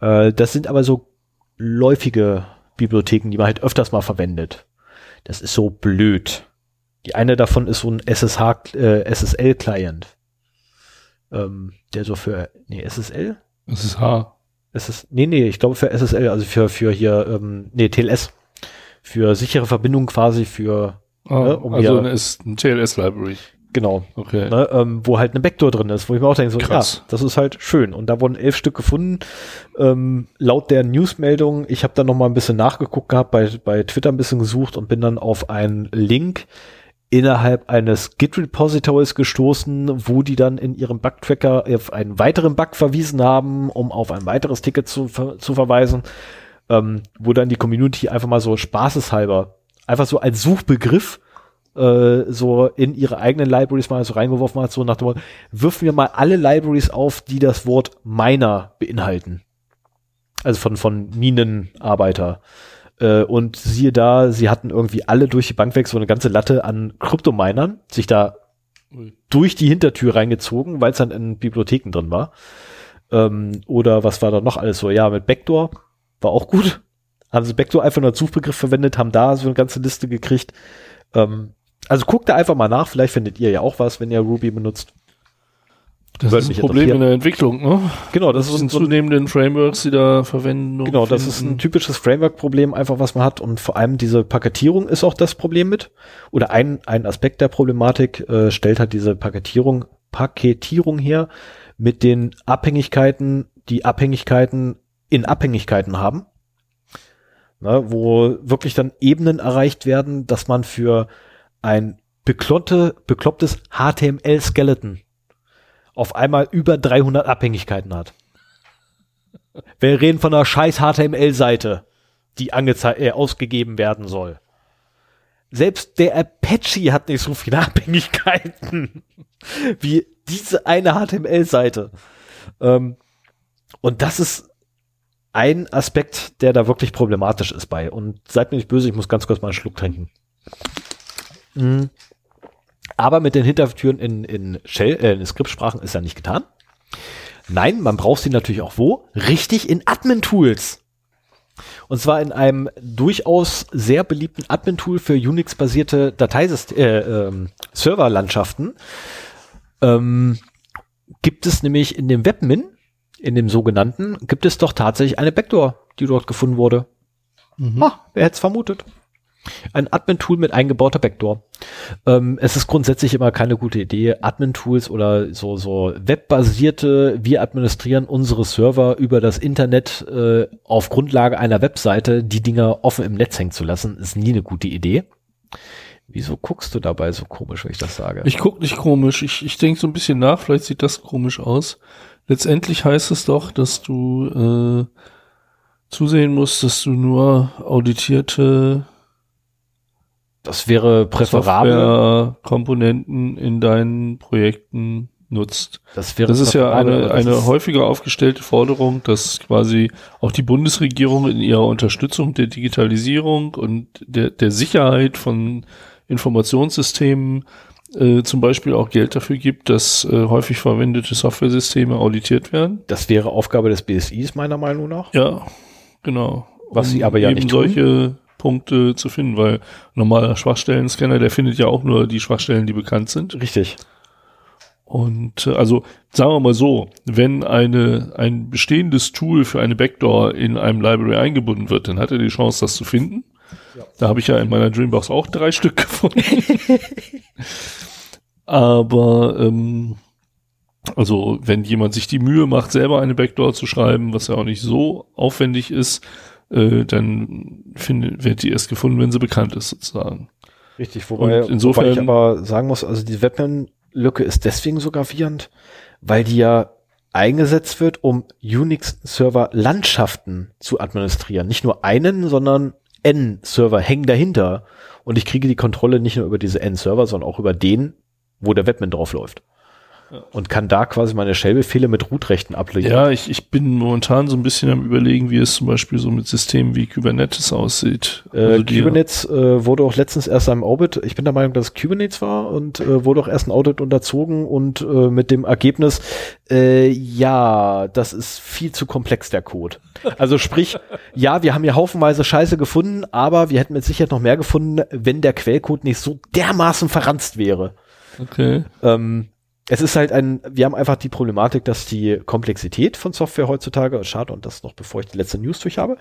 Äh, das sind aber so läufige Bibliotheken, die man halt öfters mal verwendet. Das ist so blöd. Die eine davon ist so ein SSH, äh, SSL-Client. Ähm, der so für, nee, SSL? SSH. SS, nee, nee, ich glaube für SSL, also für, für hier, ähm, nee, TLS. Für sichere Verbindung quasi für, ah, ne, um also ist ein TLS-Library. Genau. Okay. Ne, ähm, wo halt eine Backdoor drin ist, wo ich mir auch denke, so, Krass. ja, das ist halt schön. Und da wurden elf Stück gefunden. Ähm, laut der Newsmeldung, ich habe dann noch mal ein bisschen nachgeguckt gehabt, bei, bei Twitter ein bisschen gesucht und bin dann auf einen Link innerhalb eines Git-Repositories gestoßen, wo die dann in ihrem Bug-Tracker auf einen weiteren Bug verwiesen haben, um auf ein weiteres Ticket zu, zu verweisen, ähm, wo dann die Community einfach mal so spaßeshalber, einfach so als Suchbegriff äh, so in ihre eigenen Libraries mal so reingeworfen hat, so nach dem Motto, wirfen wir mal alle Libraries auf, die das Wort Miner beinhalten. Also von, von Minenarbeiter. Äh, und siehe da, sie hatten irgendwie alle durch die Bank weg so eine ganze Latte an Kryptominern, sich da durch die Hintertür reingezogen, weil es dann in Bibliotheken drin war. Ähm, oder was war da noch alles so? Ja, mit Backdoor war auch gut. Haben sie Backdoor einfach nur als Suchbegriff verwendet, haben da so eine ganze Liste gekriegt. Ähm, also guckt da einfach mal nach, vielleicht findet ihr ja auch was, wenn ihr Ruby benutzt. Das ist ein Problem in der Entwicklung, ne? Genau, das, das ist ein zunehmenden Frameworks, die da verwenden. Genau, das ist ein typisches Framework-Problem, einfach was man hat und vor allem diese Paketierung ist auch das Problem mit. Oder ein, ein Aspekt der Problematik äh, stellt halt diese Paketierung, Paketierung her mit den Abhängigkeiten, die Abhängigkeiten in Abhängigkeiten haben. Ne, wo wirklich dann Ebenen erreicht werden, dass man für ein bekloppte, beklopptes HTML-Skeleton auf einmal über 300 Abhängigkeiten hat. Wir reden von einer scheiß HTML-Seite, die äh, ausgegeben werden soll. Selbst der Apache hat nicht so viele Abhängigkeiten wie diese eine HTML-Seite. Ähm, und das ist ein Aspekt, der da wirklich problematisch ist bei. Und seid mir nicht böse, ich muss ganz kurz mal einen Schluck trinken. Mhm. Aber mit den Hintertüren in, in Shell, äh, in Skriptsprachen ist ja nicht getan. Nein, man braucht sie natürlich auch wo? Richtig in Admin-Tools. Und zwar in einem durchaus sehr beliebten Admin-Tool für Unix-basierte Dateisystem, äh, ähm, Serverlandschaften. Ähm, gibt es nämlich in dem Webmin, in dem sogenannten, gibt es doch tatsächlich eine Backdoor, die dort gefunden wurde. Mhm. Ah, wer hätte es vermutet? Ein Admin-Tool mit eingebauter Backdoor. Ähm, es ist grundsätzlich immer keine gute Idee, Admin-Tools oder so, so webbasierte, wir administrieren unsere Server über das Internet äh, auf Grundlage einer Webseite, die Dinger offen im Netz hängen zu lassen, ist nie eine gute Idee. Wieso guckst du dabei so komisch, wenn ich das sage? Ich guck nicht komisch. Ich, ich denke so ein bisschen nach, vielleicht sieht das komisch aus. Letztendlich heißt es doch, dass du äh, zusehen musst, dass du nur auditierte das wäre präferabel. Komponenten in deinen Projekten nutzt. Das wäre Das ist ja eine, eine häufiger aufgestellte Forderung, dass quasi auch die Bundesregierung in ihrer Unterstützung der Digitalisierung und der, der Sicherheit von Informationssystemen äh, zum Beispiel auch Geld dafür gibt, dass äh, häufig verwendete Softwaresysteme auditiert werden. Das wäre Aufgabe des BSIs meiner Meinung nach. Ja, genau. Was um sie aber ja eben nicht solche Punkte zu finden, weil normaler Schwachstellen-Scanner, der findet ja auch nur die Schwachstellen, die bekannt sind. Richtig. Und äh, also sagen wir mal so, wenn eine, ein bestehendes Tool für eine Backdoor in einem Library eingebunden wird, dann hat er die Chance, das zu finden. Ja. Da habe ich ja in meiner Dreambox auch drei Stück gefunden. Aber ähm, also wenn jemand sich die Mühe macht, selber eine Backdoor zu schreiben, was ja auch nicht so aufwendig ist, äh, dann find, wird die erst gefunden, wenn sie bekannt ist sozusagen. Richtig, wobei, insofern, wobei ich aber sagen muss, also die Webman-Lücke ist deswegen so gravierend, weil die ja eingesetzt wird, um Unix-Server-Landschaften zu administrieren. Nicht nur einen, sondern N-Server hängen dahinter. Und ich kriege die Kontrolle nicht nur über diese N-Server, sondern auch über den, wo der Webman drauf läuft und kann da quasi meine Shell-Befehle mit Root-Rechten ablegen. Ja, ich, ich bin momentan so ein bisschen am überlegen, wie es zum Beispiel so mit Systemen wie Kubernetes aussieht. Äh, also Kubernetes äh, wurde auch letztens erst einem Audit, ich bin der Meinung, dass es Kubernetes war und äh, wurde auch erst ein Audit unterzogen und äh, mit dem Ergebnis, äh, ja, das ist viel zu komplex, der Code. Also sprich, ja, wir haben hier haufenweise Scheiße gefunden, aber wir hätten mit Sicherheit noch mehr gefunden, wenn der Quellcode nicht so dermaßen verranzt wäre. Okay. Ähm, es ist halt ein, wir haben einfach die Problematik, dass die Komplexität von Software heutzutage, schade und das noch bevor ich die letzte News durch habe,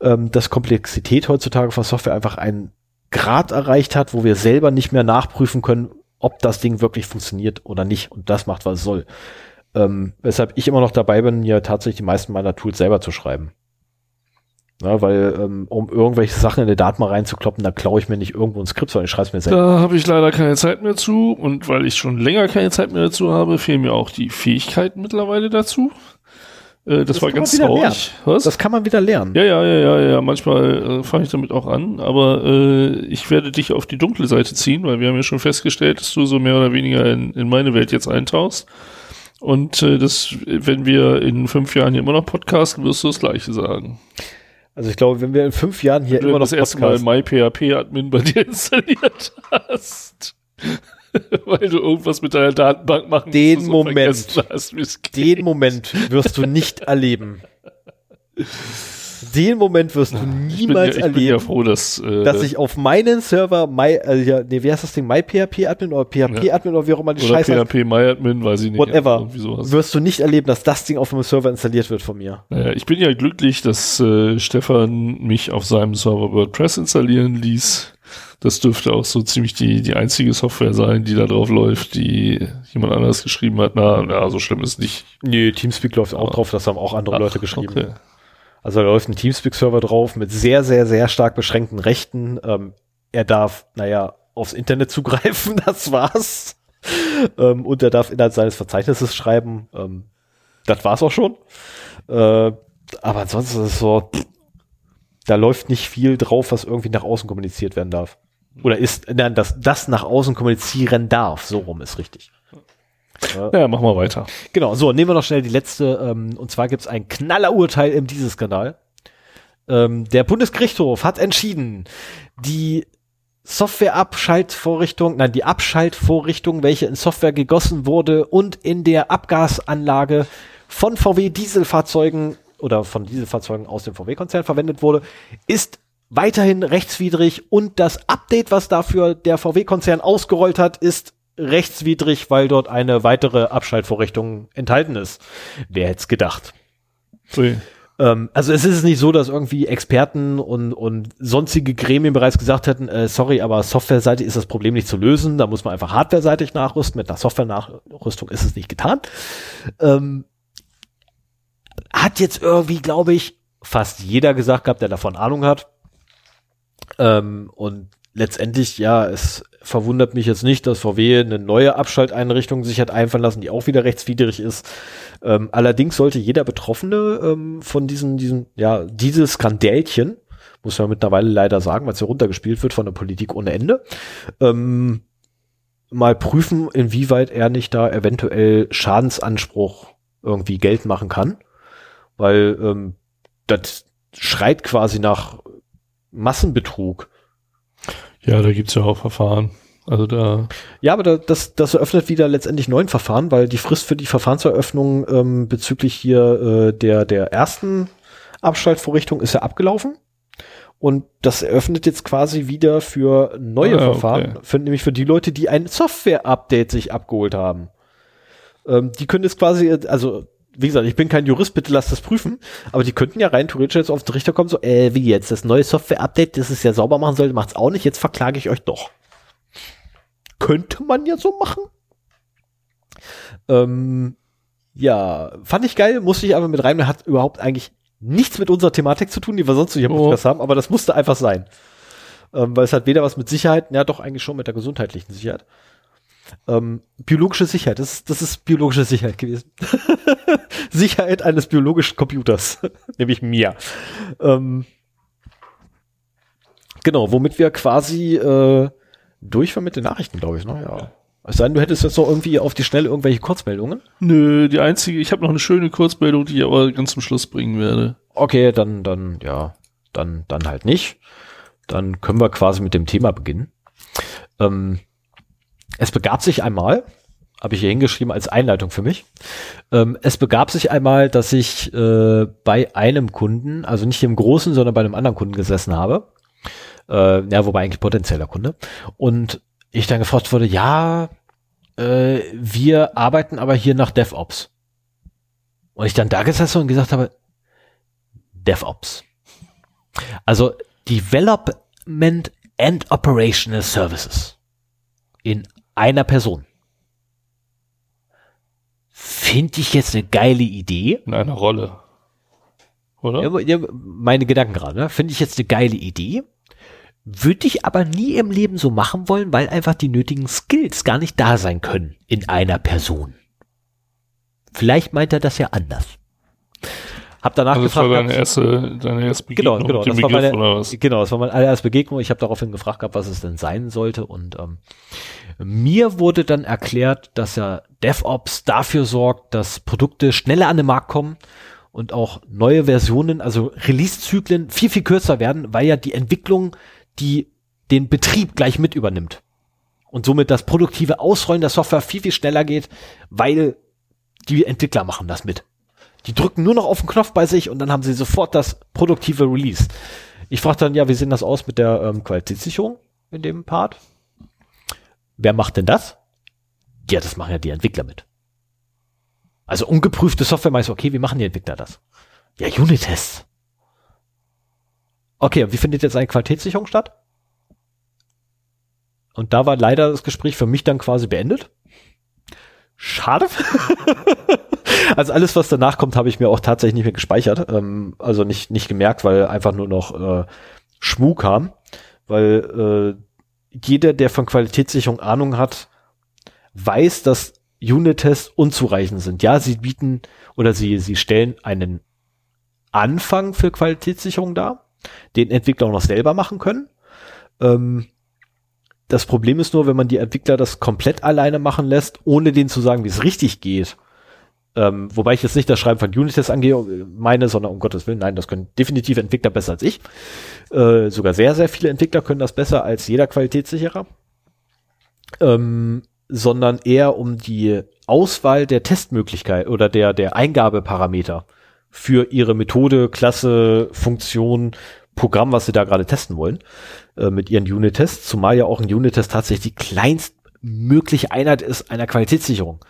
ähm, dass Komplexität heutzutage von Software einfach einen Grad erreicht hat, wo wir selber nicht mehr nachprüfen können, ob das Ding wirklich funktioniert oder nicht und das macht, was es soll. Ähm, weshalb ich immer noch dabei bin, hier tatsächlich die meisten meiner Tools selber zu schreiben. Ja, weil ähm, um irgendwelche Sachen in der Daten mal reinzukloppen, da klaue ich mir nicht irgendwo ein Skript, sondern ich schreibe es mir selbst. Da habe ich leider keine Zeit mehr zu und weil ich schon länger keine Zeit mehr dazu habe, fehlen mir auch die Fähigkeiten mittlerweile dazu. Äh, das, das war ganz traurig. Was? Das kann man wieder lernen. Ja, ja, ja, ja, ja. Manchmal äh, fange ich damit auch an, aber äh, ich werde dich auf die dunkle Seite ziehen, weil wir haben ja schon festgestellt, dass du so mehr oder weniger in, in meine Welt jetzt eintauchst. Und äh, das, wenn wir in fünf Jahren hier immer noch podcasten, wirst du das Gleiche sagen. Also ich glaube, wenn wir in fünf Jahren hier immer noch das erste Mal MyPHP-Admin bei dir installiert hast, weil du irgendwas mit deiner Datenbank machen den musst Moment, hast, den Moment wirst du nicht erleben. Den Moment wirst du niemals ja, erleben. Ja froh, dass, äh, dass ich auf meinen Server, my, also ja, nee, wie heißt das Ding? MyPHP-Admin oder PHP-Admin oder wie auch immer die oder Scheiße. PHP MyAdmin, weiß ich nicht. Whatever. Wirst du nicht erleben, dass das Ding auf einem Server installiert wird von mir. Naja, ich bin ja glücklich, dass äh, Stefan mich auf seinem Server WordPress installieren ließ. Das dürfte auch so ziemlich die, die einzige Software sein, die da drauf läuft, die jemand anders geschrieben hat. Na, na so schlimm ist nicht. Nee, Teamspeak läuft auch drauf, das haben auch andere Ach, Leute geschrieben. Okay. Also da läuft ein Teamspeak-Server drauf mit sehr, sehr, sehr stark beschränkten Rechten. Ähm, er darf, naja, aufs Internet zugreifen, das war's. Ähm, und er darf innerhalb seines Verzeichnisses schreiben. Ähm, das war's auch schon. Äh, aber ansonsten ist es so, da läuft nicht viel drauf, was irgendwie nach außen kommuniziert werden darf. Oder ist, nein, das, das nach außen kommunizieren darf. So rum ist richtig. Ja, machen wir weiter. Genau, so, nehmen wir noch schnell die letzte. Ähm, und zwar gibt es ein Knallerurteil im Dieselskandal. Ähm, der Bundesgerichtshof hat entschieden, die Softwareabschaltvorrichtung, nein, die Abschaltvorrichtung, welche in Software gegossen wurde und in der Abgasanlage von VW Dieselfahrzeugen oder von Dieselfahrzeugen aus dem VW-Konzern verwendet wurde, ist weiterhin rechtswidrig und das Update, was dafür der VW-Konzern ausgerollt hat, ist rechtswidrig, weil dort eine weitere Abschaltvorrichtung enthalten ist. Wer hätte es gedacht? Oui. Ähm, also es ist nicht so, dass irgendwie Experten und, und sonstige Gremien bereits gesagt hätten, äh, sorry, aber softwareseitig ist das Problem nicht zu lösen, da muss man einfach hardwareseitig nachrüsten. Mit einer Software-Nachrüstung ist es nicht getan. Ähm, hat jetzt irgendwie, glaube ich, fast jeder gesagt gehabt, der davon Ahnung hat. Ähm, und letztendlich, ja, es verwundert mich jetzt nicht, dass VW eine neue Abschalteinrichtung sich hat einfallen lassen, die auch wieder rechtswidrig ist. Ähm, allerdings sollte jeder Betroffene ähm, von diesen, diesen, ja, dieses Skandälchen, muss man mittlerweile leider sagen, weil es ja runtergespielt wird von der Politik ohne Ende, ähm, mal prüfen, inwieweit er nicht da eventuell Schadensanspruch irgendwie Geld machen kann. Weil ähm, das schreit quasi nach Massenbetrug. Ja, da gibt's ja auch Verfahren. Also da. Ja, aber da, das, das eröffnet wieder letztendlich neuen Verfahren, weil die Frist für die Verfahrenseröffnung ähm, bezüglich hier äh, der, der ersten Abschaltvorrichtung ist ja abgelaufen. Und das eröffnet jetzt quasi wieder für neue ah, Verfahren, okay. für, nämlich für die Leute, die ein Software-Update sich abgeholt haben. Ähm, die können jetzt quasi, also wie gesagt, ich bin kein Jurist, bitte lasst das prüfen, aber die könnten ja rein theoretisch jetzt auf den Richter kommen, so, äh, wie jetzt, das neue Software-Update, das es ja sauber machen sollte, macht's auch nicht, jetzt verklage ich euch doch. Könnte man ja so machen. Ähm, ja, fand ich geil, musste ich aber mit rein, hat überhaupt eigentlich nichts mit unserer Thematik zu tun, die wir sonst nicht im Oh. Podcast haben, aber das musste einfach sein. Ähm, weil es hat weder was mit Sicherheit, ja doch eigentlich schon mit der gesundheitlichen Sicherheit. Ähm, biologische Sicherheit, das, ist- das ist biologische Sicherheit gewesen. Sicherheit eines biologischen Computers, nämlich mir. Ähm, genau, womit wir quasi äh, durch waren mit den Nachrichten, glaube ich, ne? Ja. Es sei denn, du hättest jetzt noch irgendwie auf die Schnelle irgendwelche Kurzmeldungen. Nö, die einzige, ich habe noch eine schöne Kurzmeldung, die ich aber ganz zum Schluss bringen werde. Okay, dann, dann, ja, dann, dann halt nicht. Dann können wir quasi mit dem Thema beginnen. Ähm, es begab sich einmal, habe ich hier hingeschrieben als Einleitung für mich. Ähm, es begab sich einmal, dass ich äh, bei einem Kunden, also nicht dem großen, sondern bei einem anderen Kunden gesessen habe. Äh, ja, wobei eigentlich potenzieller Kunde. Und ich dann gefragt wurde, ja, äh, wir arbeiten aber hier nach DevOps. Und ich dann da gesessen und gesagt habe, DevOps. Also Development and Operational Services in einer Person. Finde ich jetzt eine geile Idee. In einer Rolle. Oder? Ja, meine Gedanken gerade. Ne? Finde ich jetzt eine geile Idee. Würde ich aber nie im Leben so machen wollen, weil einfach die nötigen Skills gar nicht da sein können in einer Person. Vielleicht meint er das ja anders. Hab danach also das war gefragt. deine erste, deine erste Genau, Begegnung genau. dem Das war, Begriff meine, oder was? genau, das war meine allererste Begegnung. Ich habe daraufhin gefragt gehabt, was es denn sein sollte. Und ähm, mir wurde dann erklärt, dass ja DevOps dafür sorgt, dass Produkte schneller an den Markt kommen und auch neue Versionen, also Release-Zyklen viel, viel kürzer werden, weil ja die Entwicklung die den Betrieb gleich mit übernimmt. Und somit das produktive Ausrollen der Software viel, viel schneller geht, weil die Entwickler machen das mit. Die drücken nur noch auf den Knopf bei sich und dann haben sie sofort das produktive Release. Ich frage dann, ja, wie sieht das aus mit der ähm, Qualitätssicherung in dem Part? Wer macht denn das? Ja, das machen ja die Entwickler mit. Also ungeprüfte Software meinst du, okay, wie machen die Entwickler das? Ja, Unit-Tests. Okay, und wie findet jetzt eine Qualitätssicherung statt? Und da war leider das Gespräch für mich dann quasi beendet. Schade. also alles, was danach kommt, habe ich mir auch tatsächlich nicht mehr gespeichert. Ähm, also nicht, nicht gemerkt, weil einfach nur noch äh, Schmu kam. Weil äh, jeder, der von Qualitätssicherung Ahnung hat, weiß, dass Unit-Tests unzureichend sind. Ja, sie bieten oder sie, sie stellen einen Anfang für Qualitätssicherung dar, den Entwickler auch noch selber machen können. Ähm, das Problem ist nur, wenn man die Entwickler das komplett alleine machen lässt, ohne denen zu sagen, wie es richtig geht. Ähm, wobei ich jetzt nicht das Schreiben von Unit-Tests angehe, meine, sondern um Gottes Willen, nein, das können definitiv Entwickler besser als ich. Äh, sogar sehr, sehr viele Entwickler können das besser als jeder Qualitätssicherer. Ähm, sondern eher um die Auswahl der Testmöglichkeit oder der, der Eingabeparameter für ihre Methode, Klasse, Funktion, Programm, was sie da gerade testen wollen, äh, mit ihren Unit-Tests, zumal ja auch ein Unit-Test tatsächlich die kleinstmögliche Einheit ist einer Qualitätssicherung.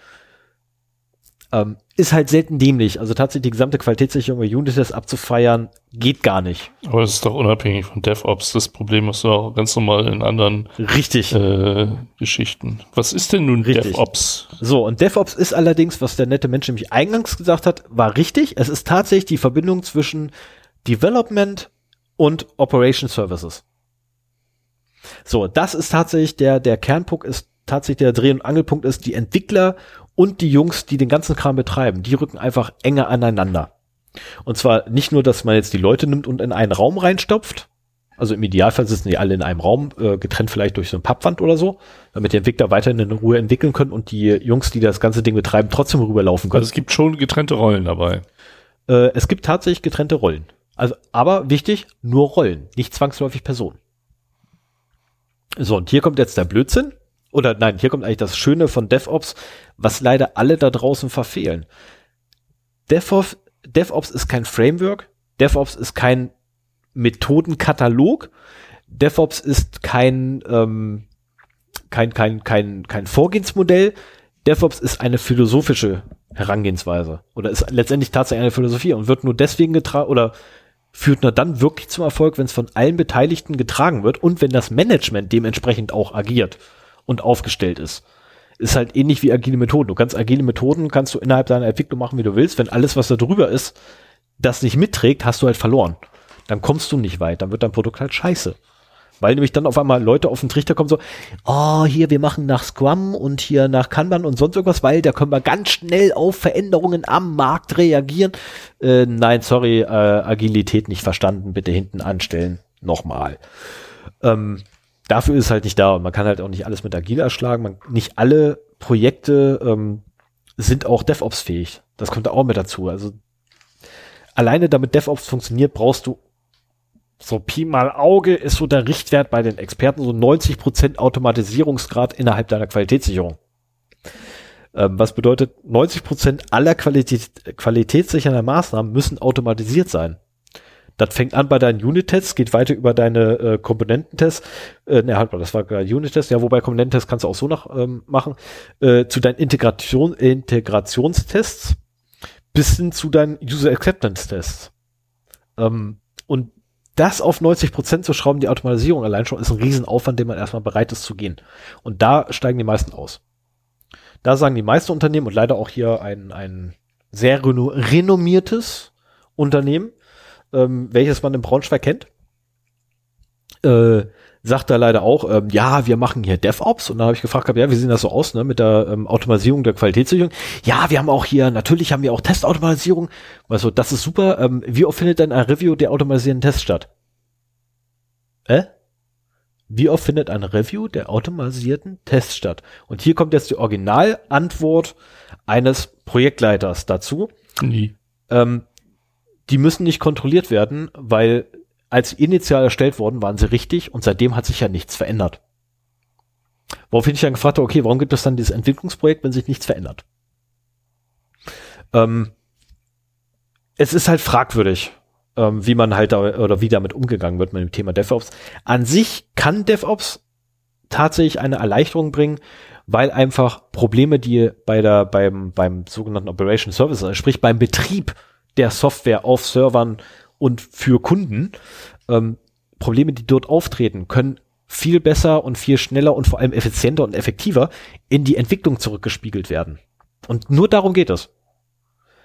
Ähm, ist halt selten dämlich. Also tatsächlich die gesamte Qualitätssicherung bei Unit-Tests abzufeiern, geht gar nicht. Aber es ist doch unabhängig von DevOps. Das Problem du auch ganz normal in anderen Richtig. äh, Geschichten. Was ist denn nun Richtig. DevOps? So, und DevOps ist allerdings, was der nette Mensch nämlich eingangs gesagt hat, war richtig. Es ist tatsächlich die Verbindung zwischen Development und Operation Services. So, das ist tatsächlich der, der Kernpunkt ist tatsächlich der Dreh- und Angelpunkt ist, die Entwickler und die Jungs, die den ganzen Kram betreiben, die rücken einfach enger aneinander. Und zwar nicht nur, dass man jetzt die Leute nimmt und in einen Raum reinstopft, also im Idealfall sitzen die alle in einem Raum, äh, getrennt vielleicht durch so ein Pappwand oder so, damit die Entwickler weiterhin in Ruhe entwickeln können und die Jungs, die das ganze Ding betreiben, trotzdem rüberlaufen können. Also es gibt schon getrennte Rollen dabei. Äh, es gibt tatsächlich getrennte Rollen. Also, aber wichtig, nur Rollen, nicht zwangsläufig Personen. So, und hier kommt jetzt der Blödsinn. Oder nein, hier kommt eigentlich das Schöne von DevOps, was leider alle da draußen verfehlen. DevOps, DevOps ist kein Framework, DevOps ist kein Methodenkatalog, DevOps ist kein, ähm, kein, kein, kein, kein Vorgehensmodell. DevOps ist eine philosophische Herangehensweise oder ist letztendlich tatsächlich eine Philosophie und wird nur deswegen getragen oder führt nur dann wirklich zum Erfolg, wenn es von allen Beteiligten getragen wird und wenn das Management dementsprechend auch agiert und aufgestellt ist. Ist halt ähnlich wie agile Methoden. Du kannst agile Methoden, kannst du innerhalb deiner Entwicklung machen, wie du willst. Wenn alles, was da drüber ist, das nicht mitträgt, hast du halt verloren. Dann kommst du nicht weit, dann wird dein Produkt halt scheiße. Weil nämlich dann auf einmal Leute auf den Trichter kommen so, oh, hier, wir machen nach Scrum und hier nach Kanban und sonst irgendwas, weil da können wir ganz schnell auf Veränderungen am Markt reagieren. Äh, nein, sorry, äh, Agilität nicht verstanden, bitte hinten anstellen. Nochmal. Ähm, dafür ist es halt nicht da und man kann halt auch nicht alles mit Agil erschlagen. Man, nicht alle Projekte ähm, sind auch DevOps-fähig. Das kommt da auch mit dazu. Also alleine damit DevOps funktioniert, brauchst du so Pi mal Auge ist so der Richtwert bei den Experten, so 90 Prozent Automatisierungsgrad innerhalb deiner Qualitätssicherung. Ähm, was bedeutet, 90 Prozent aller Qualität, qualitätssichernder Maßnahmen müssen automatisiert sein. Das fängt an bei deinen Unit-Tests, geht weiter über deine äh, Komponententests. Äh, ne, halt mal, das war Unit-Test, ja, wobei Komponententests kannst du auch so noch ähm, machen. Äh, zu deinen Integration, Integrationstests bis hin zu deinen User Acceptance Tests. Ähm, und das auf 90 Prozent zu schrauben, die Automatisierung allein schon, ist ein Riesenaufwand, den man erstmal bereit ist zu gehen. Und da steigen die meisten aus. Da sagen die meisten Unternehmen und leider auch hier ein, ein sehr renommiertes Unternehmen, ähm, welches man in Braunschweig kennt, äh, sagt er leider auch, ähm, ja, wir machen hier DevOps. Und dann habe ich gefragt, ja, wie sieht das so aus ne, mit der ähm, Automatisierung der Qualitätssicherung? Ja, wir haben auch hier, natürlich haben wir auch Testautomatisierung. Also das ist super. Ähm, wie oft findet denn ein Review der automatisierten Tests statt? Äh? Wie oft findet ein Review der automatisierten Tests statt? Und hier kommt jetzt die Originalantwort eines Projektleiters dazu. Nie. Ähm, die müssen nicht kontrolliert werden, weil als initial erstellt worden, waren sie richtig und seitdem hat sich ja nichts verändert. Woraufhin ich dann gefragt habe, okay, warum gibt es dann dieses Entwicklungsprojekt, wenn sich nichts verändert? Ähm, es ist halt fragwürdig, ähm, wie man halt da, oder wie damit umgegangen wird mit dem Thema DevOps. An sich kann DevOps tatsächlich eine Erleichterung bringen, weil einfach Probleme, die bei der, beim, beim sogenannten Operation Service, also sprich beim Betrieb der Software auf Servern und für Kunden, ähm, Probleme, die dort auftreten, können viel besser und viel schneller und vor allem effizienter und effektiver in die Entwicklung zurückgespiegelt werden. Und nur darum geht es.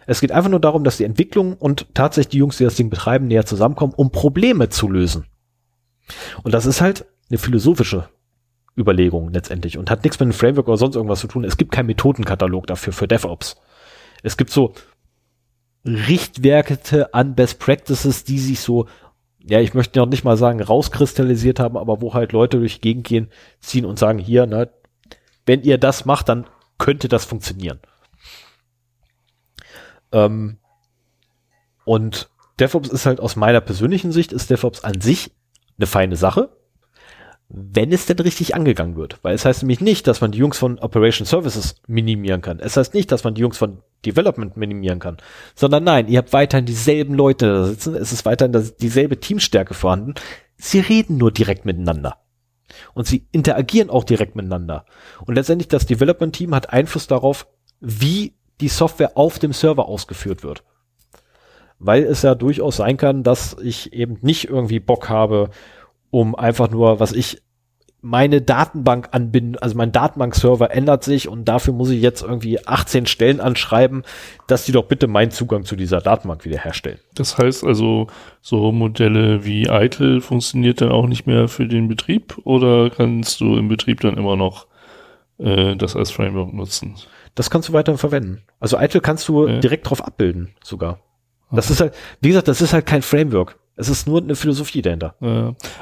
Es geht einfach nur darum, dass die Entwicklung und tatsächlich die Jungs, die das Ding betreiben, näher zusammenkommen, um Probleme zu lösen. Und das ist halt eine philosophische Überlegung letztendlich und hat nichts mit einem Framework oder sonst irgendwas zu tun. Es gibt keinen Methodenkatalog dafür für DevOps. Es gibt so Richtwerte an Best Practices, die sich so, ja, ich möchte noch nicht mal sagen, rauskristallisiert haben, aber wo halt Leute durch die Gegend gehen, ziehen und sagen, hier, ne, wenn ihr das macht, dann könnte das funktionieren. Ähm, und DevOps ist halt aus meiner persönlichen Sicht, ist DevOps an sich eine feine Sache wenn es denn richtig angegangen wird. Weil es heißt nämlich nicht, dass man die Jungs von Operation Services minimieren kann. Es heißt nicht, dass man die Jungs von Development minimieren kann. Sondern nein, ihr habt weiterhin dieselben Leute da sitzen. Es ist weiterhin dieselbe Teamstärke vorhanden. Sie reden nur direkt miteinander. Und sie interagieren auch direkt miteinander. Und letztendlich das Development Team hat Einfluss darauf, wie die Software auf dem Server ausgeführt wird. Weil es ja durchaus sein kann, dass ich eben nicht irgendwie Bock habe, um einfach nur, was ich meine Datenbank anbinden, also mein Datenbankserver ändert sich und dafür muss ich jetzt irgendwie 18 Stellen anschreiben, dass die doch bitte meinen Zugang zu dieser Datenbank wiederherstellen. Das heißt also, so Modelle wie ITIL funktioniert dann auch nicht mehr für den Betrieb oder kannst du im Betrieb dann immer noch äh, das als Framework nutzen? Das kannst du weiterhin verwenden. Also ITIL kannst du ja. direkt drauf abbilden sogar. Das okay. ist halt, wie gesagt, das ist halt kein Framework. Es ist nur eine Philosophie dahinter.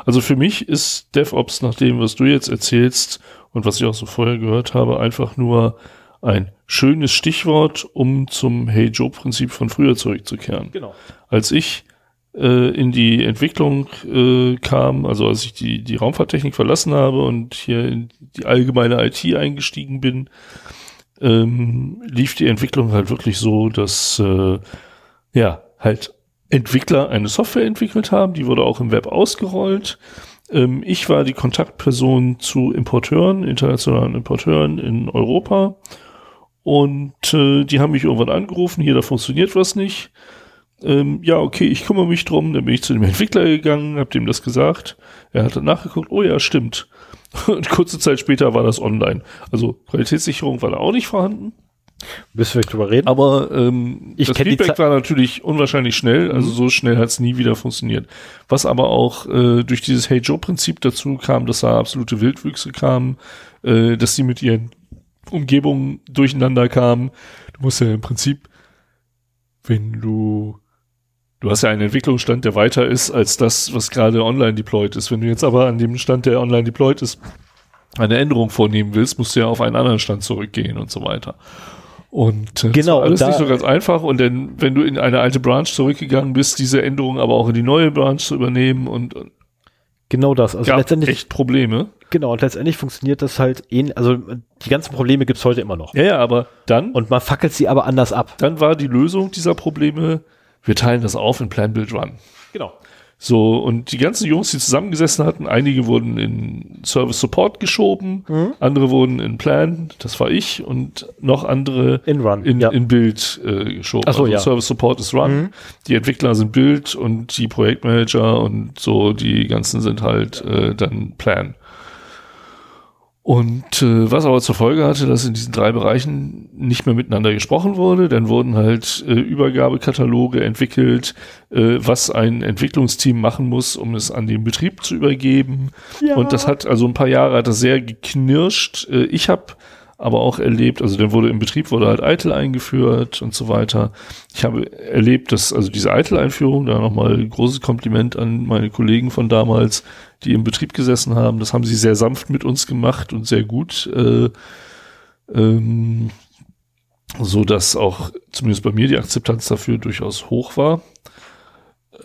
Also für mich ist DevOps nach dem, was du jetzt erzählst und was ich auch so vorher gehört habe, einfach nur ein schönes Stichwort, um zum Hey Joe-Prinzip von früher zurückzukehren. Genau. Als ich äh, in die Entwicklung äh, kam, also als ich die, die Raumfahrttechnik verlassen habe und hier in die allgemeine IT eingestiegen bin, ähm, lief die Entwicklung halt wirklich so, dass äh, ja halt Entwickler eine Software entwickelt haben, die wurde auch im Web ausgerollt. Ähm, ich war die Kontaktperson zu Importeuren, internationalen Importeuren in Europa Und äh, die haben mich irgendwann angerufen, hier, da funktioniert was nicht. Ähm, ja, okay, ich kümmere mich drum. Dann bin ich zu dem Entwickler gegangen, habe dem das gesagt. Er hat dann nachgeguckt, oh ja, stimmt. Und kurze Zeit später war das online. Also Qualitätssicherung war da auch nicht vorhanden. Müssen wir drüber reden? Aber ähm, Ich das Feedback war natürlich unwahrscheinlich schnell, also so schnell hat es nie wieder funktioniert. Was aber auch äh, durch dieses Hey Joe-Prinzip dazu kam, dass da absolute Wildwüchse kamen, äh, dass die mit ihren Umgebungen durcheinander kamen. Du musst ja im Prinzip, wenn du Du hast ja einen Entwicklungsstand, der weiter ist als das, was gerade online deployed ist. Wenn du jetzt aber an dem Stand, der online deployed ist, eine Änderung vornehmen willst, musst du ja auf einen anderen Stand zurückgehen und so weiter. Und äh, Genau, alles und da- nicht so ganz einfach. Und dann, wenn du in eine alte Branch zurückgegangen bist, diese Änderung aber auch in die neue Branch zu übernehmen und, und Genau das. Also gab letztendlich, echt Probleme. genau, und letztendlich funktioniert das halt ähnlich, also die ganzen Probleme gibt's heute immer noch. Ja, ja, aber dann, Und man fackelt sie aber anders ab. dann war die Lösung dieser Probleme, wir teilen das auf in Plan, Build, Run. Genau. So, und die ganzen Jungs, die zusammengesessen hatten, einige wurden in Service Support geschoben, Mhm. andere wurden in Plan, das war ich, und noch andere In Run. in, ja. in Bild äh, geschoben. Ach so, also ja. Service Support ist Run, Mhm. die Entwickler sind Bild und die Projektmanager und so, die ganzen sind halt äh, dann Plan. Und äh, was aber zur Folge hatte, dass in diesen drei Bereichen nicht mehr miteinander gesprochen wurde. Dann wurden halt äh, Übergabekataloge entwickelt, äh, was ein Entwicklungsteam machen muss, um es an den Betrieb zu übergeben. Ja. Und das hat also ein paar Jahre hat das sehr geknirscht. Äh, ich habe aber auch erlebt, also dann wurde im Betrieb wurde halt ITIL eingeführt und so weiter. Ich habe erlebt, dass also diese ITIL-Einführung, da nochmal ein großes Kompliment an meine Kollegen von damals, die im Betrieb gesessen haben, das haben sie sehr sanft mit uns gemacht und sehr gut, äh, ähm, so dass auch zumindest bei mir die Akzeptanz dafür durchaus hoch war.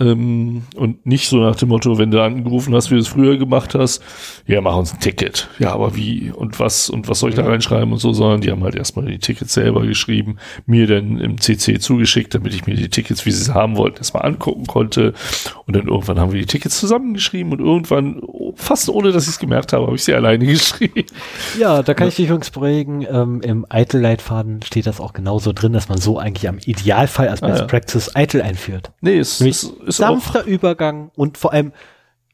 Ähm, und nicht so nach dem Motto, wenn du angerufen hast, wie du es früher gemacht hast, ja, mach uns ein Ticket. Ja, aber wie und was und was soll ich da reinschreiben und so, sondern die haben halt erstmal die Tickets selber geschrieben, mir dann im CC zugeschickt, damit ich mir die Tickets, wie sie es haben wollten, erstmal angucken konnte. Und dann irgendwann haben wir die Tickets zusammengeschrieben und irgendwann, oh, fast ohne dass ich es gemerkt habe, habe ich sie alleine geschrieben. Ja, da kann ich dich übrigens beruhigen. Ähm, Im ITIL-Leitfaden steht das auch genauso drin, dass man so eigentlich am Idealfall als Ah, Best ja. Practice ITIL einführt. Nee, es, Nämlich ist auch, Sanfter Übergang und vor allem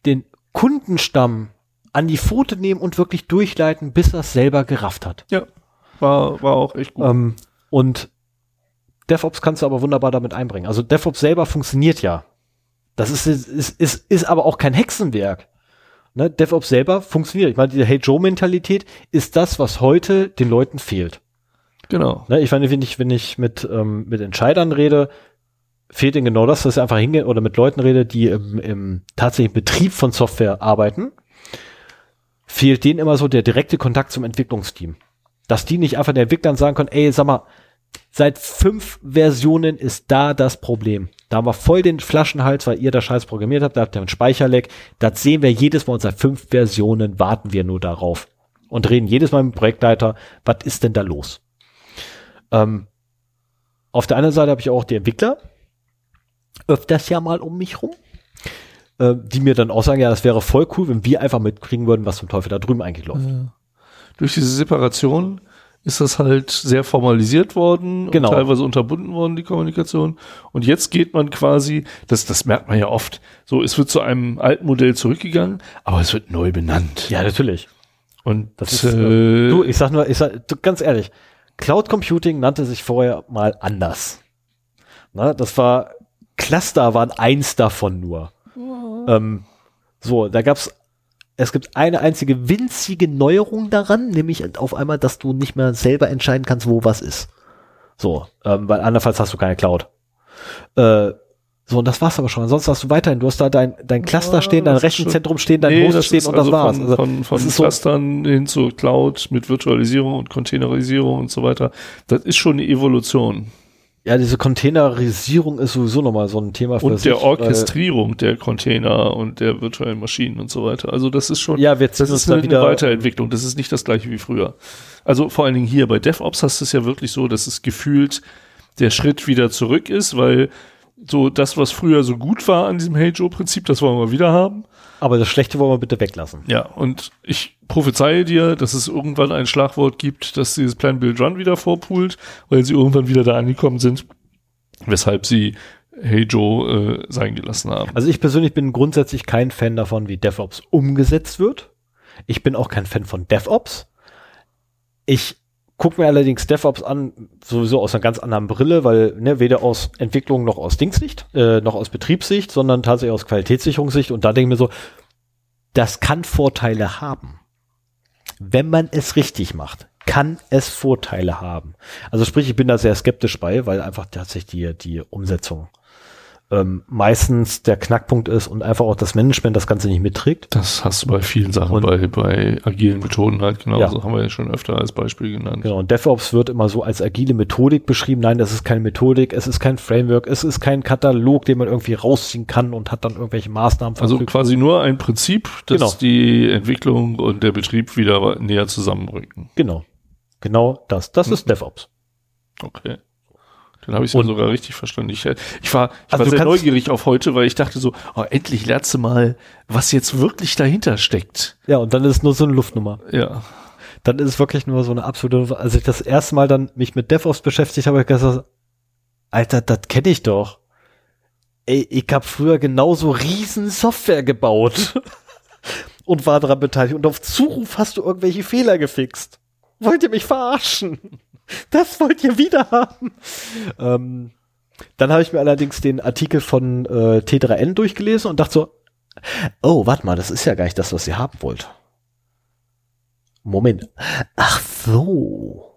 den Kundenstamm an die Pfote nehmen und wirklich durchleiten, bis er es selber gerafft hat. ja, war, war auch echt gut. Ähm, und DevOps kannst du aber wunderbar damit einbringen. Also DevOps selber funktioniert ja. Das ist, ist, ist, ist aber auch kein Hexenwerk. Ne? DevOps selber funktioniert. Ich meine, diese Hey Joe-Mentalität ist das, was heute den Leuten fehlt. genau. Ne? Ich meine, wenn ich, wenn ich mit, ähm, mit Entscheidern rede, fehlt ihnen genau das, dass sie einfach hingehen oder mit Leuten rede, die im, im tatsächlichen Betrieb von Software arbeiten, fehlt denen immer so der direkte Kontakt zum Entwicklungsteam. Dass die nicht einfach den Entwicklern sagen können, ey, sag mal, seit fünf Versionen ist da das Problem. Da haben wir voll den Flaschenhals, weil ihr das Scheiß programmiert habt, da habt ihr einen Speicherleck. Das sehen wir jedes Mal und seit fünf Versionen warten wir nur darauf. Und reden jedes Mal mit dem Projektleiter, was ist denn da los? Ähm, auf der anderen Seite habe ich auch die Entwickler, öfters ja mal um mich rum, äh, die mir dann auch sagen, ja, das wäre voll cool, wenn wir einfach mitkriegen würden, was zum Teufel da drüben eigentlich läuft. durch diese Separation ist das halt sehr formalisiert worden Genau. und teilweise unterbunden worden, die Kommunikation. Und jetzt geht man quasi, das, das merkt man ja oft, so, es wird zu einem alten Modell zurückgegangen, aber es wird neu benannt. Ja, natürlich. Und Das ist, äh, Du, ich sag nur, ich sag, du, ganz ehrlich, Cloud Computing nannte sich vorher mal anders. Na, das war, Cluster waren eins davon nur. Ähm, so, da gab's, es gibt eine einzige winzige Neuerung daran, nämlich auf einmal, dass du nicht mehr selber entscheiden kannst, wo was ist. So, ähm, weil andernfalls hast du keine Cloud. Äh, so, und das war's aber schon. Ansonsten hast du weiterhin, du hast da dein, dein Cluster Ja, stehen, dein das schon- Rechenzentrum stehen, dein nee, Host das stehen und das also war's. Von, Also, von, von das ist so- Clustern hin zur Cloud mit Virtualisierung und Containerisierung und so weiter. Das ist schon eine Evolution. Ja, diese Containerisierung ist sowieso nochmal so ein Thema für Und der sich, Orchestrierung der Container und der virtuellen Maschinen und so weiter. Also das ist schon, Ja, wir das ist eine, eine Weiterentwicklung. Das ist nicht das gleiche wie früher. Also vor allen Dingen hier bei DevOps hast du es ja wirklich so, dass es gefühlt der Schritt wieder zurück ist, weil so das, was früher so gut war an diesem Hey Joe-Prinzip, das wollen wir wieder haben. Aber das Schlechte wollen wir bitte weglassen. Ja, und ich prophezeie dir, dass es irgendwann ein Schlagwort gibt, dass dieses Plan Build Run wieder vorpult, weil sie irgendwann wieder da angekommen sind, weshalb sie Hey Joe äh, sein gelassen haben. Also ich persönlich bin grundsätzlich kein Fan davon, wie DevOps umgesetzt wird. Ich bin auch kein Fan von DevOps. Ich gucke mir allerdings DevOps an, sowieso aus einer ganz anderen Brille, weil ne, weder aus Entwicklung noch aus Dingssicht, äh, noch aus Betriebssicht, sondern tatsächlich aus Qualitätssicherungssicht. Und da denke ich mir so, das kann Vorteile haben. Wenn man es richtig macht, kann es Vorteile haben. Also sprich, ich bin da sehr skeptisch bei, weil einfach tatsächlich die, die Umsetzung ähm, meistens der Knackpunkt ist und einfach auch das Management das Ganze nicht mitträgt. Das hast du bei vielen Sachen, und bei, bei agilen Methoden halt genauso, ja. haben wir ja schon öfter als Beispiel genannt. Genau, und DevOps wird immer so als agile Methodik beschrieben. Nein, das ist keine Methodik, es ist kein Framework, es ist kein Katalog, den man irgendwie rausziehen kann und hat dann irgendwelche Maßnahmen. Also quasi nur ein Prinzip, das genau. die Entwicklung und der Betrieb wieder näher zusammenrücken. Genau. Genau das. Das mhm. ist DevOps. Okay. Dann habe ich es sogar richtig verstanden. Ich, ich war, ich also war sehr neugierig auf heute, weil ich dachte so, oh, endlich lernst du mal, was jetzt wirklich dahinter steckt. Ja, und dann ist es nur so eine Luftnummer. Ja. Dann ist es wirklich nur so eine absolute, als ich das erste Mal dann mich mit DevOps beschäftigt habe, ich gesagt, Alter, das kenne ich doch. Ey, ich habe früher genauso riesen Software gebaut und war daran beteiligt. Und auf Zuruf hast du irgendwelche Fehler gefixt. Wollt ihr mich verarschen? Das wollt ihr wieder haben. Ähm, dann habe ich mir allerdings den Artikel von äh, T3N durchgelesen und dachte so, oh, warte mal, das ist ja gar nicht das, was ihr haben wollt. Moment. Ach so.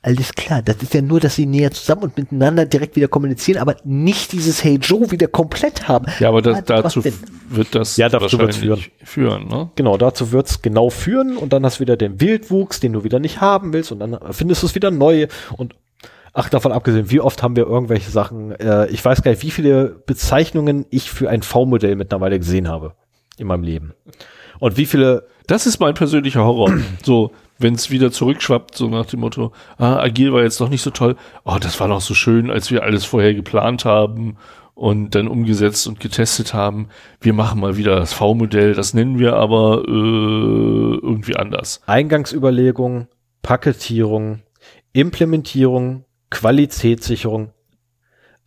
Alles klar, das ist ja nur, dass sie näher zusammen und miteinander direkt wieder kommunizieren, aber nicht dieses Hey Joe wieder komplett haben. Ja, aber das, dazu wird das ja, dazu wird's führen. führen ne? Genau, dazu wird's genau führen und dann hast du wieder den Wildwuchs, den du wieder nicht haben willst und dann findest du es wieder neu und ach, davon abgesehen, wie oft haben wir irgendwelche Sachen, äh, ich weiß gar nicht, wie viele Bezeichnungen ich für ein V-Modell mittlerweile gesehen habe in meinem Leben. Und wie viele. Das ist mein persönlicher Horror. so, wenn es wieder zurückschwappt, so nach dem Motto, ah, agil war jetzt doch nicht so toll. Oh, das war noch so schön, als wir alles vorher geplant haben und dann umgesetzt und getestet haben. Wir machen mal wieder das V-Modell, das nennen wir aber äh, irgendwie anders. Eingangsüberlegung, Paketierung, Implementierung, Qualitätssicherung,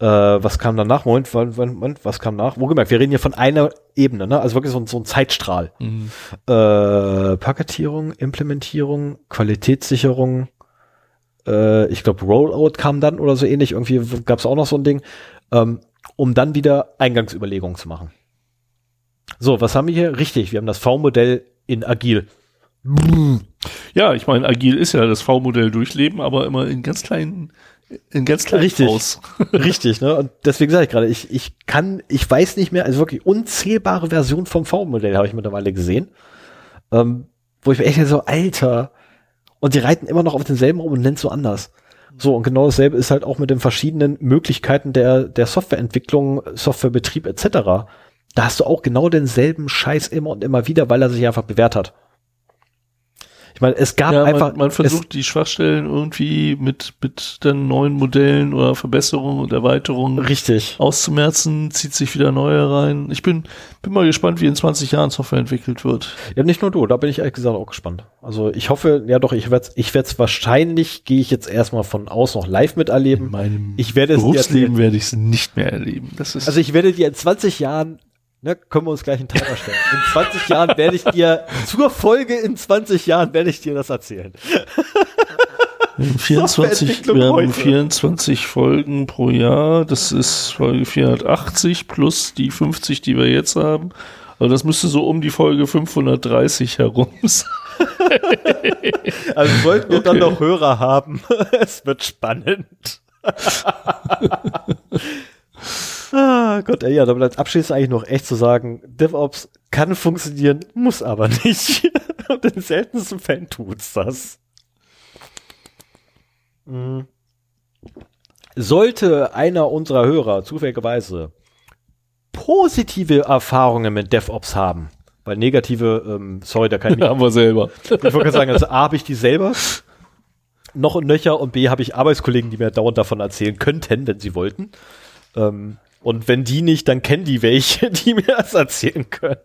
äh, was kam danach? Moment, Moment, Moment, was kam nach? Wo gemerkt, wir reden hier von einer Ebene, ne? Also wirklich so, so ein Zeitstrahl. Mhm. Äh, Paketierung, Implementierung, Qualitätssicherung, äh, ich glaube Rollout kam dann oder so ähnlich. Irgendwie gab es auch noch so ein Ding, ähm, um dann wieder Eingangsüberlegungen zu machen. So, was haben wir hier? Richtig, wir haben das V-Modell in Agil. Ja, ich meine, Agil ist ja das V-Modell durchleben, aber immer in ganz kleinen in ganz klein Richtig. Aus. Richtig, ne? Und deswegen sage ich gerade, ich, ich kann, ich weiß nicht mehr, also wirklich unzählbare Versionen vom V-Modell habe ich mittlerweile gesehen. Ähm, wo ich mir echt so, Alter, und die reiten immer noch auf denselben rum und nennen es so anders. So, und genau dasselbe ist halt auch mit den verschiedenen Möglichkeiten der, der Softwareentwicklung, Softwarebetrieb etc. Da hast du auch genau denselben Scheiß immer und immer wieder, weil er sich einfach bewährt hat. Ich meine, es gab ja, einfach. Man, man versucht die Schwachstellen irgendwie mit, mit den neuen Modellen oder Verbesserungen und Erweiterungen richtig auszumerzen, zieht sich wieder neue rein. Ich bin, bin mal gespannt, wie in 20 Jahren Software entwickelt wird. Ja, nicht nur du, da bin ich ehrlich gesagt auch gespannt. Also ich hoffe, ja doch, ich werde es ich werd's wahrscheinlich, gehe ich jetzt erstmal von aus noch live miterleben. In meinem ich werde Berufsleben werde ich es nicht mehr erleben. Das ist also ich werde dir in 20 Jahren Ne, können wir uns gleich einen Timer stellen. In 20 Jahren werde ich dir, zur Folge in 20 Jahren werde ich dir das erzählen. 24, wir haben 24 Folgen pro Jahr. Das ist Folge 480 plus die 50, die wir jetzt haben. Also das müsste so um die Folge 530 herum sein. also sollten wir okay. dann noch Hörer haben. es wird spannend. Ah, Gott, ey, ja, damit als Abschluss eigentlich noch echt zu sagen, DevOps kann funktionieren, muss aber nicht. Und in seltensten Fällen tut's das. Mhm. Sollte einer unserer Hörer zufälligerweise positive Erfahrungen mit DevOps haben, weil negative, ähm, sorry, da kann ich nicht. haben wir selber. Ich wollte sagen, also A, habe ich die selber noch und nöcher und B, habe ich Arbeitskollegen, die mir dauernd davon erzählen könnten, wenn sie wollten. Ähm, Und wenn die nicht, dann kennen die welche, die mir das erzählen können.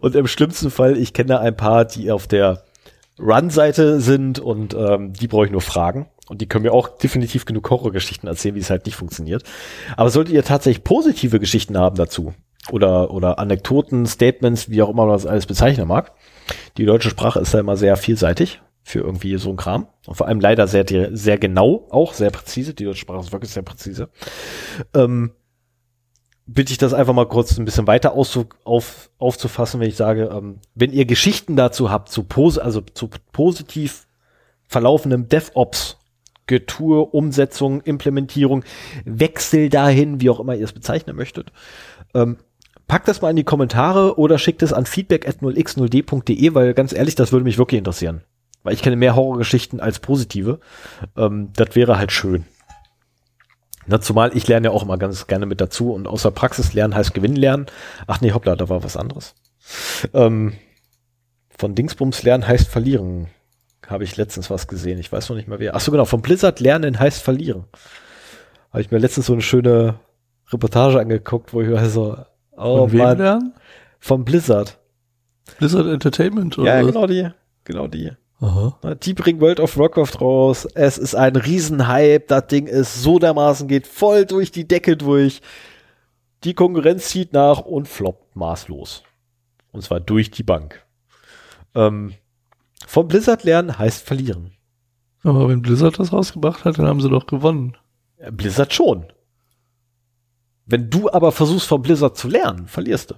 Und im schlimmsten Fall, ich kenne ein paar, die auf der Run-Seite sind und ähm, die brauche ich nur fragen. Und die können mir auch definitiv genug Horrorgeschichten erzählen, wie es halt nicht funktioniert. Aber solltet ihr tatsächlich positive Geschichten haben dazu, oder, oder Anekdoten, Statements, wie auch immer man das alles bezeichnen mag, die deutsche Sprache ist ja immer sehr vielseitig für irgendwie so ein Kram. Und vor allem leider sehr, sehr genau, auch sehr präzise. Die deutsche Sprache ist wirklich sehr präzise. Ähm, bitte ich das einfach mal kurz ein bisschen weiter auszu auf, aufzufassen, wenn ich sage, ähm, wenn ihr Geschichten dazu habt, zu pos also zu positiv verlaufendem DevOps, Getue, Umsetzung, Implementierung, Wechsel dahin, wie auch immer ihr es bezeichnen möchtet, ähm, packt das mal in die Kommentare oder schickt es an feedback at 0x0d.de, weil ganz ehrlich, das würde mich wirklich interessieren. Weil ich kenne mehr Horrorgeschichten als positive. Ähm, das wäre halt schön. Na, zumal ich lerne ja auch immer ganz gerne mit dazu und außer Praxis lernen heißt Gewinn lernen. Ach nee, hoppla, da war was anderes. Ähm, von Dingsbums lernen heißt verlieren. Habe ich letztens was gesehen. Ich weiß noch nicht mal wer. Ach so genau, von Blizzard lernen heißt verlieren. Habe ich mir letztens so eine schöne Reportage angeguckt, wo ich war so, oh Von wem lernen? Von Blizzard. Blizzard Entertainment, oder? Ja, genau die. Genau die. Aha. Die bringen World of Warcraft raus. Es ist ein Riesenhype. Das Ding ist so dermaßen, geht voll durch die Decke durch. Die Konkurrenz zieht nach und floppt maßlos. Und zwar durch die Bank. Ähm, vom Blizzard lernen heißt verlieren. Aber wenn Blizzard das rausgebracht hat, dann haben sie doch gewonnen. Blizzard schon. Wenn du aber versuchst, vom Blizzard zu lernen, verlierst du.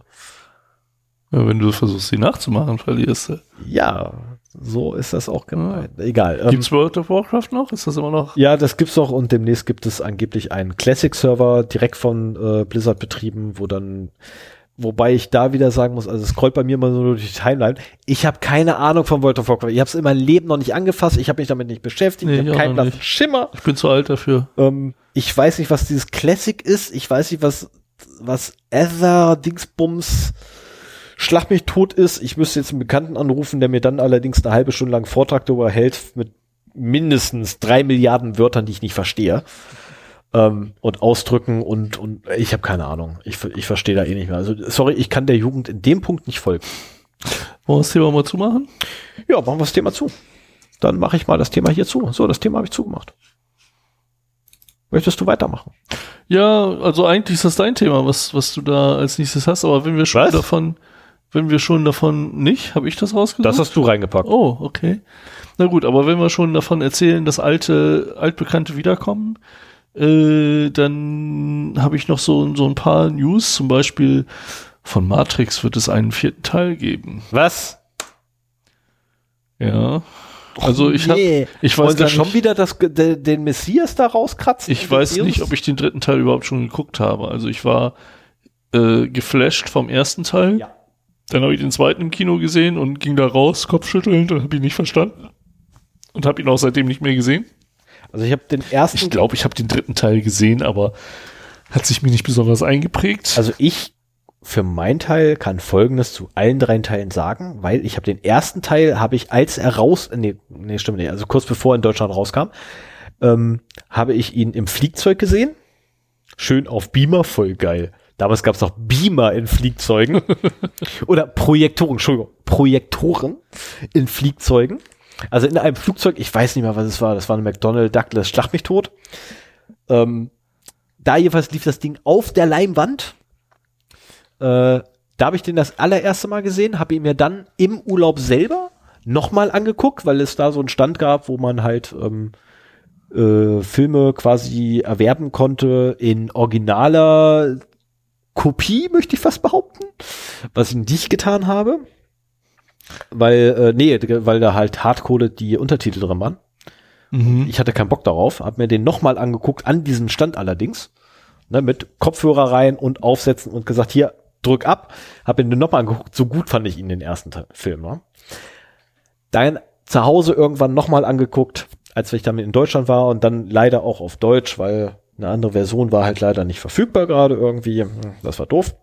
Ja, wenn du versuchst, sie nachzumachen, verlierst du. Ja, so ist das auch gemeint. Ja. Egal. Ähm, gibt's World of Warcraft noch? Ist das immer noch? Ja, das gibt's noch und demnächst gibt es angeblich einen Classic-Server direkt von äh, Blizzard betrieben, wo dann Wobei ich da wieder sagen muss, also es scrollt bei mir mal so durch die Timeline. Ich habe keine Ahnung von World of Warcraft. Ich habe es in meinem Leben noch nicht angefasst. Ich habe mich damit nicht beschäftigt. Nee, ich habe keinen blassen Schimmer. Ich bin zu alt dafür. Ähm, ich weiß nicht, was dieses Classic ist. Ich weiß nicht, was was Ether Dingsbums Schlag mich tot ist. Ich müsste jetzt einen Bekannten anrufen, der mir dann allerdings eine halbe Stunde lang Vortrag darüber hält mit mindestens drei Milliarden Wörtern, die ich nicht verstehe. Ähm, und ausdrücken und, und ich habe keine Ahnung. Ich, ich verstehe da eh nicht mehr. Also sorry, ich kann der Jugend in dem Punkt nicht folgen. Wollen wir das Thema mal zumachen? Ja, machen wir das Thema zu. Dann mache ich mal das Thema hier zu. So, das Thema habe ich zugemacht. Möchtest du weitermachen? Ja, also eigentlich ist das dein Thema, was, was du da als nächstes hast, aber wenn wir schon was? davon, wenn wir schon davon nicht, habe ich das rausgesucht? Das hast du reingepackt. Oh, okay. Na gut, aber wenn wir schon davon erzählen, dass alte, altbekannte wiederkommen, äh, dann habe ich noch so, so ein paar News, zum Beispiel von Matrix wird es einen vierten Teil geben. Was? Ja. Also ich nee. habe, ich weiß Wollen schon wieder das, de, den Messias da rauskratzen? Ich weiß nicht, ob ich den dritten Teil überhaupt schon geguckt habe. Also ich war äh, geflasht vom ersten Teil. Ja. Dann habe ich den zweiten im Kino gesehen und ging da raus, kopfschüttelnd und habe ihn nicht verstanden. Und habe ihn auch seitdem nicht mehr gesehen. Also ich habe den ersten. Ich glaube, ich habe den dritten Teil gesehen, aber hat sich mir nicht besonders eingeprägt. Also ich für meinen Teil kann Folgendes zu allen drei Teilen sagen, weil ich habe den ersten Teil, habe ich als er raus, nee, nee, stimmt nicht, also kurz bevor er in Deutschland rauskam, ähm, habe ich ihn im Flugzeug gesehen. Schön auf Beamer, voll geil. Damals gab es noch Beamer in Fliegzeugen. Oder Projektoren, Entschuldigung, Projektoren in Fliegzeugen. Also in einem Flugzeug, ich weiß nicht mehr, was es war, das war ein McDonnell Douglas, schlag mich tot. Ähm, da jedenfalls lief das Ding auf der Leimwand. Äh, da habe ich den das allererste Mal gesehen, habe ihn mir dann im Urlaub selber nochmal angeguckt, weil es da so einen Stand gab, wo man halt ähm, äh, Filme quasi erwerben konnte in originaler Kopie, möchte ich fast behaupten, was ich nicht getan habe. Weil, äh, nee, weil da halt Hardcode die Untertitel drin waren. Mhm. Ich hatte keinen Bock darauf, hab mir den nochmal angeguckt, an diesem Stand allerdings, ne, mit Kopfhörer rein und aufsetzen und gesagt, hier, drück ab, hab mir den nochmal angeguckt, so gut fand ich ihn den ersten Film. Ne? Dann zu Hause irgendwann nochmal angeguckt, als ich damit in Deutschland war und dann leider auch auf Deutsch, weil eine andere Version war halt leider nicht verfügbar gerade irgendwie. Das war doof.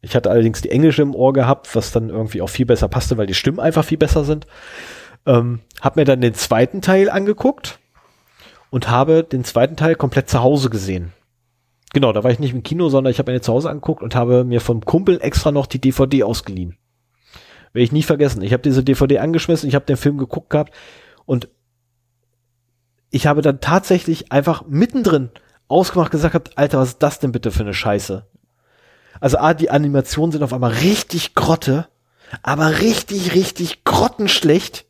Ich hatte allerdings die englische im Ohr gehabt, was dann irgendwie auch viel besser passte, weil die Stimmen einfach viel besser sind. Ähm, hab mir dann den zweiten Teil angeguckt und habe den zweiten Teil komplett zu Hause gesehen. Genau, da war ich nicht im Kino, sondern ich habe mir zu Hause angeguckt und habe mir vom Kumpel extra noch die DVD ausgeliehen. Werde ich nie vergessen. Ich habe diese DVD angeschmissen, ich habe den Film geguckt gehabt und ich habe dann tatsächlich einfach mittendrin ausgemacht gesagt gehabt, Alter, was ist das denn bitte für eine Scheiße? Also A, die Animationen sind auf einmal richtig grotte, aber richtig, richtig grottenschlecht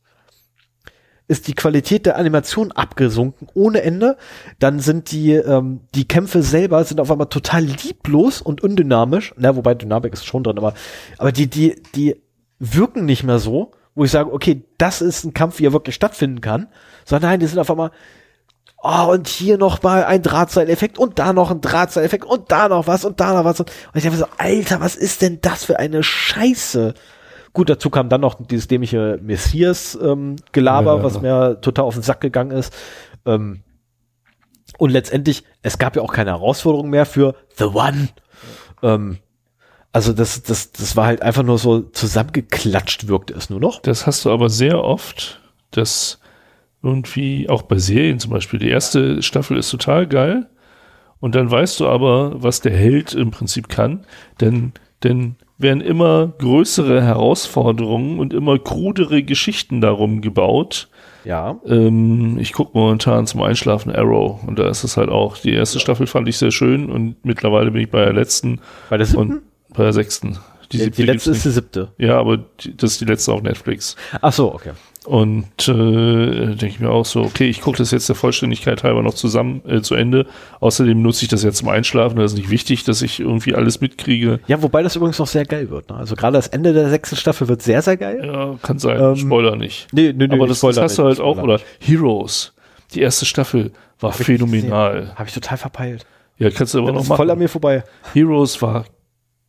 ist die Qualität der Animation abgesunken ohne Ende. Dann sind die ähm, die Kämpfe selber sind auf einmal total lieblos und undynamisch. Na, wobei Dynamik ist schon drin, aber aber die die die wirken nicht mehr so, wo ich sage, okay, das ist ein Kampf, wie er wirklich stattfinden kann. Sondern nein, die sind auf einmal Oh, und hier noch mal ein Drahtseileffekt und da noch ein Drahtseileffekt und da noch was und da noch was. Und ich dachte so, Alter, was ist denn das für eine Scheiße? Gut, dazu kam dann noch dieses dämliche Messias-Gelaber, ähm, ja, was mir total auf den Sack gegangen ist. Ähm, und letztendlich, es gab ja auch keine Herausforderung mehr für The One. Ähm, also das, das, das war halt einfach nur so zusammengeklatscht, wirkte es nur noch. Das hast du aber sehr oft, dass irgendwie, auch bei Serien zum Beispiel, die erste Staffel ist total geil und dann weißt du aber, was der Held im Prinzip kann, denn, denn werden immer größere Herausforderungen und immer krudere Geschichten darum gebaut. Ja. Ähm, ich gucke momentan zum Einschlafen Arrow und da ist es halt auch. Die erste Staffel fand ich sehr schön und mittlerweile bin ich bei der letzten. Bei der siebten? Und bei der sechsten. Die, die letzte ist die siebte. Ja, aber die, das ist die letzte auf Netflix. Ach so, okay. Und äh, denke ich mir auch so, okay, ich gucke das jetzt der Vollständigkeit halber noch zusammen äh, zu Ende. Außerdem nutze ich das jetzt zum Einschlafen. Das ist nicht wichtig, dass ich irgendwie alles mitkriege. Ja, wobei das übrigens noch sehr geil wird. Ne? Also gerade das Ende der sechsten Staffel wird sehr, sehr geil. Ja, kann sein. Ähm, Spoiler nicht. Nee, nee, nee, Aber das, das hast du halt auch. Oder Heroes. Die erste Staffel war Hab phänomenal. Habe ich total verpeilt. Ja, kannst du aber das noch machen. voll an mir vorbei. Heroes war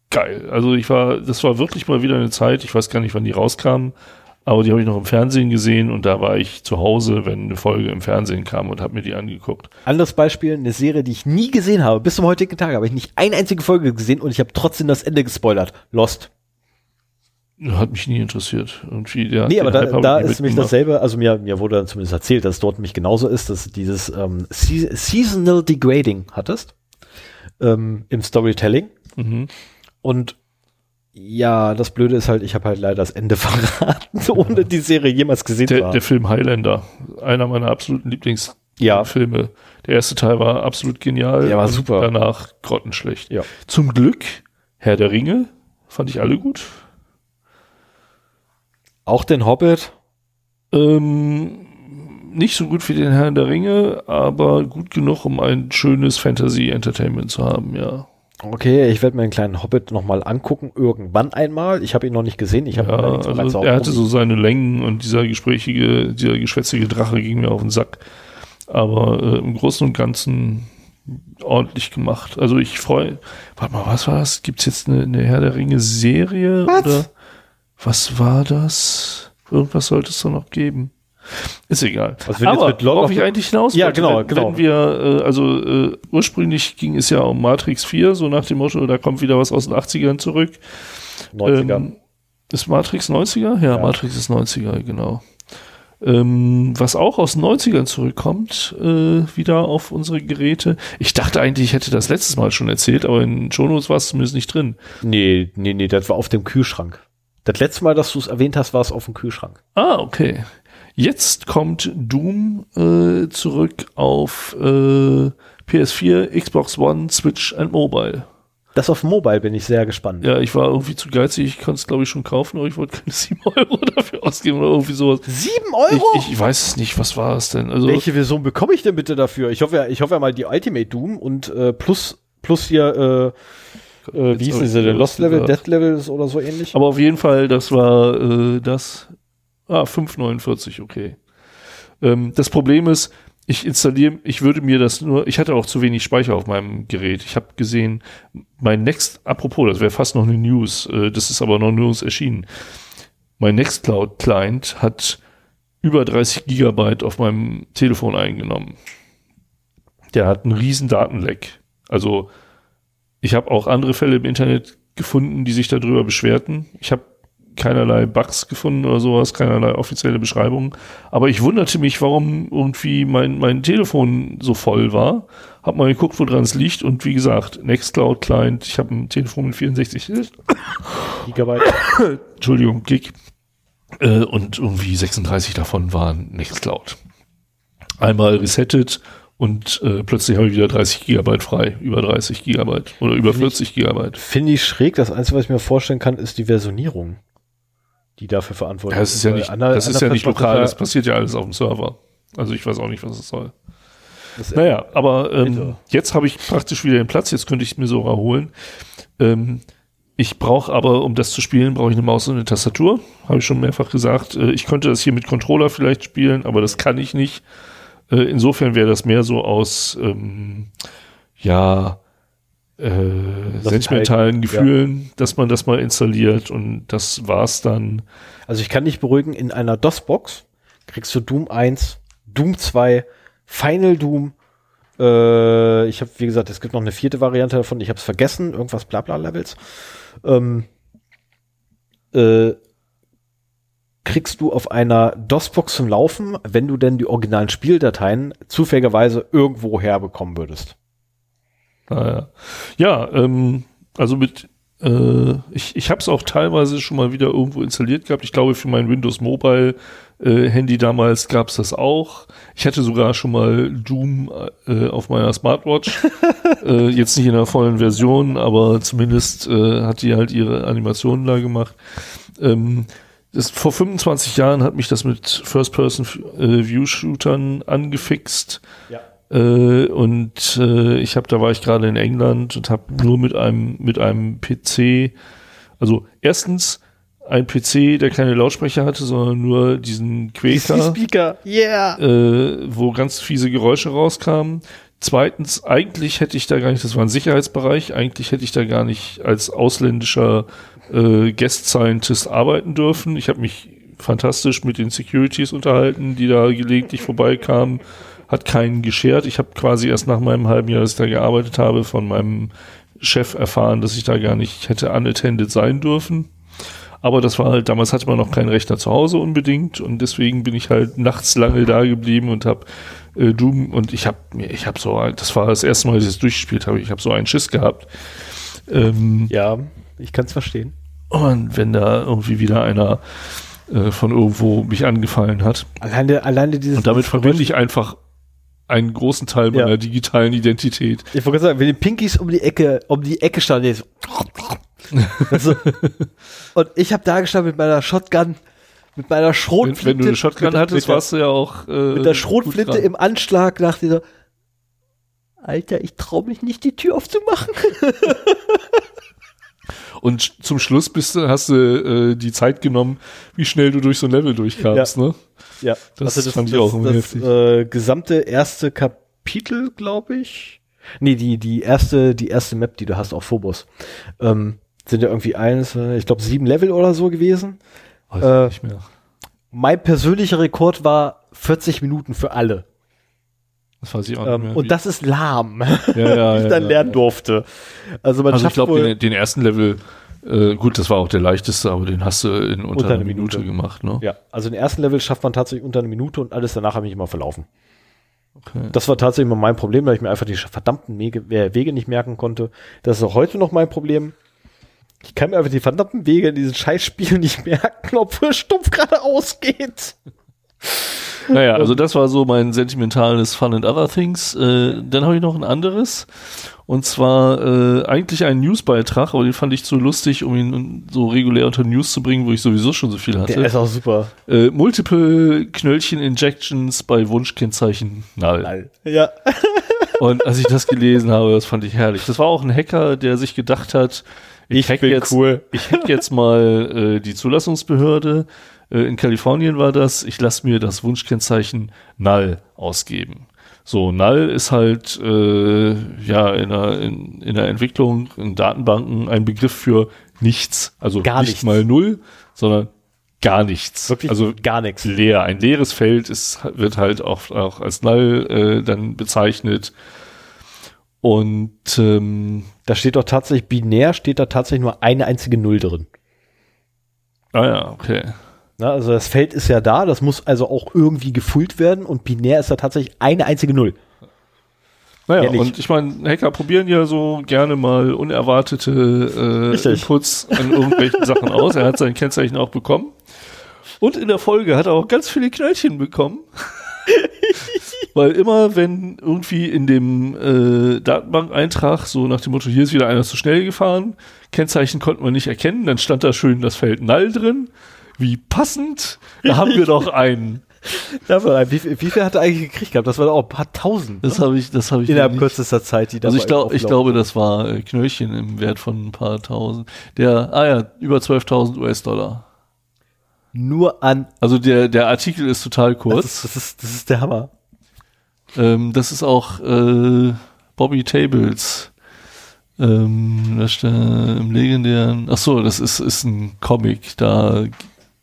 geil. Also ich war, das war wirklich mal wieder eine Zeit, ich weiß gar nicht, wann die rauskamen, aber die habe ich noch im Fernsehen gesehen und da war ich zu Hause, wenn eine Folge im Fernsehen kam und habe mir die angeguckt. Anderes Beispiel, eine Serie, die ich nie gesehen habe. Bis zum heutigen Tag habe ich nicht eine einzige Folge gesehen und ich habe trotzdem das Ende gespoilert. Lost. Hat mich nie interessiert. Irgendwie, der, nee, aber da, da ist nämlich dasselbe, also mir, mir wurde dann zumindest erzählt, dass es dort nämlich genauso ist, dass du dieses ähm, Seasonal Degrading hattest ähm, im Storytelling. Mhm. Und ja, das Blöde ist halt, ich habe halt leider das Ende verraten, ohne die Serie jemals gesehen zu haben. Der Film Highlander, einer meiner absoluten Lieblingsfilme. Ja. Der erste Teil war absolut genial. Der war super. Danach grottenschlecht. Ja. Zum Glück, Herr der Ringe, fand ich alle gut. Auch den Hobbit? Ähm, nicht so gut wie den Herrn der Ringe, aber gut genug, um ein schönes Fantasy-Entertainment zu haben, ja. Okay, ich werde mir den kleinen Hobbit nochmal angucken, irgendwann einmal. Ich habe ihn noch nicht gesehen. Ich ja, also er hatte so seine Längen und dieser gesprächige, dieser geschwätzige Drache ging mir auf den Sack. Aber äh, im Großen und Ganzen ordentlich gemacht. Also ich freue. Warte mal, was war das? Gibt es jetzt eine, eine Herr der Ringe Serie? Was? Oder was war das? Irgendwas sollte es doch noch geben. Ist egal. Was wird Aber jetzt mit worauf ich eigentlich hinaus Ja, genau, wenn, genau. Wenn wir, äh, also äh, ursprünglich ging es ja um Matrix 4, so nach dem Motto, da kommt wieder was aus den 80ern zurück. 90er. Ähm, ist Matrix 90er? Ja, ja, Matrix ist 90er, genau. Ähm, was auch aus den 90ern zurückkommt, äh, wieder auf unsere Geräte. Ich dachte eigentlich, ich hätte das letztes Mal schon erzählt, aber in Shownotes war es zumindest nicht drin. Nee, nee, nee, das war auf dem Kühlschrank. Das letzte Mal, dass du es erwähnt hast, war es auf dem Kühlschrank. Ah, okay. Jetzt kommt Doom äh, zurück auf äh, PS4, Xbox One, Switch und Mobile. Das auf Mobile bin ich sehr gespannt. Ja, ich war irgendwie zu geizig. Ich konnte es, glaube ich, schon kaufen, aber ich wollte keine 7 Euro dafür ausgeben oder irgendwie sowas. 7 Euro? Ich, ich, weiß es nicht. Was war es denn? Also, Welche Version bekomme ich denn bitte dafür? Ich hoffe ja, ich hoffe ja mal die Ultimate Doom und äh, plus, plus hier, äh, äh, wie hieß diese, Lost Level, Death Level oder so ähnlich. Aber auf jeden Fall, das war äh, das Ah, 5,49, okay. Ähm, das Problem ist, ich installiere, ich würde mir das nur, ich hatte auch zu wenig Speicher auf meinem Gerät. Ich habe gesehen, mein Next, apropos, das wäre fast noch eine News, äh, das ist aber noch nirgends erschienen. Mein Nextcloud Client hat über 30 Gigabyte auf meinem Telefon eingenommen. Der hat einen riesen Datenleck. Also ich habe auch andere Fälle im Internet gefunden, die sich darüber beschwerten. Ich habe keinerlei Bugs gefunden oder sowas, keinerlei offizielle Beschreibungen. Aber ich wunderte mich, warum irgendwie mein, mein Telefon so voll war. Hab mal geguckt, woran es liegt. Und wie gesagt, Nextcloud Client, ich habe ein Telefon mit 64 Gigabyte. Entschuldigung, Gig. Äh, und irgendwie 36 davon waren Nextcloud. Einmal resettet und äh, plötzlich habe ich wieder 30 Gigabyte frei, über 30 Gigabyte oder über Find 40 ich, Gigabyte. Finde ich schräg. Das Einzige, was ich mir vorstellen kann, ist die Versionierung, die dafür verantwortlich ja, das ist. Ja nicht, Ander, das ist ja nicht lokal, das passiert ja alles auf dem Server. Also ich weiß auch nicht, was es soll. Das naja, aber ähm, jetzt habe ich praktisch wieder den Platz, jetzt könnte ich es mir so erholen. Ähm, ich brauche aber, um das zu spielen, brauche ich eine Maus und eine Tastatur. Habe ich schon mehrfach gesagt. Äh, ich könnte das hier mit Controller vielleicht spielen, aber das kann ich nicht. Äh, insofern wäre das mehr so aus, ähm, ja, äh, sentimentalen halt, Gefühlen, ja. dass man das mal installiert und das war's dann. Also ich kann dich beruhigen, in einer DOS-Box kriegst du Doom 1, Doom 2, Final Doom, äh, ich habe, wie gesagt, es gibt noch eine vierte Variante davon, ich habe es vergessen, irgendwas Blabla-Levels. Ähm, äh, kriegst du auf einer DOS-Box zum Laufen, wenn du denn die originalen Spieldateien zufälligerweise irgendwo herbekommen würdest. Ah, ja, ja ähm, also mit äh, ich ich habe es auch teilweise schon mal wieder irgendwo installiert gehabt. Ich glaube, für mein Windows Mobile äh, Handy damals gab es das auch. Ich hatte sogar schon mal Doom äh, auf meiner Smartwatch. äh, jetzt nicht in der vollen Version, aber zumindest äh, hat die halt ihre Animationen da gemacht. Ähm, das, vor 25 Jahren hat mich das mit First-Person-View-Shootern angefixt. Ja. Äh, und äh, ich habe, da war ich gerade in England und habe nur mit einem mit einem PC, also erstens ein PC, der keine Lautsprecher hatte, sondern nur diesen Quaker, Speaker, yeah, äh, wo ganz fiese Geräusche rauskamen. Zweitens, eigentlich hätte ich da gar nicht, das war ein Sicherheitsbereich, eigentlich hätte ich da gar nicht als ausländischer äh, Guest Scientist arbeiten dürfen. Ich habe mich fantastisch mit den Securities unterhalten, die da gelegentlich vorbeikamen. Hat keinen geschert. Ich habe quasi erst nach meinem halben Jahr, dass ich da gearbeitet habe, von meinem Chef erfahren, dass ich da gar nicht hätte unattended sein dürfen. Aber das war halt, damals hatte man noch keinen Rechner zu Hause unbedingt und deswegen bin ich halt nachts lange da geblieben und habe äh, Doom und ich habe ich habe so, das war das erste Mal, dass ich es durchgespielt habe, ich habe so einen Schiss gehabt. Ähm, ja, ich kann es verstehen. Und wenn da irgendwie wieder einer äh, von irgendwo mich angefallen hat. Alleine, alleine dieses. Und damit verbinde ich einfach einen großen Teil meiner ja. digitalen Identität. Ich wollte sagen, wenn die Pinkies um die Ecke, um die Ecke standen, so also, und ich habe da gestanden mit meiner Shotgun, mit meiner Schrotflinte. Wenn, wenn du eine Shotgun mit, hattest, mit warst du ja auch äh, mit der Schrotflinte im Anschlag nach dieser Alter, ich traue mich nicht, die Tür aufzumachen. Und zum Schluss bist du, hast du äh, die Zeit genommen, wie schnell du durch so ein Level durchkamst, ja. ne? Ja, das, also das fand ich auch immer das, Äh, gesamte erste Kapitel, glaube ich. Nee, die, die erste, die erste Map, die du hast auf Phobos. Ähm, sind ja irgendwie eins, äh, ich glaube sieben Level oder so gewesen. Äh. Mein persönlicher Rekord war 40 Minuten für alle. Das weiß ich auch ähm, Und das ist lahm, ja, ja, wie ich dann ja, lernen durfte. Also man also ich glaube, den, den, ersten Level, äh, gut, das war auch der leichteste, aber den hast du in unter, unter einer Minute. Minute gemacht, ne? Ja, also den ersten Level schafft man tatsächlich unter einer Minute und alles danach habe ich immer verlaufen. Okay. Das war tatsächlich immer mein Problem, weil ich mir einfach die verdammten Wege, Wege nicht merken konnte. Das ist auch heute noch mein Problem. Ich kann mir einfach die verdammten Wege in diesem Scheißspiel nicht merken, obwohl es stumpf geradeaus geht. Naja, also das war so mein sentimentales Fun and Other Things. Äh, dann habe ich noch ein anderes. Und zwar äh, eigentlich einen Newsbeitrag, aber den fand ich zu lustig, um ihn so regulär unter News zu bringen, wo ich sowieso schon so viel hatte. Der ist auch super. Äh, Multiple Knöllchen-Injections bei Wunschkennzeichen null. null. Ja. Und als ich das gelesen habe, das fand ich herrlich. Das war auch ein Hacker, der sich gedacht hat, ich, ich bin jetzt, cool. Ich hack jetzt mal äh, die Zulassungsbehörde. Äh, in Kalifornien war das. Ich lasse mir das Wunschkennzeichen Null ausgeben. So, Null ist halt äh, ja in der, in, in der Entwicklung, in Datenbanken ein Begriff für nichts. Also gar nicht nichts. mal Null, sondern gar nichts. Wirklich also gar nichts. Leer. Ein leeres Feld ist, wird halt auch, auch als Null äh, dann bezeichnet. Und ähm, da steht doch tatsächlich binär, steht da tatsächlich nur eine einzige Null drin. Ah ja, okay. Na, also das Feld ist ja da, das muss also auch irgendwie gefüllt werden und binär ist da tatsächlich eine einzige Null. Naja, Ehrlich. und ich meine, Hacker probieren ja so gerne mal unerwartete äh. Inputs an irgendwelchen Sachen aus. Er hat sein Kennzeichen auch bekommen. Und in der Folge hat er auch ganz viele Knöllchen bekommen. Weil immer, wenn irgendwie in dem äh, Datenbank-Eintrag so nach dem Motto, hier ist wieder einer zu schnell gefahren, Kennzeichen konnte man nicht erkennen, dann stand da schön das Feld Null drin. Wie passend, da haben wir doch einen. Dafür, wie, viel- wie viel hat er eigentlich gekriegt gehabt? Das war doch auch ein paar tausend. Das habe ich, das habe ich Innerhalb kürzester Zeit, die da Also ich, glaub, ich glaube, das war äh, Knöllchen im Wert von ein paar tausend. Der, ah ja, über 12.000 US-Dollar. Nur an. Also der, der Artikel ist total Das kurz. ist, das, ist, das ist der Hammer. ähm, das ist auch äh, Bobby Tables. Ähm, da steht im legendären, ach so, das ist, ist ein Comic. Da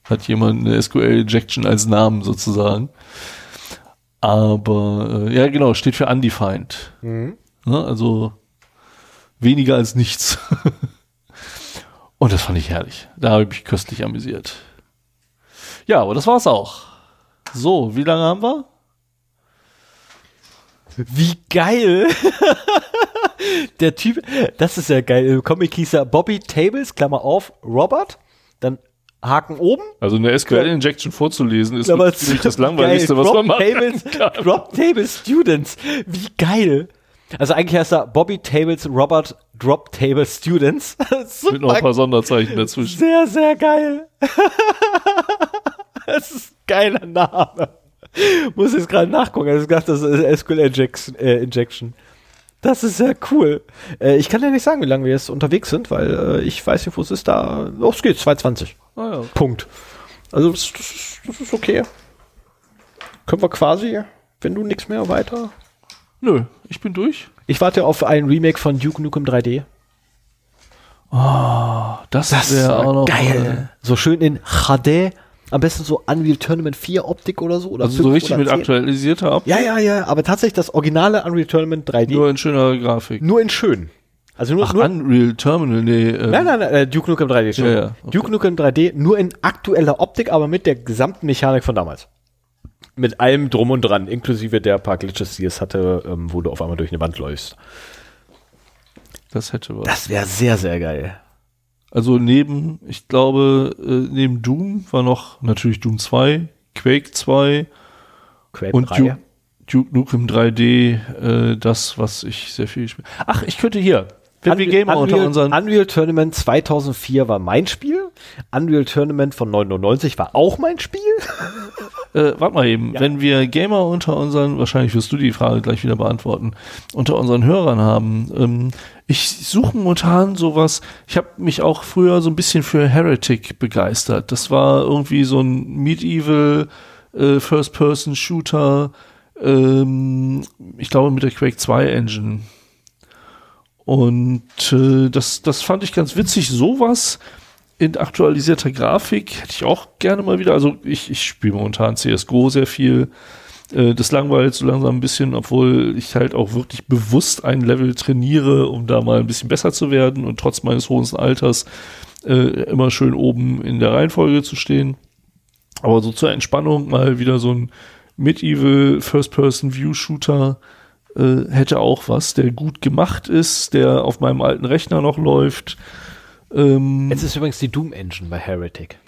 hat jemand eine SQL-Injection als Namen sozusagen. Aber äh, ja, genau, steht für Undefined. Ne? Also weniger als nichts. Und das fand ich herrlich. Da habe ich mich köstlich amüsiert. Ja, aber das war's auch. So, wie lange haben wir? Wie geil! der Typ, das ist ja geil. Im Comic hieß er Bobby Tables, Klammer auf, Robert, dann Haken oben. Also eine SQL-Injection vorzulesen ist wirklich zu. das Langweiligste, Geil. was Drop man Tables, kann. Drop Tables Students. Wie geil! Also eigentlich heißt er Bobby Tables Robert Drop Table Students. Mit noch ein paar Sonderzeichen dazwischen. Sehr, sehr geil. das ist ein geiler Name. Muss jetzt gerade nachgucken. Also ich dachte, das ist SQL Injection. Äh, Injection. Das ist sehr cool. Äh, ich kann ja nicht sagen, wie lange wir jetzt unterwegs sind, weil äh, ich weiß nicht, wo es ist. Da los geht's, 220. Ah, ja. Punkt. Also das, das, ist- das ist okay. Können wir quasi, wenn du nichts mehr weiter. Nö, ich bin durch. Ich warte auf ein Remake von Duke Nukem 3D. Das, wäre auch noch geil. So schön in HD. Am besten so Unreal Tournament 4 Optik oder so. Oder Also so 5 richtig mit 10. aktualisierter Ab. Ja, ja, ja. Aber tatsächlich das originale Unreal Tournament 3D. Nur in schöner Grafik. nur in schön. Also nur, Ach, nur Unreal Terminal, nee. Ähm, Nein, nein, nein, äh, Duke Nukem 3D. Entschuldigung. Ja, ja, okay. Duke Nukem 3D nur in aktueller Optik, aber mit der gesamten Mechanik von damals. Mit allem drum und dran, inklusive der paar Glitches, die es hatte, ähm, wo du auf einmal durch eine Wand läufst. Das hätte was. Das wäre sehr, sehr geil. Also neben, ich glaube, äh, neben Doom war noch natürlich Doom 2, Quake 2 Quake und 3. Duke, Duke Nukem 3D, äh, das, was ich sehr viel spiele. Ach, ich könnte hier, wenn wir Gamer unter Unreal, unseren Unreal Tournament 2004 war mein Spiel. Unreal Tournament von 99 war auch mein Spiel. Äh, warte mal eben, Ja. wenn wir Gamer unter unseren, wahrscheinlich wirst du die Frage gleich wieder beantworten, unter unseren Hörern haben, ähm, ich suche momentan sowas, ich habe mich auch früher so ein bisschen für Heretic begeistert. Das war irgendwie so ein Medieval äh, First-Person-Shooter, ähm, ich glaube mit der Quake 2 Engine. Und äh, das, das fand ich ganz witzig. Sowas in aktualisierter Grafik hätte ich auch gerne mal wieder. Also ich, ich spiele momentan CSGO sehr viel. Äh, das langweilt so langsam ein bisschen, obwohl ich halt auch wirklich bewusst ein Level trainiere, um da mal ein bisschen besser zu werden und trotz meines hohen Alters äh, immer schön oben in der Reihenfolge zu stehen. Aber so zur Entspannung mal wieder so ein Medieval First-Person-View-Shooter äh, hätte auch was, der gut gemacht ist, der auf meinem alten Rechner noch läuft. Ähm, Jetzt ist übrigens die Doom Engine bei Heretic.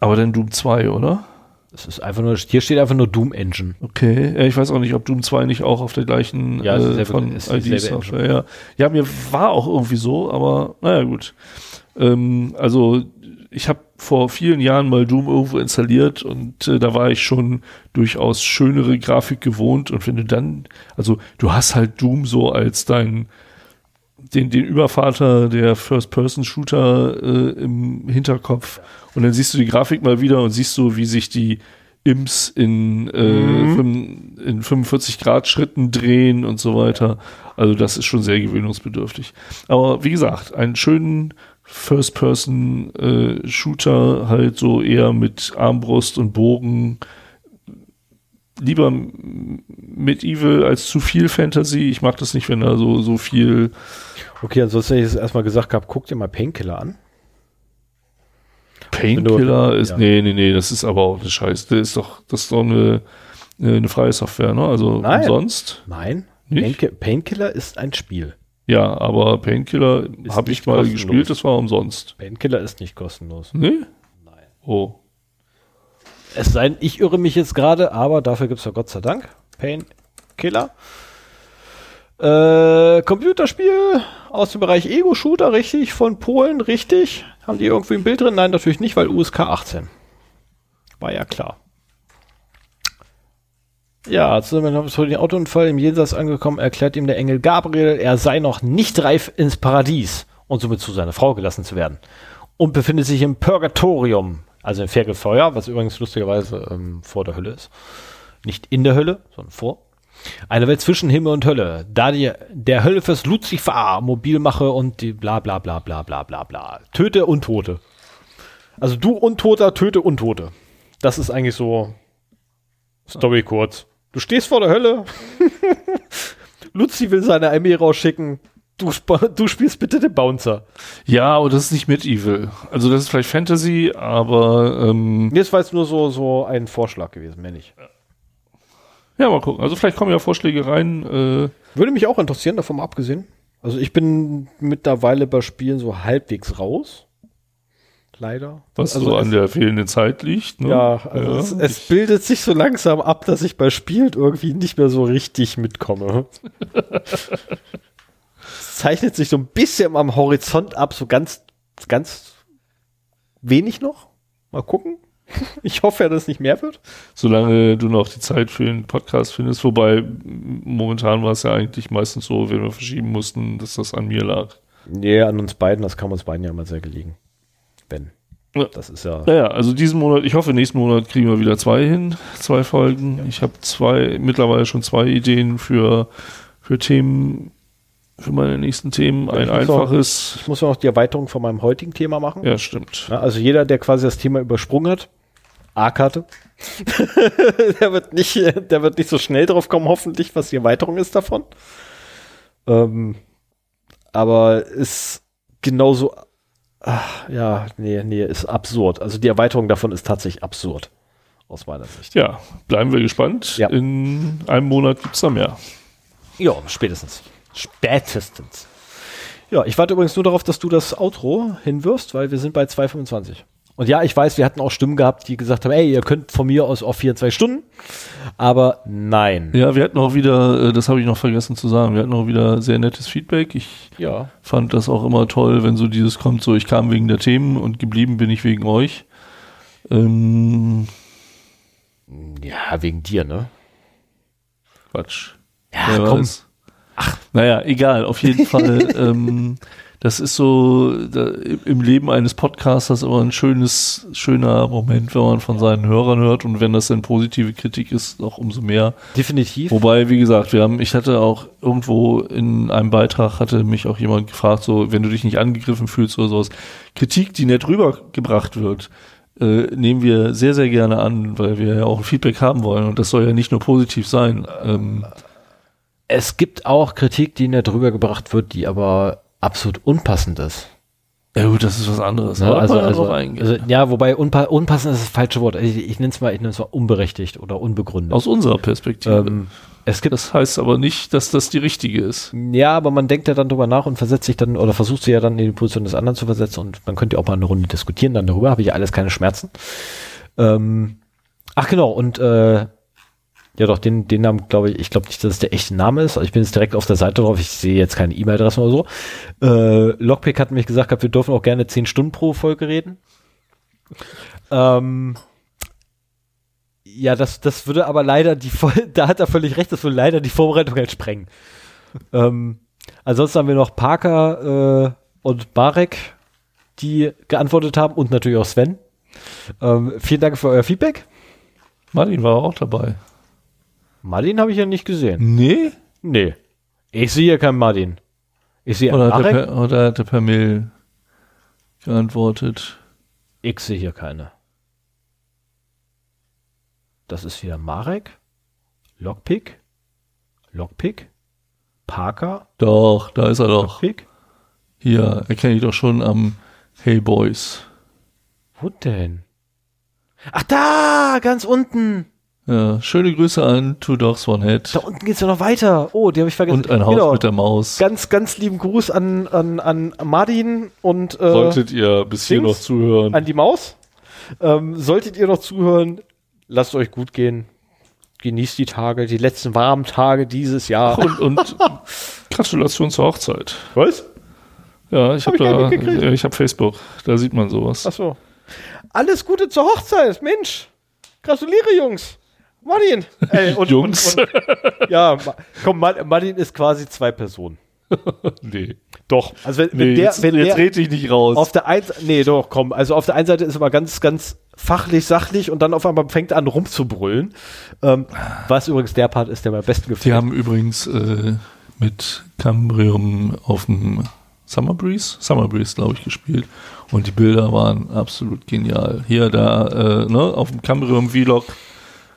aber dann Doom 2, oder? Das ist einfach nur, hier steht einfach nur Doom Engine. Okay, ja, ich weiß auch nicht, ob Doom 2 nicht auch auf der gleichen Ja, ist äh, von ID-Software, ja. Ja, mir war auch irgendwie so, aber naja, gut. Ähm, also ich habe vor vielen Jahren mal Doom irgendwo installiert und äh, da war ich schon durchaus schönere Grafik gewohnt und wenn du dann, also du hast halt Doom so als dein den, den Übervater der First-Person-Shooter äh, im Hinterkopf und dann siehst du die Grafik mal wieder und siehst so, wie sich die Imps in, äh, fünf- in 45 Grad Schritten drehen und so weiter. Also das ist schon sehr gewöhnungsbedürftig. Aber wie gesagt, einen schönen First-Person-Shooter halt so eher mit Armbrust und Bogen. Lieber mit Evil als zu viel Fantasy. Ich mag das nicht, wenn da so, so viel Okay, ansonsten hätte ich jetzt erstmal gesagt gehabt, guck dir mal Painkiller an. Painkiller ist, ja. nee, nee, nee, das ist aber auch eine Scheiße. Das ist doch, das ist doch eine, eine freie Software, ne? Also Nein. umsonst. Nein, Painkiller ist ein Spiel. Ja, aber Painkiller habe ich mal kostenlos. gespielt, das war umsonst. Painkiller ist nicht kostenlos. Nee? Nein. Oh. Es sei denn, ich irre mich jetzt gerade, aber dafür gibt es ja Gott sei Dank Painkiller. Äh, Computerspiel aus dem Bereich Ego-Shooter, richtig? Von Polen, richtig? Haben die irgendwie ein Bild drin? Nein, natürlich nicht, weil USK 18. War ja klar. Ja, zusammen zu dem Autounfall im Jenseits angekommen, erklärt ihm der Engel Gabriel, er sei noch nicht reif ins Paradies und somit zu seiner Frau gelassen zu werden. Und befindet sich im Purgatorium, also im Fegefeuer, was übrigens lustigerweise ähm, vor der Hölle ist. Nicht in der Hölle, sondern vor. Eine Welt zwischen Himmel und Hölle, da die, der Hölle fürs Luzifer mobil mache und die bla bla bla bla bla bla bla. Töte Untote. Also du Untoter, töte Untote. Das ist eigentlich so Story kurz. Du stehst vor der Hölle. Luzi will seine Armee rausschicken. Du, du spielst bitte den Bouncer. Ja, aber das ist nicht Medieval. Also das ist vielleicht Fantasy, aber ähm, Mir ist jetzt nur so, so ein Vorschlag gewesen, mehr nicht. ja, mal gucken. Also vielleicht kommen ja Vorschläge rein. Äh, Würde mich auch interessieren, davon mal abgesehen. Also ich bin mittlerweile bei Spielen so halbwegs raus. Leider. was also so an der fehlenden Zeit liegt. Ne? Ja, also es, es bildet sich so langsam ab, dass ich bei Spielen irgendwie nicht mehr so richtig mitkomme. es zeichnet sich so ein bisschen am Horizont ab, so ganz, ganz wenig noch. Mal gucken. Ich hoffe ja, dass es nicht mehr wird. solange du noch die Zeit für den Podcast findest. Wobei momentan war es ja eigentlich meistens so, wenn wir verschieben mussten, dass das an mir lag. Nee, an uns beiden, das kam uns beiden ja mal sehr gelegen. Wenn. Ja. Das ist ja. Naja, also diesen Monat, ich hoffe, nächsten Monat kriegen wir wieder zwei hin, zwei Folgen. Ich habe zwei, mittlerweile schon zwei Ideen für, für Themen, für meine nächsten Themen. Ein ich einfaches. Ich muss noch die Erweiterung von meinem heutigen Thema machen. Ja, stimmt. Ja, also jeder, der quasi das Thema übersprungen hat, A-Karte, der wird nicht, der wird nicht so schnell drauf kommen, hoffentlich, was die Erweiterung ist davon. Ähm, aber ist genauso, ach, ja, nee, nee, ist absurd. Also die Erweiterung davon ist tatsächlich absurd. Aus meiner Sicht. Ja, bleiben wir gespannt. Ja. In einem Monat gibt's da mehr. Ja, spätestens. Spätestens. Ja, ich warte übrigens nur darauf, dass du das Outro hinwirfst, weil wir sind bei 2,25. Und ja, ich weiß, wir hatten auch Stimmen gehabt, die gesagt haben, ey, ihr könnt von mir aus auf 24 Stunden. Aber nein. Ja, wir hatten auch wieder, äh, das habe ich noch vergessen zu sagen, wir hatten auch wieder sehr nettes Feedback. Ich Ja. fand das auch immer toll, wenn so dieses kommt, so ich kam wegen der Themen und geblieben bin ich wegen euch. Ähm, Ja, wegen dir, ne? Quatsch. Ja, Wer komm. weiß. Ach, naja, egal, auf jeden Fall. ähm, das ist so da, im Leben eines Podcasters immer ein schönes, schöner Moment, wenn man von seinen Hörern hört und wenn das dann positive Kritik ist, noch umso mehr. Definitiv. Wobei, wie gesagt, wir haben, ich hatte auch irgendwo in einem Beitrag hatte mich auch jemand gefragt, so, wenn du dich nicht angegriffen fühlst oder sowas, Kritik, die nicht rübergebracht wird, äh, nehmen wir sehr, sehr gerne an, weil wir ja auch ein Feedback haben wollen und das soll ja nicht nur positiv sein. Ähm, Es gibt auch Kritik, die nicht drüber gebracht wird, die aber absolut unpassend ist. ja gut, das ist was anderes. Ne? Also, also, also, ja, wobei unpa unpassend ist das falsche Wort. Ich, ich nenne es mal, ich nenne es mal unberechtigt oder unbegründet. Aus unserer Perspektive. ähm, es gibt das heißt aber nicht, dass das die richtige ist. Ja, aber man denkt ja dann drüber nach und versetzt sich dann oder versucht sich ja dann in die Position des anderen zu versetzen und man könnte ja auch mal eine Runde diskutieren dann darüber, habe ich ja alles keine Schmerzen. Ähm, ach genau, und äh, ja doch, den, den Namen glaube ich, ich glaube nicht, dass es der echte Name ist. Also ich bin jetzt direkt auf der Seite drauf, ich sehe jetzt keine E-Mail-Adresse oder so. Äh, Lockpick hat mich gesagt, wir dürfen auch gerne 10 Stunden pro Folge reden. Ähm, ja, das, das würde aber leider die, da hat er völlig recht, das würde leider die Vorbereitung halt sprengen. Ähm, ansonsten haben wir noch Parker äh, und Marek, die geantwortet haben und natürlich auch Sven. Ähm, vielen Dank für euer Feedback. Martin war auch dabei. Martin habe ich ja nicht gesehen. Nee? Nee. Ich sehe hier keinen Martin. Ich sehe Oder er Marek. per, oder hat er per Mail geantwortet? Ich sehe hier keine. Das ist wieder Marek, Lockpick, Lockpick, Parker, Doch, da ist er doch. Lockpick. Hier, erkenne ich doch schon am Hey Boys. Wo denn? Ach da, ganz unten. Ja, schöne Grüße an Two Dogs One Head. Da unten geht's ja noch weiter. Oh, die habe ich vergessen. Und ein Haus Genau. mit der Maus. Ganz, ganz lieben Gruß an, an, an Martin und äh, Solltet ihr bis hier Dings? noch zuhören. an die Maus. Ähm, solltet ihr noch zuhören, lasst euch gut gehen. Genießt die Tage, die letzten warmen Tage dieses Jahr. Und, und Gratulation zur Hochzeit. Was? Ja, ich Hab habe ich da, ich habe Facebook. Da sieht man sowas. Achso. Alles Gute zur Hochzeit, Mensch. Gratuliere, Jungs. Martin. Ey, und, Jungs. Und, und, ja, komm, Ma- Martin ist quasi zwei Personen. nee. Doch. Also wenn, wenn nee der, jetzt, wenn jetzt der red ich nicht raus. auf der einen nee, doch, komm. Also auf der einen Seite ist er immer ganz, ganz fachlich, sachlich und dann auf einmal fängt er an rumzubrüllen. Ähm, was übrigens der Part ist, der mir am besten Die gefällt. haben übrigens äh, mit Cambrium auf dem Summer Breeze, Summer Breeze, glaube ich, gespielt. Und die Bilder waren absolut genial. Hier, da, äh, ne, auf dem Cambrium Vlog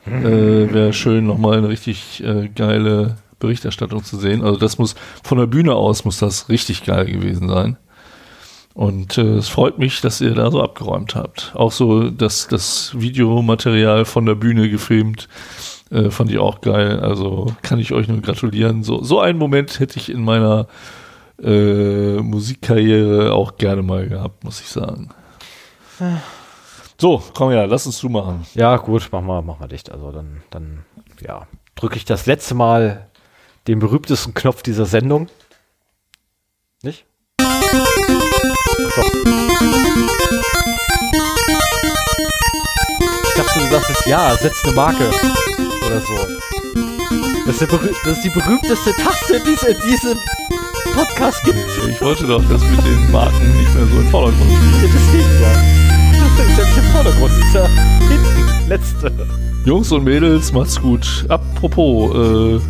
äh, wäre schön, nochmal eine richtig äh, geile Berichterstattung zu sehen. Also das muss, von der Bühne aus muss das richtig geil gewesen sein. Und äh, es freut mich, dass ihr da so abgeräumt habt. Auch so das, das Videomaterial von der Bühne gefilmt, äh, fand ich auch geil. Also kann ich euch nur gratulieren. So, so einen Moment hätte ich in meiner äh, Musikkarriere auch gerne mal gehabt, muss ich sagen. So, komm her, lass uns zumachen. Ja, gut, mach mal, mach mal dicht. Also dann, dann, ja, drücke ich das letzte Mal den berühmtesten Knopf dieser Sendung. Nicht? Doch. Ich dachte, du sagst es ja, setz eine Marke. Oder so. Das ist, das ist die berühmteste Taste, die es in diesem Podcast gibt. Ich wollte doch das mit den Marken nicht mehr so in Vordergrund spielen. Deswegen, ja. Ist ja nicht im Vordergrund, ist ja hinten. Letzte. Jungs und Mädels, macht's gut. Apropos, äh,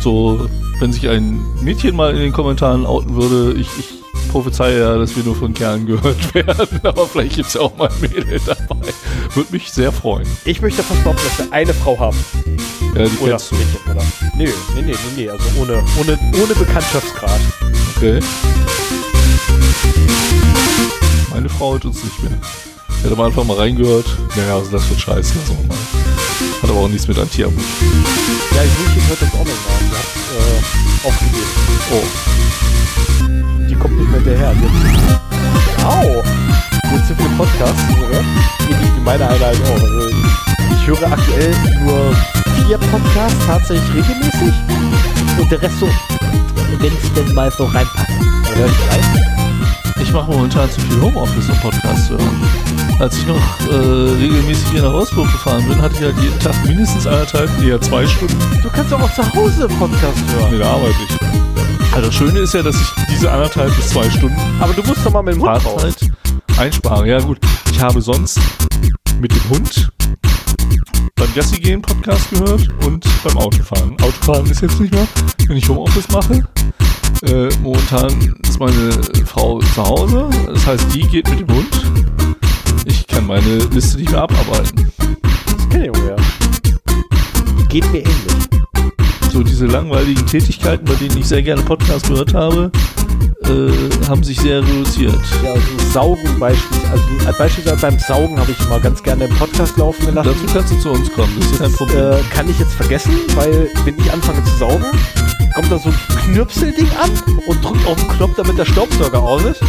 so, wenn sich ein Mädchen mal in den Kommentaren outen würde, ich, ich prophezeie ja, dass wir nur von Kerlen gehört werden, aber vielleicht gibt's ja auch mal ein Mädel dabei. Würde mich sehr freuen. Ich möchte fast behaupten, dass wir eine Frau haben. Ja, die Oder kennst du. Mädchen, oder? Nee, nee, nee, nee, nee, also ohne, ohne, ohne Bekanntschaftsgrad. Okay. Meine Frau hört uns nicht mehr. Ich hätte am Anfang mal reingehört. Naja, also das wird scheiße, wir mal. Hat aber auch nichts mit Antia. Ja, Julchen hört das auch mehr. Die hat äh, aufgegeben. Oh, Die kommt nicht mehr hinterher. Jetzt. Au! Gut zu viele Podcasts, oder? Ähnlich wie meine Einheit auch. Also ich, ich höre aktuell nur vier Podcasts tatsächlich regelmäßig und der Rest so, wenn es denn mal so reinpasst. Dann höre ich rein. Ich mache momentan zu viel Homeoffice, um Podcasts zu hören. Als ich noch äh, regelmäßig hier nach Wolfsburg gefahren bin, hatte ich halt jeden Tag mindestens anderthalb, eher zwei Stunden Du kannst doch auch zu Hause Podcast hören. mit der Arbeit. Ich. Also das Schöne ist ja, dass ich diese anderthalb bis zwei Stunden Aber du musst doch mal mit dem Hund raus. Fahrzeit einspare. Ja gut, ich habe sonst mit dem Hund beim Gassi gehen Podcast gehört und beim Autofahren. Autofahren ist jetzt nicht mehr, wenn ich Homeoffice mache. Äh, momentan ist meine Frau zu Hause, das heißt, die geht mit dem Hund. Ich kann meine Liste nicht mehr abarbeiten. Ungefähr. Geht mir ähnlich. So diese langweiligen Tätigkeiten, bei denen ich sehr gerne Podcast gehört habe, äh, haben sich sehr reduziert. Ja, also Saugen beispielsweise. Also äh, beispielsweise beim Saugen habe ich immer ganz gerne den Podcast laufen gelassen. Dazu kannst du zu uns kommen, das ist kein Problem. Äh, kann ich jetzt vergessen, weil wenn ich anfange zu saugen, kommt da so ein Knirpselding an und drückt auf den Knopf, damit der Staubsauger aus ist.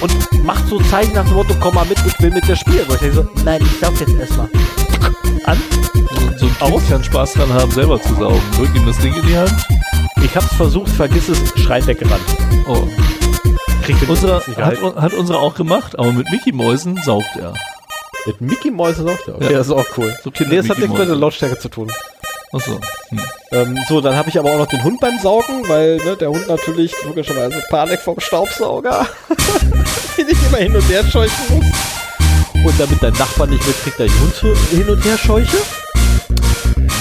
Und macht so Zeichen nach dem Motto, komm mal mit, ich will mit dir spielen. Und ich denke so, nein, ich saug jetzt erstmal. An. So ein Kind kann Spaß dran haben, selber zu saugen. Drück ihm das Ding in die Hand. Ich hab's versucht, vergiss es, Schrein weggerannt. Oh. Krieg den Unsere, hat, hat unsere auch gemacht, aber mit Mickey Mäusen saugt er. Mit Mickey Mäuse saugt er. Okay, Ja. das ist auch cool. So Kinder nee, das hat nichts mit der. Lautstärke zu tun. Achso. Hm. Ähm, so, dann habe ich aber auch noch den Hund beim Saugen, weil ne, der Hund natürlich logischerweise Panik vom Staubsauger, den ich immer hin und her scheuchen muss. Und damit dein Nachbar nicht mitkriegt, dass ich Hund so hin und her scheuche,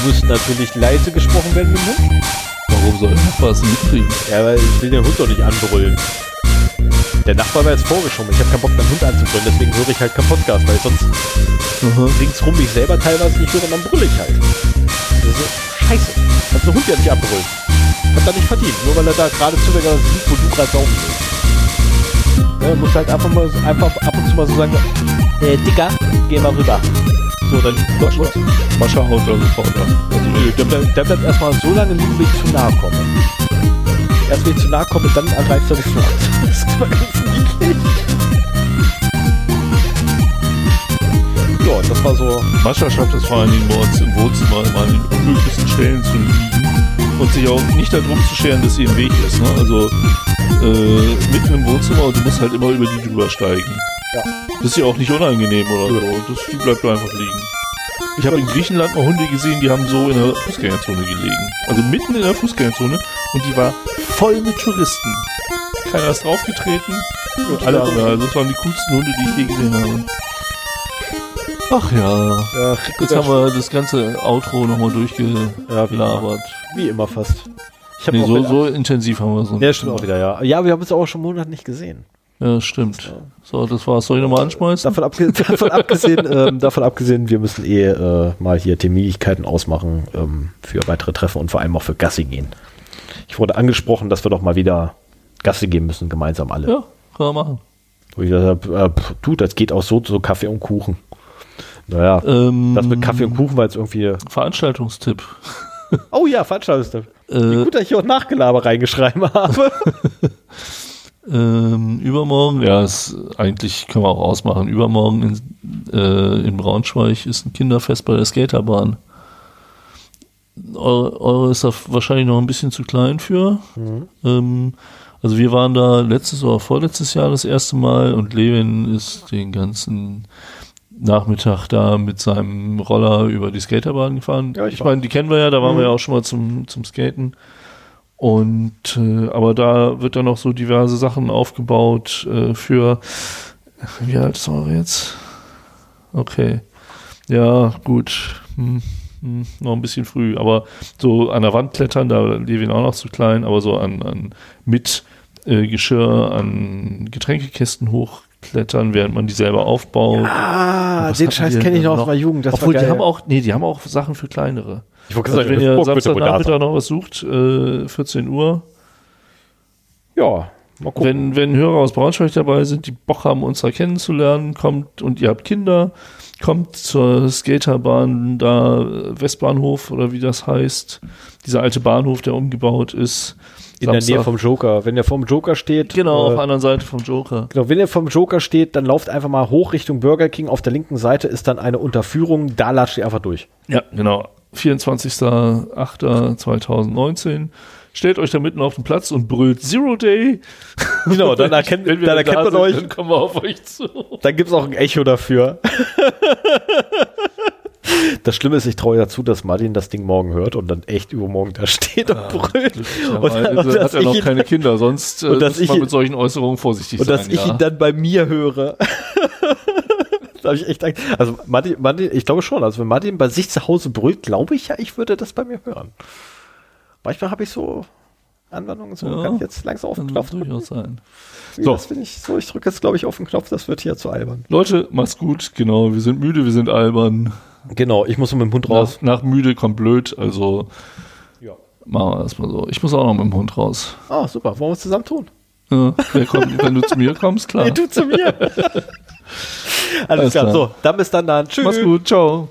muss natürlich leise gesprochen werden mit dem Hund. Warum soll Nachbar es mitkriegen? Ja, weil ich will den Hund doch nicht anbrüllen. Der Nachbar war jetzt vorgeschoben. Ich habe keinen Bock, meinen Hund anzubrüllen, deswegen höre ich halt keinen Podcast, weil sonst Aha. ringsrum mich selber teilweise nicht höre und dann brülle ich halt. So scheiße. Kannst du Hund ja nicht abbrüllen. Hat er nicht verdient, nur weil er da gerade zufällig sieht, wo du gerade saugen willst. Musst du halt einfach mal einfach ab und zu mal so sagen, äh, Dicker, geh mal rüber. So, dann Mascha, Mascha haut da sofort an. also, der, bleibt, der bleibt erstmal so lange liegen, wie ich zu nahe komme. Erst wenn ich zu nahe komme, dann ergreift er die Flucht. Das ist immer ganz niedlich. Ja, das war so. Mascha schafft es vor allen Dingen bei uns im Wohnzimmer immer an den unmöglichsten Stellen zu liegen und sich auch nicht darum zu scheren, dass sie im Weg ist. Ne? Also äh, mitten im Wohnzimmer und du musst halt immer über die drüber steigen. Ja. Das ist ja auch nicht unangenehm oder so. Das, die bleibt einfach liegen. Ich habe in Griechenland mal Hunde gesehen, die haben so in der Fußgängerzone gelegen. Also mitten in der Fußgängerzone und die war voll mit Touristen. Keiner ist draufgetreten. Und alle anderen. Also das waren die coolsten Hunde, die ich je gesehen habe. Ach ja. Ja, Jetzt haben wir das ganze Outro nochmal Ja, wie durchgelabert. Wie immer fast. Ich hab Nee, so, so intensiv haben wir es noch Ja, stimmt auch wieder, ja. Ja, wir haben uns auch schon Monat nicht gesehen. Ja, stimmt. So, das war's. Soll ich nochmal anschmeißen? Davon, abge davon, abgesehen, ähm, davon abgesehen, wir müssen eh äh, mal hier Terminlichkeiten ausmachen ähm, für weitere Treffen und vor allem auch für Gassi gehen. Ich wurde angesprochen, dass wir doch mal wieder Gassi gehen müssen, gemeinsam alle. Ja, kann man machen. Wo ich gesagt habe, äh, pff, du, das geht auch so, so Kaffee und Kuchen. Naja, Ähm, das mit Kaffee und Kuchen war jetzt irgendwie. Veranstaltungstipp. Oh ja, Veranstaltungstipp. Wie Äh, gut, dass ich hier auch Nachgelaber reingeschrieben habe. ähm, übermorgen, ja, ist, eigentlich können wir auch ausmachen. Übermorgen in, äh, in Braunschweig ist ein Kinderfest bei der Skaterbahn. Eure, eure ist da wahrscheinlich noch ein bisschen zu klein für. Ähm, also wir waren da letztes oder vorletztes Jahr das erste Mal und Levin ist den ganzen Nachmittag da mit seinem Roller über die Skaterbahn gefahren. Ja, ich ich meine, die kennen wir ja, da waren Mhm. wir ja auch schon mal zum, zum Skaten. Und äh, aber da wird dann noch so diverse Sachen aufgebaut äh, für wie alt ist eure jetzt? Okay. Ja, gut. Hm, hm, noch ein bisschen früh, aber so an der Wand klettern, da Levin auch noch zu klein, aber so an, an mit äh, Geschirr an Getränkekästen hochklettern, während man die selber aufbaut. Ah, den Scheiß kenne ich noch aus meiner Jugend. Das Obwohl, war die haben auch, nee, die haben auch Sachen für kleinere. Ich wollte Also wenn ihr Samstagnachmittag noch was sucht, äh, 14 Uhr, Ja, mal gucken. wenn, wenn Hörer aus Braunschweig dabei sind, die Bock haben, uns da kennenzulernen, kommt und ihr habt Kinder, kommt zur Skaterbahn, da Westbahnhof oder wie das heißt, dieser alte Bahnhof, der umgebaut ist. In der Nähe Samstag- vom Joker. Wenn ihr vom Joker steht, Genau, auf äh, der anderen Seite vom Joker. genau, wenn ihr vom Joker steht, dann lauft einfach mal hoch Richtung Burger King. Auf der linken Seite ist dann eine Unterführung, da latscht ihr einfach durch. Ja, genau. 24.08.2019. Stellt euch da mitten auf den Platz und brüllt Zero Day. Genau, dann erkennt, Wenn wir dann da erkennt man sind, euch. Dann kommen wir auf euch zu. Dann gibt es auch ein Echo dafür. Das Schlimme ist, ich traue dazu, dass Martin das Ding morgen hört und dann echt übermorgen da steht und brüllt. Und, Weil, und, hat dass er noch ich keine Kinder, sonst äh, und dass muss man ich- mit solchen Äußerungen vorsichtig und sein. dass ich ja. ihn dann bei mir höre. da habe ich echt Angst. Also Martin, Martin, ich glaube schon, also wenn Martin bei sich zu Hause brüllt, glaube ich ja, ich würde das bei mir hören. Manchmal habe ich so Anwendungen, so Ja, kann ich jetzt langsam auf den Knopf durchaus sein. drücken. So. Ich so, ich drücke jetzt glaube ich auf den Knopf, das wird hier zu albern. Leute, macht's gut. Genau, wir sind müde, wir sind albern. Genau, ich muss mit dem Hund raus. Nach, nach müde kommt blöd, also Ja. machen wir das mal so. Ich muss auch noch mit dem Hund raus. Ah, super, wollen wir es zusammen tun? Ja, kommt, wenn du zu mir kommst, klar. Nee, du zu mir. Alles, Alles klar. klar. So, dann bis dann dann. Tschüss. Mach's gut, ciao.